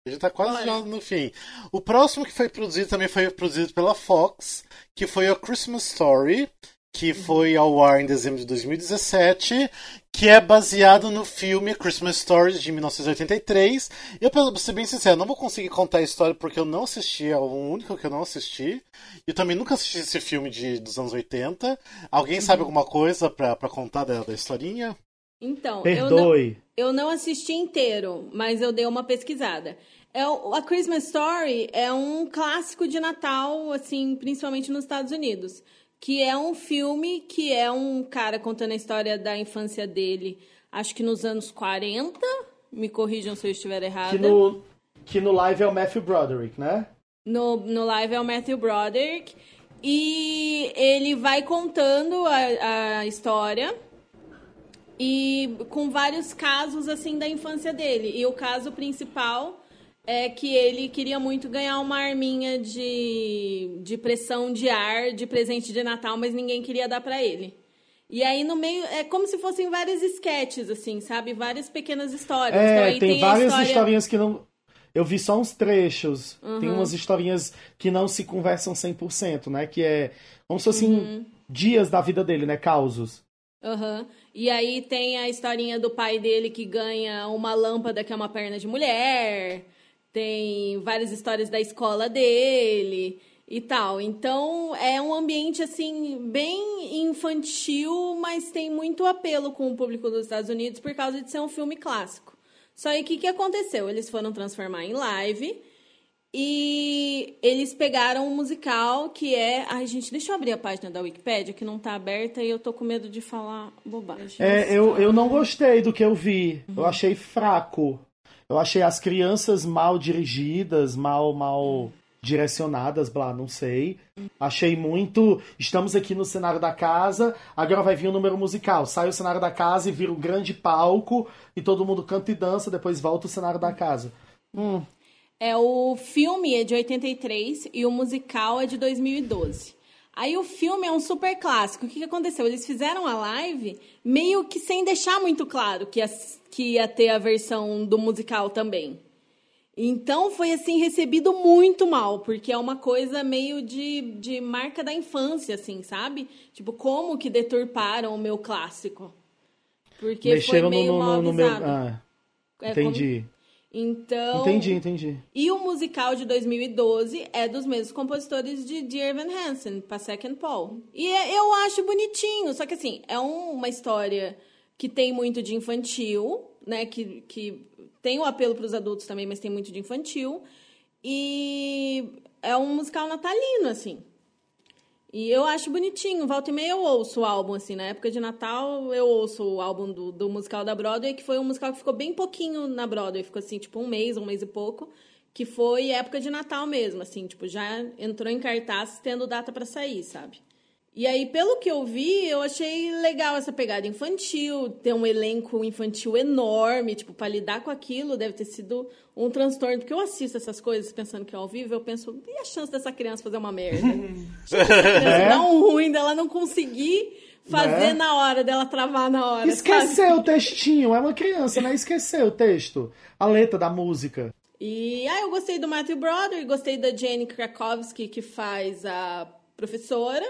S8: A gente tá quase já no fim. O próximo que foi produzido também foi produzido pela Fox, que foi a Christmas Story, que foi ao ar em dezembro de 2017, que é baseado no filme Christmas Story de 1983. Eu, pra ser bem sincero, não vou conseguir contar a história porque eu não assisti, é o único que eu não assisti. E também nunca assisti esse filme de, dos anos 80. Alguém sabe alguma coisa pra, pra contar da, da historinha?
S9: Então, eu não,
S6: Perdoe.
S9: Eu não assisti inteiro, mas eu dei uma pesquisada. É, a Christmas Story é um clássico de Natal, assim, principalmente nos Estados Unidos. Que é um filme que é um cara contando a história da infância dele, acho que nos anos 40. Me corrijam se eu estiver errada.
S6: Que no, que no live é o Matthew Broderick, né?
S9: No, no live é o Matthew Broderick. E ele vai contando a, a história e com vários casos assim da infância dele. E o caso principal é que ele queria muito ganhar uma arminha de, de pressão de ar de presente de Natal, mas ninguém queria dar pra ele. E aí no meio é como se fossem várias sketches assim, sabe? Várias pequenas histórias. então,
S6: É,
S9: aí
S6: tem,
S9: a
S6: várias
S9: história-
S6: historinhas que não. Eu vi só uns trechos. Tem
S9: Uhum.
S6: umas historinhas que não se conversam 100%, né? Que é como se fossem
S9: Uhum.
S6: dias da vida dele, né? Causos.
S9: Aham. E aí tem a historinha do pai dele que ganha uma lâmpada que é uma perna de mulher. Tem várias histórias da escola dele e tal. Então é um ambiente assim bem infantil, mas tem muito apelo com o público dos Estados Unidos por causa de ser um filme clássico. Só aí o que, que aconteceu? Eles foram transformar em live e eles pegaram um musical que é. Ai, gente, deixa eu abrir a página da Wikipédia que não tá aberta e eu tô com medo de falar bobagem.
S6: É, eu, eu não gostei do que eu vi.
S9: Uhum.
S6: Eu achei fraco. Eu achei as crianças mal dirigidas, mal, mal direcionadas, blá, não sei. Achei muito. Estamos aqui no cenário da casa, agora vai vir o número musical. Sai o cenário da casa e vira um grande palco e todo mundo canta e dança, depois volta o cenário da casa. Hum,
S9: É, o filme é de 83 e o musical é de 2012. Aí o filme é um super clássico. O que, que aconteceu? Eles fizeram a live meio que sem deixar muito claro que ia, que ia ter a versão do musical também. Então foi assim recebido muito mal, porque é uma coisa meio de, de marca da infância, assim, sabe? Tipo, como que deturparam o meu clássico? Porque
S6: mexeram
S9: foi meio
S6: no,
S9: mal
S6: no, no meu. Ah,
S9: É como-
S6: entendi.
S9: Então.
S6: Entendi, entendi.
S9: E o musical de 2012 é dos mesmos compositores de Dear Evan Hansen, Pasek and Paul. E é- eu acho bonitinho, só que assim, é um- uma história que tem muito de infantil, né? Que, que tem o apelo para os adultos também, mas tem muito de infantil. E é um musical natalino, assim. E eu acho bonitinho. Volta e meia eu ouço o álbum, assim. Na época de Natal, eu ouço o álbum do, do musical da Broadway, que foi um musical que ficou bem pouquinho na Broadway. Ficou, assim, tipo, um mês, um mês e pouco. Que foi época de Natal mesmo, assim. Tipo, já entrou em cartaz tendo data pra sair, sabe? E aí, pelo que eu vi, eu achei legal essa pegada infantil, ter um elenco infantil enorme, tipo, pra lidar com aquilo deve ter sido um transtorno, porque eu assisto essas coisas pensando que é ao vivo, eu penso, e a chance dessa criança fazer uma merda?
S6: É?
S9: Dá um ruim dela não conseguir fazer
S6: Né?
S9: na hora, dela travar na hora. sabe?
S6: Esqueceu o textinho, é uma criança, né? Esqueceu o texto, a letra da música.
S9: E ah, eu gostei do Matthew Broderick, gostei da Jane Krakowski, que faz a professora,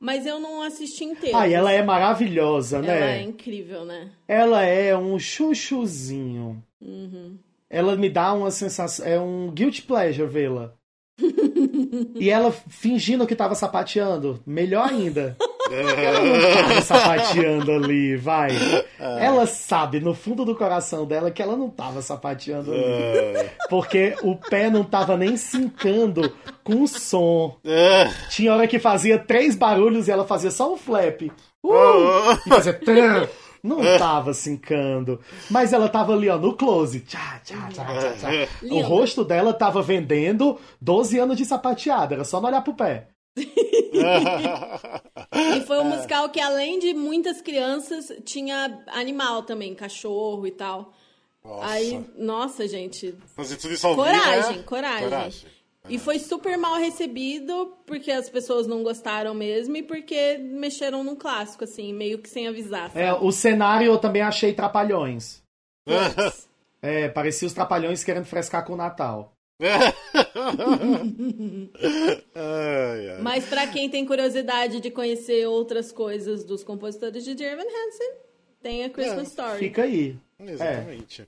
S9: mas eu não assisti inteiro.
S6: Ah, e ela é maravilhosa,
S9: Ela é
S6: né?
S9: incrível, né?
S6: Ela é um chuchuzinho.
S9: Uhum.
S6: Ela me dá uma sensação. É um guilty pleasure vê-la. e ela fingindo que tava sapateando. Melhor ainda. Ela não tava sapateando ali, vai. Ela sabe, no fundo do coração dela, que ela não tava sapateando ali. Porque o pé não tava nem sincando com o som. Tinha hora que fazia três barulhos e ela fazia só um flap. Uh! E fazia... Não tava sincando. Mas ela tava ali, ó, no close. Tchá, tchá, tchá, tchá, tchá. O rosto dela tava vendendo 12 anos de sapateada. Era só não olhar pro pé.
S9: E foi um
S8: É.
S9: musical que, além de muitas crianças, tinha animal também, cachorro e tal.
S8: Nossa.
S9: Aí, nossa, gente.
S8: Fazer tudo isso ao vivo,
S9: Coragem,
S8: né?
S9: coragem. E foi super mal recebido, porque as pessoas não gostaram mesmo e porque mexeram num clássico, assim, meio que sem avisar.
S6: É,
S9: sabe?
S6: o cenário eu também achei trapalhões. É, parecia os trapalhões querendo frescar com o Natal.
S8: Ai, ai.
S9: Mas pra quem tem curiosidade de conhecer outras coisas dos compositores de Dear Evan Hansen, tem a Christmas Story.
S6: Fica aí.
S8: Exatamente.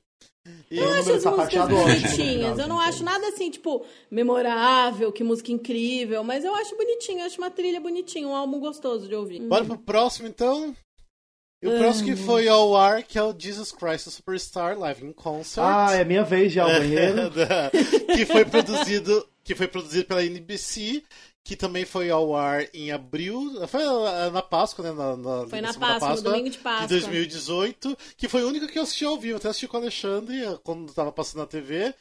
S8: E
S9: Eu acho as músicas bonitinhas.
S6: final,
S9: Eu não acho nada assim, tipo, memorável, que música incrível, mas eu acho bonitinho, eu acho uma trilha bonitinha, um álbum gostoso de ouvir.
S8: Bora pro próximo, então. E o próximo que foi ao ar, que é o Jesus Christ Superstar Live in Concert.
S6: Ah, é minha vez de ir ao banheiro.
S8: Que foi produzido que foi produzido pela NBC que também foi ao ar em abril foi ah, na Páscoa né na, na
S9: Foi na
S8: segunda
S9: Páscoa, no domingo de Páscoa.
S8: 2018 que foi o único que eu assisti ao vivo até assisti com o Alexandre ah, quando tava passando na TV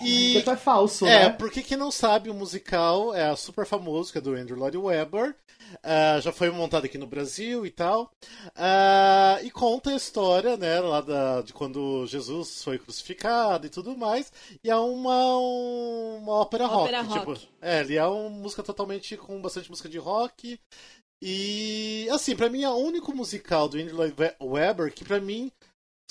S8: e
S6: Porque é falso,
S8: é,
S6: né?
S8: porque quem não sabe, o musical é super famoso, que é do Andrew Lloyd Webber. Ah, já foi montado aqui no Brasil e tal. Ah, e conta a história, né, lá da, de quando Jesus foi crucificado e tudo mais. E é uma, uma ópera rock.
S9: Ópera
S8: tipo,
S9: rock.
S8: é, ele é uma música totalmente com bastante música de rock. E, assim, pra mim é o único musical do Andrew Lloyd Webber que pra mim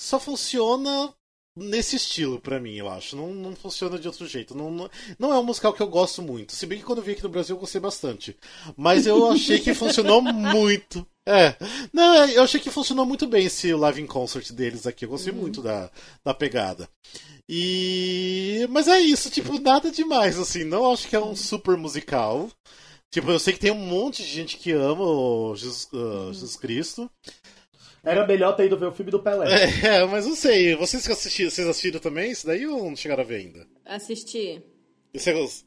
S8: só funciona nesse estilo pra mim, eu acho. Não, não funciona de outro jeito. Não, não, não é um musical que eu gosto muito. Se bem que quando eu vi aqui no Brasil eu gostei bastante. Mas eu achei que funcionou muito. É. Não, é, eu achei que funcionou muito bem esse live in concert deles aqui. Eu gostei muito da, da pegada. E. Mas é isso, tipo, nada demais, assim. Não acho que é um super musical. Tipo, eu sei que tem um monte de gente que ama o Jesus, ah, Jesus Cristo.
S6: Era melhor ter ido ver o filme do Pelé.
S8: É, mas não sei. Vocês que assistiram, vocês assistiram também isso daí ou não chegaram a ver ainda?
S9: Assistir.
S8: E Vocês,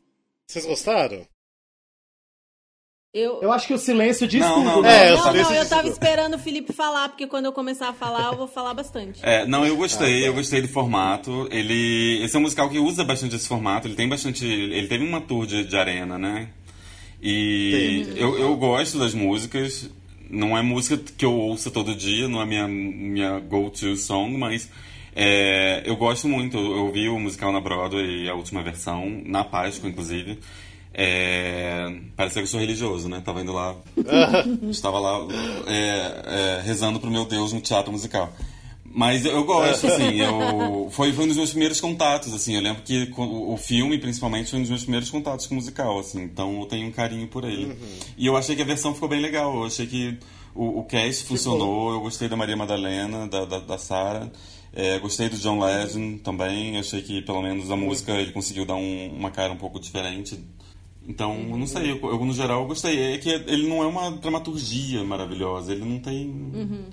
S8: vocês gostaram?
S9: Eu.
S6: Eu acho que o silêncio diz
S2: Não,
S6: tudo,
S2: não,
S6: né?
S8: É, eu
S9: não, não, eu tava esperando o Felipe falar, porque quando eu começar a falar, eu vou falar bastante.
S2: É, não, eu gostei, eu gostei do formato. Ele, esse é um musical que usa bastante esse formato. Ele tem bastante, ele teve uma tour de, de arena, né? E eu, eu gosto das músicas. Não é música que eu ouço todo dia, não é minha minha go-to song, mas é, eu gosto muito. Eu ouvi o musical na Broadway, a última versão, na Páscoa, inclusive. É, parece que eu sou religioso, né? Tava indo lá, estava lá é, é, rezando pro meu Deus no teatro musical. Mas eu gosto, assim, eu, foi, foi um dos meus primeiros contatos, assim, eu lembro que o filme, principalmente, foi um dos meus primeiros contatos com o musical, assim, então eu tenho um carinho por ele. E eu achei que a versão ficou bem legal, eu achei que o, o cast funcionou, eu gostei da Maria Madalena, da, da, da Sarah, é, gostei do John Legend também, achei que pelo menos a música ele conseguiu dar um- uma cara um pouco diferente. Então, eu não sei, eu, eu, no geral eu gostei. É que ele não é uma dramaturgia maravilhosa, ele não tem...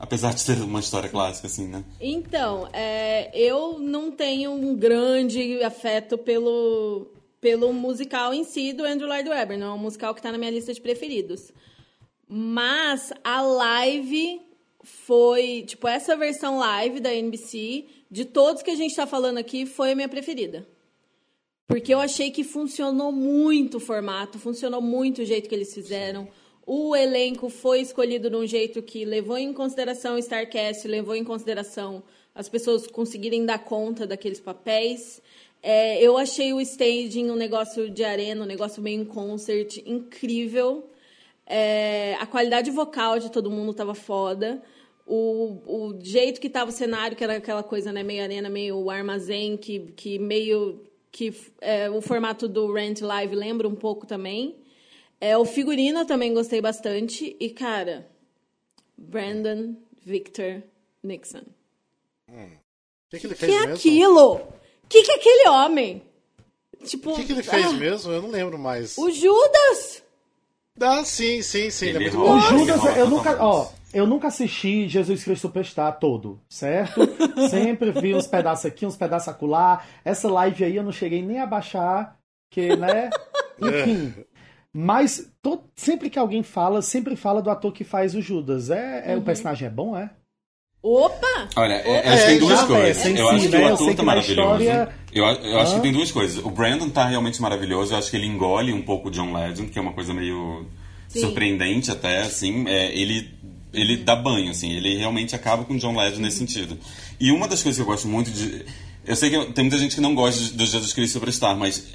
S2: Apesar de ter uma história clássica, assim, né?
S9: Então, é, eu não tenho um grande afeto pelo, pelo musical em si do Andrew Lloyd Webber. Não é um musical que está na minha lista de preferidos. Mas a live foi... Tipo, essa versão live da NBC, de todos que a gente está falando aqui, foi a minha preferida. Porque eu achei que funcionou muito o formato, funcionou muito o jeito que eles fizeram. O elenco foi escolhido de um jeito que levou em consideração o Starcast, levou em consideração as pessoas conseguirem dar conta daqueles papéis. É, eu achei o staging um negócio de arena, um negócio meio em concert, incrível. É, a qualidade vocal de todo mundo tava foda. O, o jeito que tava o cenário, que era aquela coisa, né, meio arena, meio armazém, que, que meio que é, o formato do Rent Live lembra um pouco também. É, o figurino também gostei bastante. E, cara, Brandon Victor Nixon.
S8: O que, que ele
S9: Que
S8: fez
S9: é
S8: mesmo?
S9: aquilo? O que, que é aquele homem? Tipo,
S8: O que, que ele fez
S9: ah,
S8: mesmo? Eu não lembro mais.
S9: O Judas!
S8: Ah, sim, sim, sim. Ele, é muito
S2: rola.
S6: O. Judas, eu nunca, ó, eu nunca assisti Jesus Cristo Superstar todo, certo? Sempre vi uns pedaços aqui, uns pedaços acolá. Essa live aí eu não cheguei nem a baixar, que, né? Enfim. Mas to- sempre que alguém fala, sempre fala do ator que faz o Judas. É, é O personagem é bom, é?
S9: Opa!
S2: Olha, é- acho que tem
S8: É,
S2: duas coisas.
S6: velho,
S2: eu
S6: sim,
S2: acho que
S6: né?
S2: o
S6: Eu
S2: ator tá maravilhoso. Eu, eu acho que tem duas coisas. O Brandon tá realmente maravilhoso. Eu acho que ele engole um pouco o John Legend, que é uma coisa meio
S9: Sim.
S2: surpreendente até, assim. É, ele, ele dá banho, assim. Ele realmente acaba com o John Legend nesse sentido. E uma das coisas que eu gosto muito de... Eu sei que tem muita gente que não gosta de- do Jesus Cristo Superstar, mas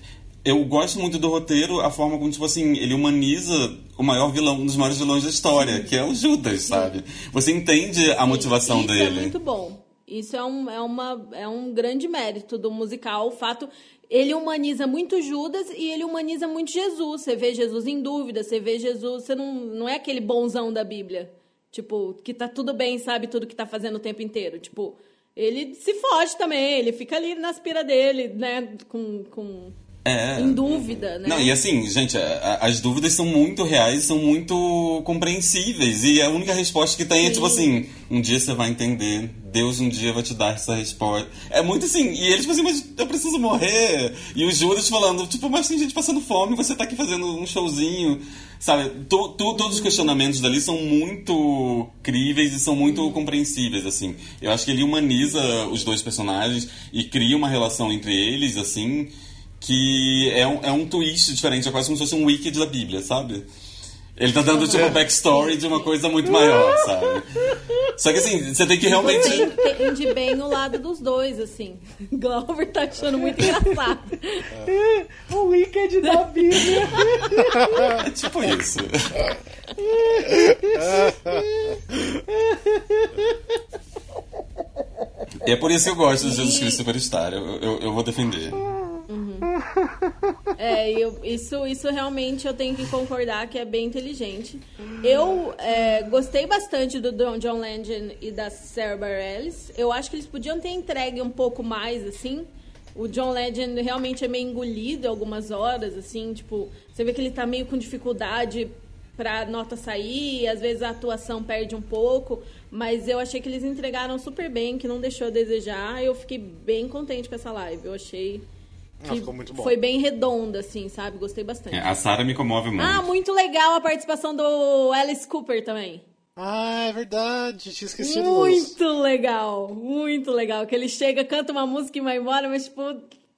S2: eu gosto muito do roteiro, a forma como, tipo assim, ele humaniza o maior vilão, um dos maiores vilões da história, que é o Judas, sabe? Você entende a motivação
S9: Isso
S2: dele.
S9: é muito bom. Isso é um, é, uma, é um grande mérito do musical. O fato. Ele humaniza muito Judas e ele humaniza muito Jesus. Você vê Jesus em dúvida, você vê Jesus. Você não, não é aquele bonzão da Bíblia. Tipo, que tá tudo bem, sabe tudo que tá fazendo o tempo inteiro. Tipo, ele se foge também, ele fica ali na aspira dele, né? Com. com
S2: É.
S9: em dúvida, né?
S2: Não, e assim, gente, a- a- as dúvidas são muito reais, são muito compreensíveis. E a única resposta que tem é tipo assim: um dia você vai entender, Deus um dia vai te dar essa resposta. É muito assim, e eles tipo assim, mas eu preciso morrer. E o Judas falando, tipo, mas tem gente passando fome, você tá aqui fazendo um showzinho. Sabe, to- to- todos os questionamentos dali são muito críveis e são muito compreensíveis, assim. Eu acho que ele humaniza os dois personagens e cria uma relação entre eles, assim, que é um, é um twist diferente, é quase como se fosse um Wicked da Bíblia, sabe? Ele tá dando, tipo, backstory de uma coisa muito maior, sabe? Só que assim, você tem que realmente.
S9: Você entende bem o lado dos dois, assim. Glauber tá achando muito engraçado.
S6: O Wicked da Bíblia.
S2: É tipo isso. E é por isso que eu gosto de Jesus Cristo Superstar. Eu, eu, eu vou defender.
S9: É, eu, isso, isso realmente eu tenho que concordar que é bem inteligente. Eu é, gostei bastante do John Legend e da Sarah Bareilles. Eu acho que eles podiam ter entregue um pouco mais, assim. O John Legend realmente é meio engolido algumas horas, assim, tipo, você vê que ele tá meio com dificuldade pra nota sair, às vezes a atuação perde um pouco, mas eu achei que eles entregaram super bem, que não deixou a desejar. Eu fiquei bem contente com essa live. Eu achei
S8: Ah, ficou muito bom.
S9: foi bem redonda, assim, sabe? Gostei bastante.
S2: É, a Sarah me comove muito.
S9: Ah, muito legal a participação do Alice Cooper também.
S8: Ah, é verdade, tinha esquecido.
S9: Muito legal, muito legal. Que ele chega, canta uma música e vai embora, mas, tipo,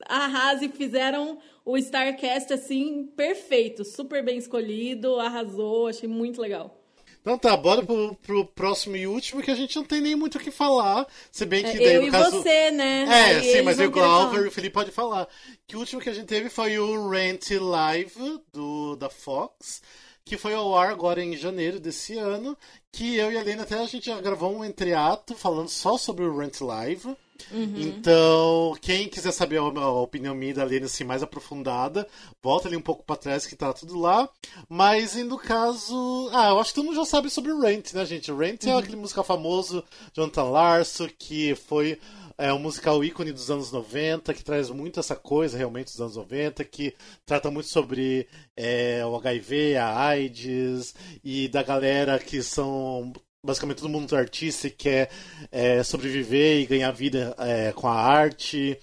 S9: arrasa e fizeram o Starcast, assim, perfeito. Super bem escolhido, arrasou, achei muito legal.
S8: Então tá, bora pro, pro próximo e último, que a gente não tem nem muito o que falar. Se bem que
S9: É,
S8: daí,
S9: eu
S8: no
S9: e
S8: caso...
S9: você, né?
S8: É,
S9: Aí
S8: sim, mas
S9: vão
S8: o Glauber e o Felipe pode falar. Que o último que a gente teve foi o Rent Live do, da Fox, que foi ao ar agora em janeiro desse ano, que eu e a Lena até a gente já gravou um entreato falando só sobre o Rent Live.
S9: Uhum.
S8: Então, quem quiser saber a, a opinião minha da Lena assim, mais aprofundada, volta ali um pouco pra trás que tá tudo lá. Mas e no caso. Ah, eu acho que todo mundo já sabe sobre o Rent, né, gente? O Rent é aquele musical famoso, Jonathan Larso, que foi é um musical ícone dos anos 90, que traz muito essa coisa realmente dos anos 90, que trata muito sobre é, o HIV, a AIDS, e da galera que são basicamente todo mundo artista e quer é, sobreviver e ganhar vida é, com a arte.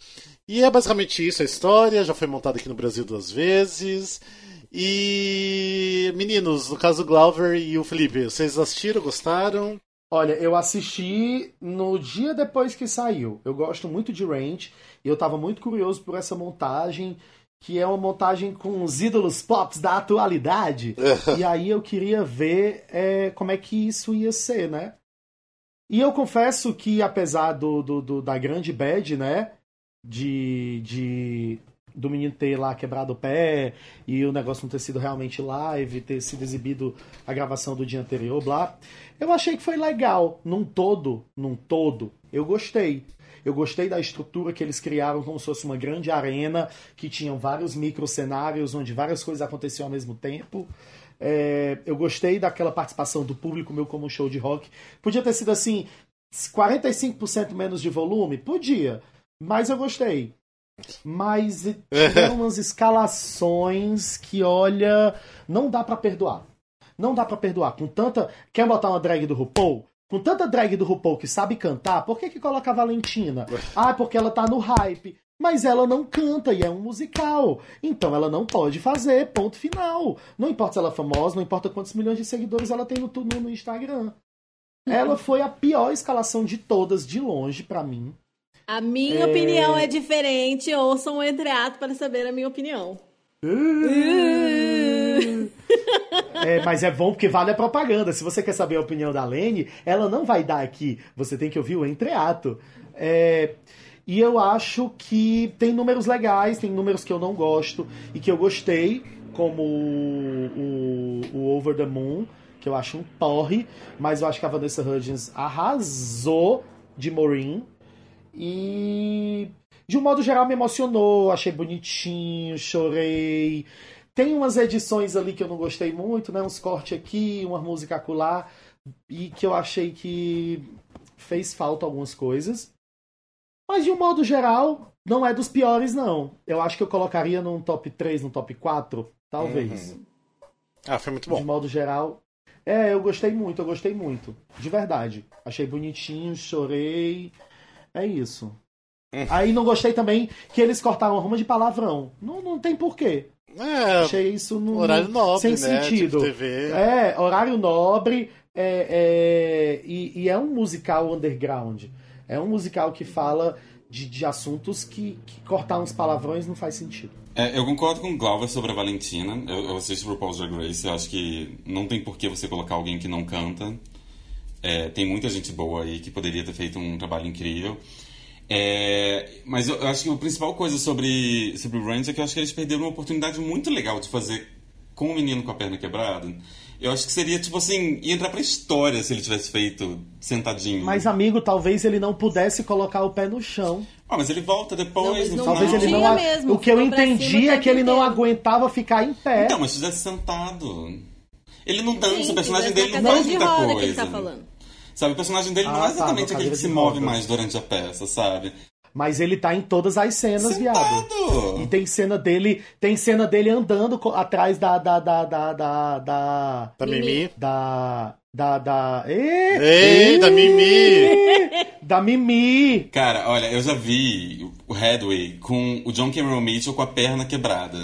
S8: E é basicamente isso a história, já foi montada aqui no Brasil duas vezes. E meninos, no caso o Glauber e o Felipe, vocês assistiram, gostaram?
S6: Olha, eu assisti no dia depois que saiu. Eu gosto muito de Range e eu tava muito curioso por essa montagem, que é uma montagem com os ídolos pop da atualidade. e aí eu queria ver é, como é que isso ia ser, né? E eu confesso que, apesar do, do, do- da grande bad, né? De, de do menino ter lá quebrado o pé e o negócio não ter sido realmente live, ter sido exibido a gravação do dia anterior, blá. Eu achei que foi legal, num todo, num todo. Eu gostei. Eu gostei da estrutura que eles criaram como se fosse uma grande arena que tinham vários micro cenários onde várias coisas aconteciam ao mesmo tempo. É, eu gostei daquela participação do público meu como um show de rock. Podia ter sido assim, 45% menos de volume? Podia. Mas eu gostei. Mas tiveram umas escalações que, olha, não dá pra perdoar. Não dá pra perdoar. Com tanta. Quer botar uma drag do RuPaul? Com tanta drag do RuPaul que sabe cantar, por que, que coloca a Valentina? Ah, porque ela tá no hype. Mas ela não canta e é um musical. Então ela não pode fazer, ponto final. Não importa se ela é famosa, não importa quantos milhões de seguidores ela tem no, no, no Instagram. Ela foi a pior escalação de todas, de longe, pra mim.
S9: A minha
S6: É.
S9: opinião é diferente. Ouçam o entreato para saber a minha opinião.
S6: É, mas é bom porque vale a propaganda. Se você quer saber a opinião da Lene, ela não vai dar aqui. Você tem que ouvir o entreato. É, e eu acho que tem números legais, tem números que eu não gosto e que eu gostei, como o, o- o Over the Moon, que eu acho um porre, mas eu acho que a Vanessa Hudgens arrasou de Maureen. E de um modo geral me emocionou, achei bonitinho, chorei. Tem umas edições ali que eu não gostei muito, né? Uns cortes aqui, uma música acolá, e que eu achei que fez falta algumas coisas. Mas de um modo geral, não é dos piores, não. Eu acho que eu colocaria num top 3, num top 4, talvez.
S8: Ah, foi muito
S6: De
S8: bom.
S6: modo geral. É, eu gostei muito, eu gostei muito. De verdade. Achei bonitinho, chorei. É isso.
S8: Hum.
S6: Aí não gostei também que eles cortaram a ruma de palavrão. Não, não tem porquê.
S8: É,
S6: Achei isso no,
S8: horário nobre,
S6: sem
S8: né?
S6: sentido.
S8: Tipo TV.
S6: É, horário nobre é, é, e, e é um musical underground. É um musical que fala de, de assuntos que, que cortar uns palavrões não faz sentido.
S2: É, eu concordo com o Glauber sobre a Valentina. Eu, eu assisto RuPaul's Drag Race. Eu acho que não tem por que você colocar alguém que não canta. É, tem muita gente boa aí que poderia ter feito um trabalho incrível. É, mas eu, eu acho que a principal coisa sobre, sobre o Ranch é que eu acho que eles perderam uma oportunidade muito legal de fazer com o menino com a perna quebrada. Eu acho que seria, tipo assim, ia entrar pra história se ele tivesse feito sentadinho.
S6: Mas, amigo, talvez ele não pudesse colocar o pé no chão.
S2: Ah, mas ele volta depois,
S9: Não, não
S2: final.
S6: Talvez ele não.
S9: Mesmo,
S6: o que eu entendi é que ele não aguentava ficar em pé.
S2: Então, mas se tivesse sentado. Ele não dança,
S9: Sim,
S2: o personagem dele não faz
S9: de
S2: muita
S9: roda
S2: coisa.
S9: que ele tá falando.
S2: Sabe, o personagem dele não
S6: Ah,
S2: é
S6: tá,
S2: exatamente
S6: na
S2: aquele que se move
S6: roda.
S2: mais durante a peça, sabe?
S6: Mas ele tá em todas as cenas, viado.
S2: Sentado!
S6: E tem cena dele, tem cena dele andando atrás da da da da da da
S8: Da Mimi.
S6: da da da Ê,
S8: Ei, da Mimi!
S6: da Mimi.
S2: Cara, olha, eu já vi o Headway com o John Cameron Mitchell com a perna quebrada.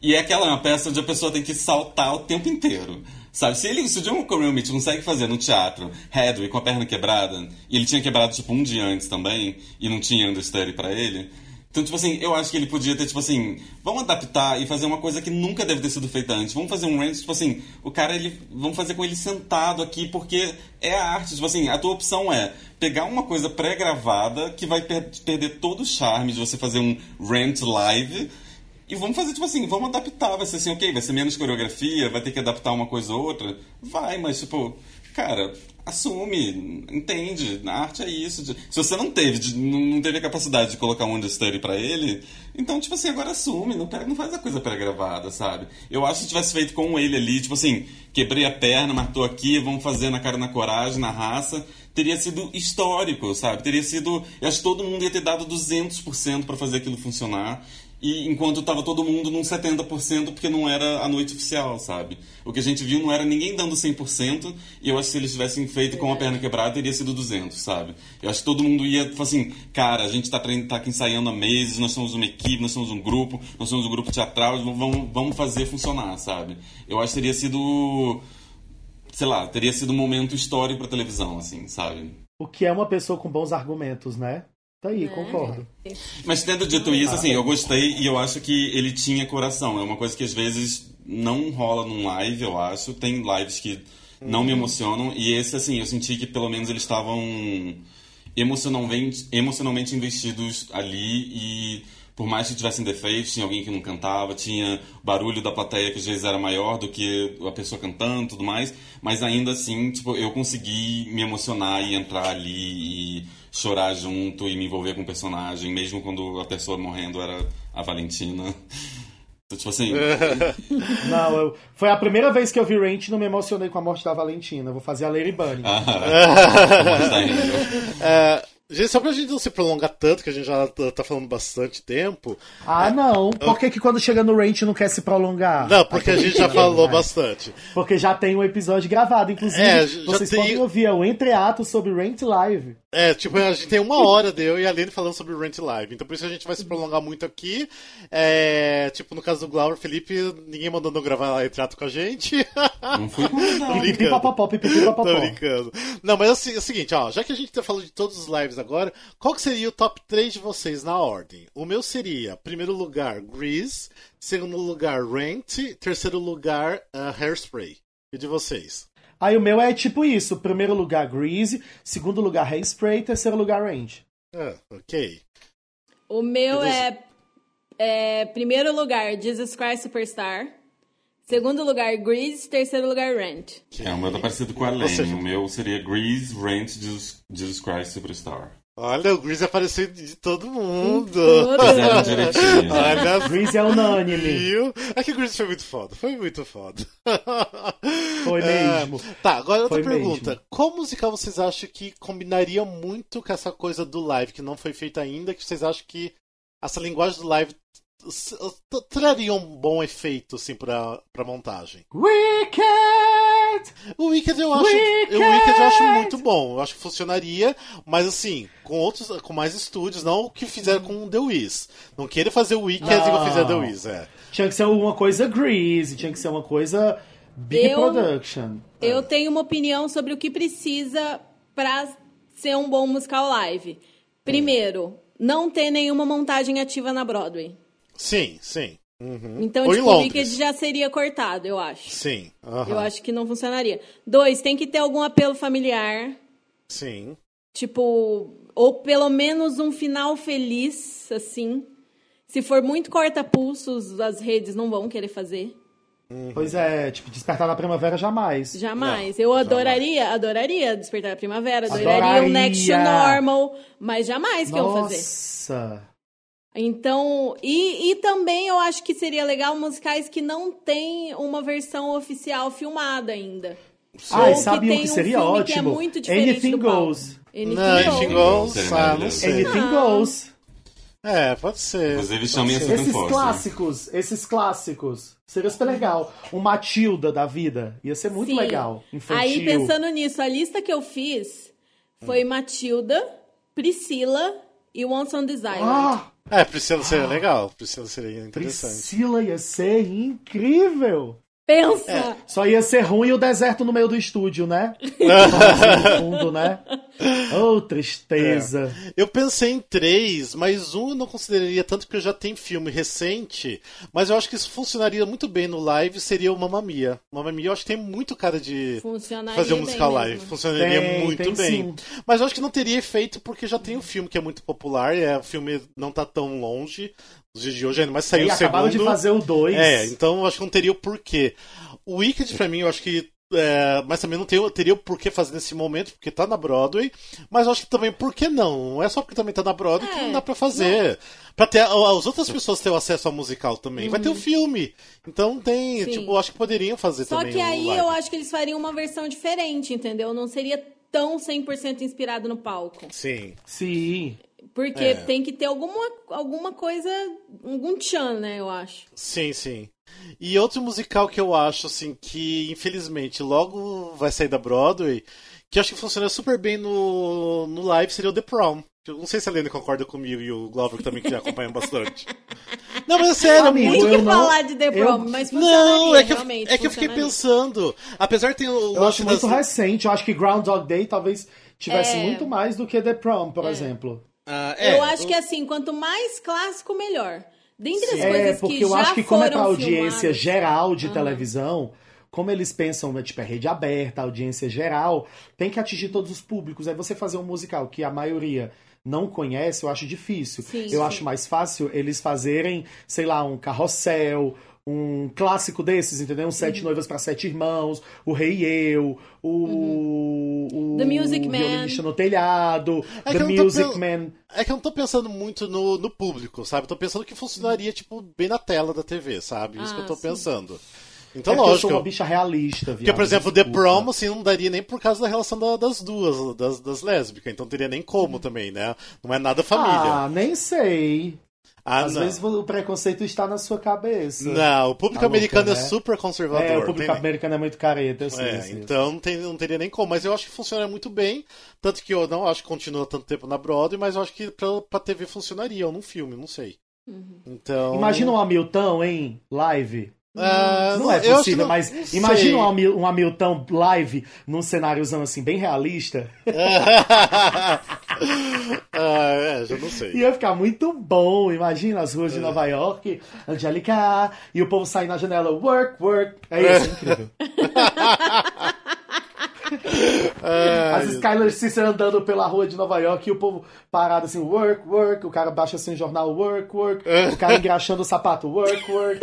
S2: E é aquela uma peça onde a pessoa tem que saltar o tempo inteiro. Sabe, se, ele, se o John Mitchell consegue fazer no teatro Headway com a perna quebrada, e ele tinha quebrado tipo um dia antes também, e não tinha understudy pra ele. Então, tipo assim, eu acho que ele podia ter, tipo assim, vamos adaptar e fazer uma coisa que nunca deve ter sido feita antes. Vamos fazer um range, tipo assim, o cara, ele. Vamos fazer com ele sentado aqui, porque é a arte. Tipo assim, a tua opção é pegar uma coisa pré-gravada que vai per- perder todo o charme de você fazer um rant live. E vamos fazer, tipo assim, vamos adaptar. Vai ser assim, ok, vai ser menos coreografia, vai ter que adaptar uma coisa ou outra. Vai, mas, tipo, cara, assume, entende. A arte é isso. Se você não teve, de- não teve a capacidade de colocar um understudy pra ele, então, tipo assim, agora assume, não, pega- não faz a coisa pré-gravada, sabe? Eu acho que se tivesse feito com ele ali, tipo assim, quebrei a perna, matou aqui, vamos fazer na cara na coragem, na raça, teria sido histórico, sabe? Teria sido. Eu acho que todo mundo ia ter dado 200% pra fazer aquilo funcionar. E enquanto tava todo mundo num 70% porque não era a noite oficial, sabe? O que a gente viu não era ninguém dando 100%, e eu acho que se eles tivessem feito com a perna quebrada, teria sido 200, sabe? Eu acho que todo mundo ia, tipo assim, cara, a gente tá, trein- tá aqui ensaiando há meses, nós somos uma equipe, nós somos um grupo, nós somos um grupo teatral, vamos, vamos fazer funcionar, sabe? Eu acho que teria sido, sei lá, teria sido um momento histórico pra televisão, assim, sabe?
S6: O que é uma pessoa com bons argumentos, né? Tá aí, concordo.
S2: Mas tendo dito isso, assim, eu gostei e eu acho que ele tinha coração. É uma coisa que às vezes não rola num live, eu acho. Tem lives que não me emocionam. E esse, assim, eu senti que pelo menos eles estavam emocionalmente, emocionalmente investidos ali e por mais que tivessem defeitos, tinha alguém que não cantava, tinha barulho da plateia que às vezes era maior do que a pessoa cantando e tudo mais, mas ainda assim, tipo, eu consegui me emocionar e entrar ali e chorar junto e me envolver com o personagem, mesmo quando a pessoa morrendo era a Valentina. Tipo assim,
S6: Não, eu- foi a primeira vez que eu vi Ranch e não me emocionei com a morte da Valentina. Vou fazer a Lady Bunny.
S2: ah, a morte da Angel.
S8: É, Gente, só pra gente não se prolongar tanto, que a gente já tá tá falando bastante tempo.
S6: Ah, não. Por que, que quando chega no Rant não quer se prolongar?
S8: Não, porque a gente já falou bastante.
S6: Porque já tem um episódio gravado. Inclusive,
S8: É, já
S6: vocês
S8: tem-
S6: podem ouvir é o entreato sobre Rant Live.
S8: É, tipo, a gente tem uma hora de eu e a Aline falando sobre o Rent Live. Então por isso a gente vai se prolongar muito aqui. É, tipo, no caso do Glauber Felipe, ninguém mandou não gravar retrato com a gente.
S2: Não fui
S8: Tô
S2: convidado.
S6: Pipi
S8: brincando.
S6: papapó, pipi papapó.
S8: Tô brincando. Não, mas assim, é o seguinte, ó, já que a gente tá falando de todos os lives agora, qual que seria o top 3 de vocês na ordem? O meu seria, primeiro lugar, Grease, segundo lugar, Rent, terceiro lugar, uh, Hairspray. E de vocês?
S6: Aí o meu é tipo isso: primeiro lugar, Greasy, segundo lugar, Hairspray, terceiro lugar, Range.
S8: Ah, ok.
S9: O meu é, é primeiro lugar Jesus Christ Superstar, segundo lugar Grease, terceiro lugar Rent.
S2: É, o meu tá parecido com a
S8: Ou seja-
S2: Lane. O meu seria Grease, Rent, Jesus, Jesus Christ Superstar.
S8: Olha, o Grease apareceu de todo mundo.
S2: Fizeram direitinho.
S8: Olha
S6: Greasy é unânime.
S8: Viu? É que o Grease foi muito foda. Foi muito foda.
S6: Foi
S8: É,
S6: mesmo.
S8: tá, agora outra
S6: Foi
S8: pergunta.
S6: mesmo.
S8: Qual musical vocês acham que combinaria muito com essa coisa do live, que não foi feita ainda, que vocês acham que essa linguagem do live traria um bom efeito, assim, pra, pra montagem?
S6: Wicked!
S8: O Wicked eu acho.
S6: Wicked!
S8: O Wicked eu acho muito bom. Eu acho que funcionaria, mas assim, com outros, com mais estúdios, não o que fizeram com o The Wiz. Não queira fazer o Wicked
S6: Não.
S8: igual fizeram The Wiz, é.
S6: Tinha que ser uma coisa Greasy, tinha que ser uma coisa Big
S9: Eu-
S6: Production.
S9: Eu tenho uma opinião sobre o que precisa pra ser um bom musical live. Primeiro, não ter nenhuma montagem ativa na Broadway.
S8: Sim, sim. Uhum.
S9: Então,
S8: Ou
S9: tipo, o. Wicked já seria cortado, eu acho.
S8: Sim. aham.
S9: Eu acho que não funcionaria. Dois, tem que ter algum apelo familiar.
S8: Sim.
S9: Tipo, ou pelo menos um final feliz, assim. Se for muito corta-pulsos, as redes não vão querer fazer.
S6: Pois é, tipo, Despertar na Primavera jamais.
S9: Jamais.
S8: Não,
S9: eu adoraria, adoraria Despertar a Primavera, adoraria,
S6: Adoraria.
S9: o Next to Normal, mas jamais que eu vou fazer.
S6: Nossa!
S9: Então, e, e também eu acho que seria legal musicais que não tem uma versão oficial filmada ainda.
S6: Ai,
S9: Ou que
S6: sabe um que
S9: um
S6: seria
S9: que é
S6: ótimo?
S9: muito diferente
S6: Anything. Goes.
S9: Anything
S8: Não, Anything
S9: Goes.
S8: Goes,
S2: Seria
S8: ah, não sei.
S6: Anything
S9: Ah.
S6: Goes.
S8: É, pode ser. Pode
S2: chamem
S8: ser.
S2: essa-
S6: Esses
S2: Fosse.
S6: clássicos, esses clássicos. Seria super legal. Um Matilda da vida. Ia ser muito
S9: Sim.
S6: legal. Infantil.
S9: Aí, pensando nisso, a lista que eu fiz foi Matilda, Priscila e Once on Desire.
S6: Ah,
S8: É, Priscila seria legal. Priscila seria interessante.
S6: Priscila ia ser incrível.
S9: Pensa!
S6: Só ia ser ruim o deserto no meio do estúdio, né? no fundo, né? Oh, tristeza.
S8: Eu pensei em três, mas um eu não consideraria tanto porque eu já tenho filme recente. Mas eu acho que isso funcionaria muito bem no live, seria o Mamma Mia. Mamma Mia eu acho que tem muito cara de fazer um musical live.
S9: mesmo.
S8: Funcionaria
S6: Tem,
S8: muito
S6: tem
S8: bem.
S6: sim.
S8: Mas eu acho que não teria efeito porque já tem um filme que é muito popular, é, o filme não tá tão longe nos dias de hoje ainda, mas saiu
S6: e
S8: o
S6: acabaram
S8: segundo.
S6: de fazer o 2.
S8: É, então eu acho que não teria o porquê. O Wicked, pra mim, eu acho que. é, mas também não tem- teria o porquê fazer nesse momento, porque tá na Broadway. Mas eu acho que também, por que não? Não é só porque também tá na Broadway que
S9: É,
S8: não dá pra fazer. Pra ter, as outras pessoas terem acesso ao musical também. Vai ter o filme. Então tem.
S9: Sim.
S8: Tipo, eu acho que poderiam fazer
S9: Só
S8: também.
S9: que
S8: o
S9: aí
S8: live.
S9: eu acho que eles fariam uma versão diferente, entendeu? Não seria tão 100% inspirado no palco.
S8: Sim.
S6: Sim.
S9: Porque
S8: É.
S9: tem que ter alguma, alguma coisa, algum tchan, né, eu acho.
S8: Sim, sim. E outro musical que eu acho, assim, que infelizmente logo vai sair da Broadway, que eu acho que funciona super bem no, no live, seria o The Prom. Eu não sei se a Lene concorda comigo e o Glover também que já acompanham bastante. Não, mas é sério,
S6: Amigo,
S8: muito.
S9: Tem que
S6: eu não-
S9: falar de The
S6: eu-
S9: Prom, mas funcionaria,
S8: Não, é que, eu, é que eu fiquei
S9: funcionaria.
S8: pensando. Apesar de ter o
S6: Eu acho muito
S8: das-
S6: recente. Eu acho que Groundhog Day talvez tivesse
S9: É.
S6: muito mais do que The Prom, por exemplo.
S8: Ah, é,
S9: eu acho que assim, quanto mais clássico, melhor. Dentre as
S6: É,
S9: coisas
S6: porque
S9: que
S6: eu
S9: já
S6: acho que como é pra audiência
S9: filmadas-
S6: geral de televisão, como eles pensam, né, tipo, é rede aberta, audiência geral, tem que atingir todos os públicos. Aí você fazer um musical que a maioria não conhece, eu acho difícil.
S9: Sim,
S6: eu
S9: sim.
S6: acho mais fácil eles fazerem, sei lá, um carrossel, um clássico desses, entendeu? Um Sete Noivas para Sete Irmãos, O Rei e Eu, o, o
S9: The Music Man.
S6: Violinista no Telhado,
S8: É
S6: The Music
S8: pen-
S6: Man.
S8: É que eu não tô pensando muito no, no público, sabe? Eu tô pensando que funcionaria, tipo, bem na tela da TV, sabe? Isso que eu
S9: Ah,
S8: tô
S9: sim.
S8: pensando. Então,
S6: é
S8: lógico.
S6: Eu sou uma bicha realista, viado.
S8: Porque, por exemplo, The. Prom, assim, não daria nem por causa da relação da- das duas, das, das lésbicas. Então teria nem como também, né? Não é nada família.
S6: Ah, nem sei.
S8: Ah,
S6: Às
S8: não.
S6: vezes o preconceito está na sua cabeça.
S8: Não, o público
S6: Tá
S8: americano
S6: louca,
S8: é
S6: né?
S8: super conservador.
S6: É, o
S8: tem
S6: público
S8: nem-
S6: americano é muito careta, eu sei,
S8: É, então não, tem- não teria nem como. Mas eu acho que funciona muito bem. Tanto que eu não acho que continua tanto tempo na Broadway, mas eu acho que pra, pra TV funcionaria, ou num filme, não sei. Então.
S6: Imagina um Hamilton, hein? Live.
S8: Ah,
S6: Não é possível,
S8: não-
S6: mas
S8: não
S6: imagina um, um Hamilton live num cenáriozão assim, bem realista.
S8: ah, é, já não sei.
S6: Ia ficar muito bom. Imagina as ruas de Nova York, Angelica, e o povo sair na janela, work, work. É isso, é incrível. As Skylar Sister andando pela rua de Nova York e o povo parado assim, work, work. O cara baixa assim o jornal, work, work. O cara engraxando o sapato, work, work.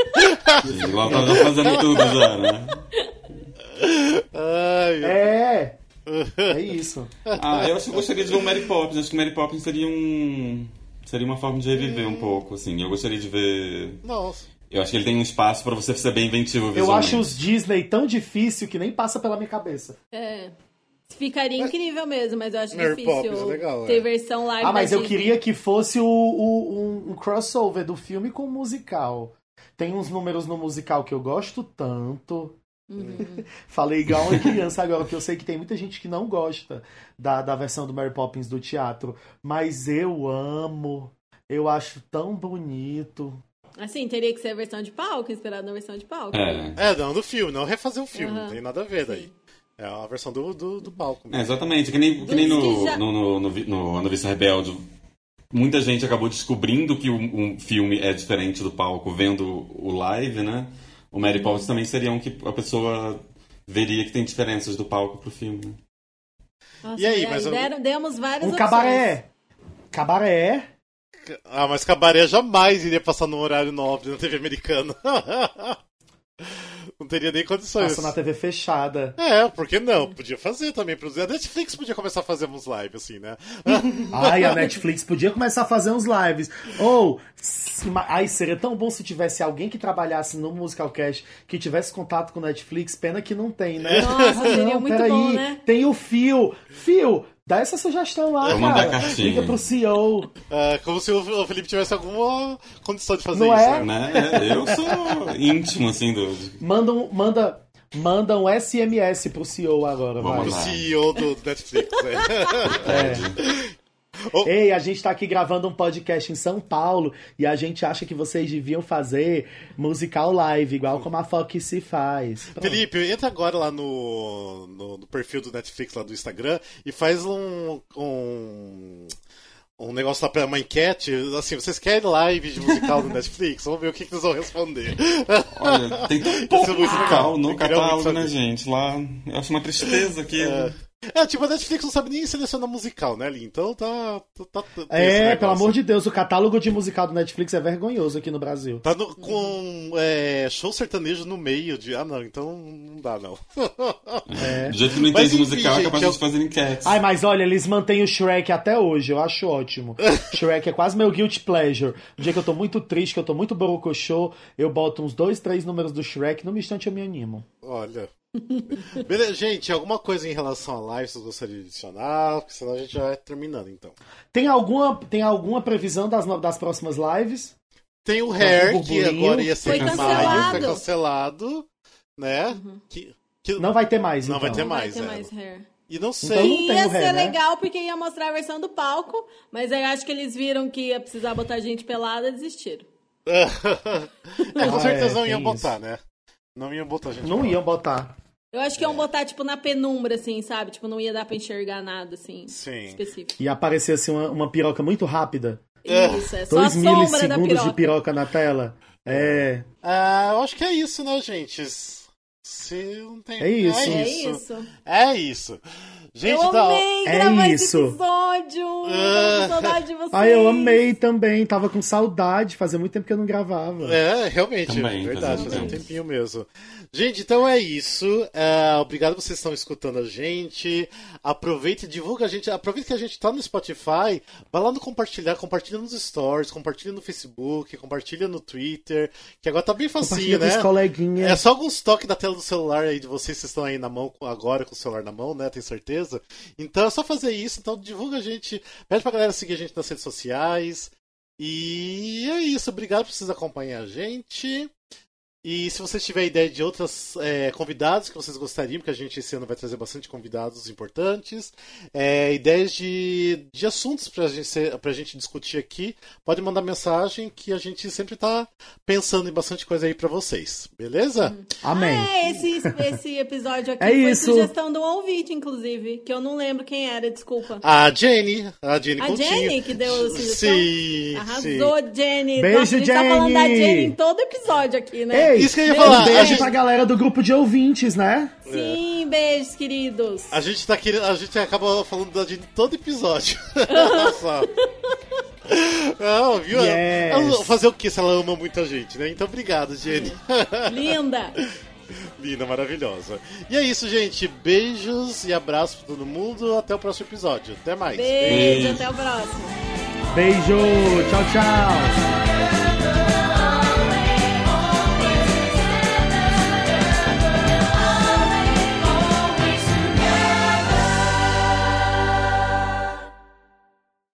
S2: Igual tava fazendo tudo já, né?
S8: Ai,
S6: É. É isso.
S2: Ah, eu acho que eu gostaria de ver o Mary Poppins. Acho que Mary Poppins seria um. Seria uma forma de reviver um pouco, assim. Eu gostaria de ver.
S8: Nossa.
S2: Eu acho que ele tem um espaço pra você ser bem inventivo
S6: Eu acho os Disney tão difícil que nem passa pela minha cabeça.
S9: É. Ficaria incrível mesmo, mas eu acho
S8: Mary
S9: difícil
S8: Poppins é legal,
S9: ter
S8: é.
S9: versão live
S6: Ah, mas eu
S9: Disney.
S6: queria que fosse o, o- um, um crossover do filme com o musical. Tem uns números no musical que eu gosto tanto. Falei igual uma criança agora, porque eu sei que tem muita gente que não gosta da, da versão do Mary Poppins do teatro. Mas eu amo. Eu acho tão bonito.
S9: Assim, teria que ser a versão de palco, inspirado na versão de palco.
S2: É.
S8: É, não, do filme, não refazer o filme,
S9: Aham.
S8: não tem nada a ver daí. É a versão do, do, do palco.
S2: É, exatamente. Que nem, que nem no,
S9: já-
S2: no, no, no, no A Noviça Rebelde. Muita gente acabou descobrindo que um, um filme é diferente do palco vendo o live, né? O Mary Poppins também seria um que a pessoa veria que tem diferenças do palco pro filme. né?
S9: Nossa,
S8: E aí, mas eu-
S9: deram- demos várias
S6: Um
S9: opções.
S6: cabaré. Cabaré.
S8: Ah, mas Cabaré jamais iria passar no horário nobre na TV americana. não teria nem condições.
S6: Passa na TV fechada.
S8: É, por que não? Podia fazer também. produzir. A Netflix podia começar a fazer uns live, assim, né?
S6: Ai, a Netflix podia começar a fazer uns lives. Ou, se- ai, seria tão bom se tivesse alguém que trabalhasse no Musicalcast que tivesse contato com Netflix. Pena que não tem, né?
S9: Nossa, seria
S6: não,
S9: muito
S6: peraí.
S9: bom, né?
S6: Tem o Fio. Fio, dá essa sugestão lá,
S2: Vou
S6: cara.
S2: cartinha.
S6: Liga pro CEO.
S8: Ah, como se o Felipe tivesse alguma condição de fazer
S6: Não
S8: isso.
S6: é?
S8: né?
S2: Né? Eu sou íntimo, assim, do.
S6: Manda um, manda, manda um SMS pro CEO agora,
S2: Vamos
S8: O
S2: lá.
S8: CEO do Netflix. É. Oh.
S6: Ei, a gente tá aqui gravando um podcast em São Paulo e a gente acha que vocês deviam fazer musical live, igual como a Fox se faz. Pronto.
S8: Felipe, entra agora lá no, no, no perfil do Netflix, lá do Instagram, e faz um. um... Um negócio lá pra uma enquete, assim, vocês querem live de musical do Netflix? Vamos ver o que, que eles vão responder.
S2: Olha, tem tão
S8: Isso
S2: pouco
S8: muito legal.
S2: musical no catálogo, né, gente? Lá, eu acho uma tristeza que.
S8: É, tipo, a Netflix não sabe nem selecionar musical, né, Ali? Então tá. tá, tá
S6: É,
S8: negócio.
S6: pelo amor de Deus, o catálogo de musical do Netflix é vergonhoso aqui no Brasil.
S8: Tá no- com é, show sertanejo no meio de. Ah, não, então não dá, não.
S6: É.
S2: Do jeito que não
S8: Mas,
S2: entende
S8: enfim,
S2: musical, é
S8: gente,
S2: capaz
S8: eu-
S2: de fazer enquetes.
S6: Ai, mas olha, eles mantêm o Shrek até hoje, eu acho ótimo. Shrek é quase meu guilty pleasure. No dia que eu tô muito triste, que eu tô muito borocochô, eu boto uns dois, três números do Shrek, no instante eu me animo.
S8: Olha. Beleza, gente, alguma coisa em relação à live vocês gostariam de adicionar? Porque senão a gente já vai terminando, então.
S6: Tem alguma, tem alguma previsão das, das próximas lives?
S8: Tem o
S6: um
S8: Hair, que agora ia ser
S9: Foi
S8: em maio,
S9: cancelado.
S8: foi cancelado, né? Que, que-
S6: Não vai ter mais,
S8: Não
S6: então.
S8: vai ter
S9: Não vai
S8: mais,
S9: ter
S8: é.
S9: mais hair.
S8: E não sei.
S6: Então- não
S9: ia
S6: ré,
S9: ser
S6: né?
S9: legal porque ia mostrar a versão do palco, mas aí acho que eles viram que ia precisar botar gente pelada e desistiram.
S8: é, com
S6: Ah,
S8: certeza
S6: é,
S8: não iam
S6: isso.
S8: botar, né? Não iam botar gente.
S6: Não
S8: pelada.
S6: iam botar.
S9: Eu acho que iam botar, tipo, na penumbra, assim, sabe? Tipo, não ia dar pra enxergar nada, assim,
S8: Sim.
S9: específico.
S6: E aparecer assim uma, uma piroca muito rápida.
S9: Isso, é só a
S6: Dois
S9: sombra da
S6: milissegundos
S9: piroca.
S6: de piroca na tela. É.
S8: Ah, eu acho que é isso, né, gente? Se não tem.
S6: É isso.
S8: É
S9: É
S8: isso. É isso. Gente,
S9: eu
S8: da-
S9: amei
S6: É
S9: gravar
S6: isso.
S9: esse episódio.
S8: Ah.
S9: Foi um saudade de vocês.
S6: Ai, eu amei também. Tava com saudade. Fazia muito tempo que eu não gravava.
S8: É, realmente.
S2: Também,
S8: verdade,
S2: fazia
S8: um tempinho mesmo. Gente, então é isso. É, obrigado vocês estão escutando a gente. Aproveita e divulga a gente. Aproveita que a gente tá no Spotify. Vai lá no compartilhar, compartilha nos stories, compartilha no Facebook, compartilha no Twitter. Que agora tá bem facinho,
S6: com
S8: né?
S6: os coleguinhas.
S8: É só alguns toques da tela do celular aí de vocês que estão aí na mão com- agora com o celular na mão, né? Tenho certeza. Então é só fazer isso. Então divulga a gente. Pede pra galera seguir a gente nas redes sociais. E é isso. Obrigado por vocês acompanharem a gente. E se vocês tiverem ideia de outros é, convidados que vocês gostariam, porque a gente esse ano vai trazer bastante convidados importantes, é, ideias de, de assuntos pra gente, ser- pra gente discutir aqui, pode mandar mensagem que a gente sempre tá pensando em bastante coisa aí pra vocês. Beleza?
S6: Amém.
S9: É, esse, esse episódio aqui
S6: É
S9: foi
S6: isso.
S9: sugestão de um ouvinte, inclusive, que eu não lembro quem era, desculpa.
S8: A Jenny, a Jenny
S9: A. Jenny que deu a sugestão?
S8: Sim,
S9: Arrasou, Jenny.
S6: Beijo,
S9: Nossa, a gente tá falando da
S6: Jenny.
S9: Jenny em todo episódio aqui, né?
S6: Ei,
S8: Isso que eu ia falar.
S6: Um
S8: A
S6: beijo
S8: gente,
S6: pra galera do grupo de ouvintes, né?
S9: Sim, beijos, queridos.
S8: a gente tá querendo, a gente acaba falando da Jenny todo episódio. Olha só. Não, viu?
S6: Yes.
S8: Fazer o que se ela ama muita gente, né? Então obrigado, Jenny.
S9: Linda.
S8: Linda, maravilhosa. E é isso, gente. Beijos e abraços pra todo mundo. Até o próximo episódio. Até mais.
S9: Beijo, até o próximo.
S6: Beijo, tchau, tchau.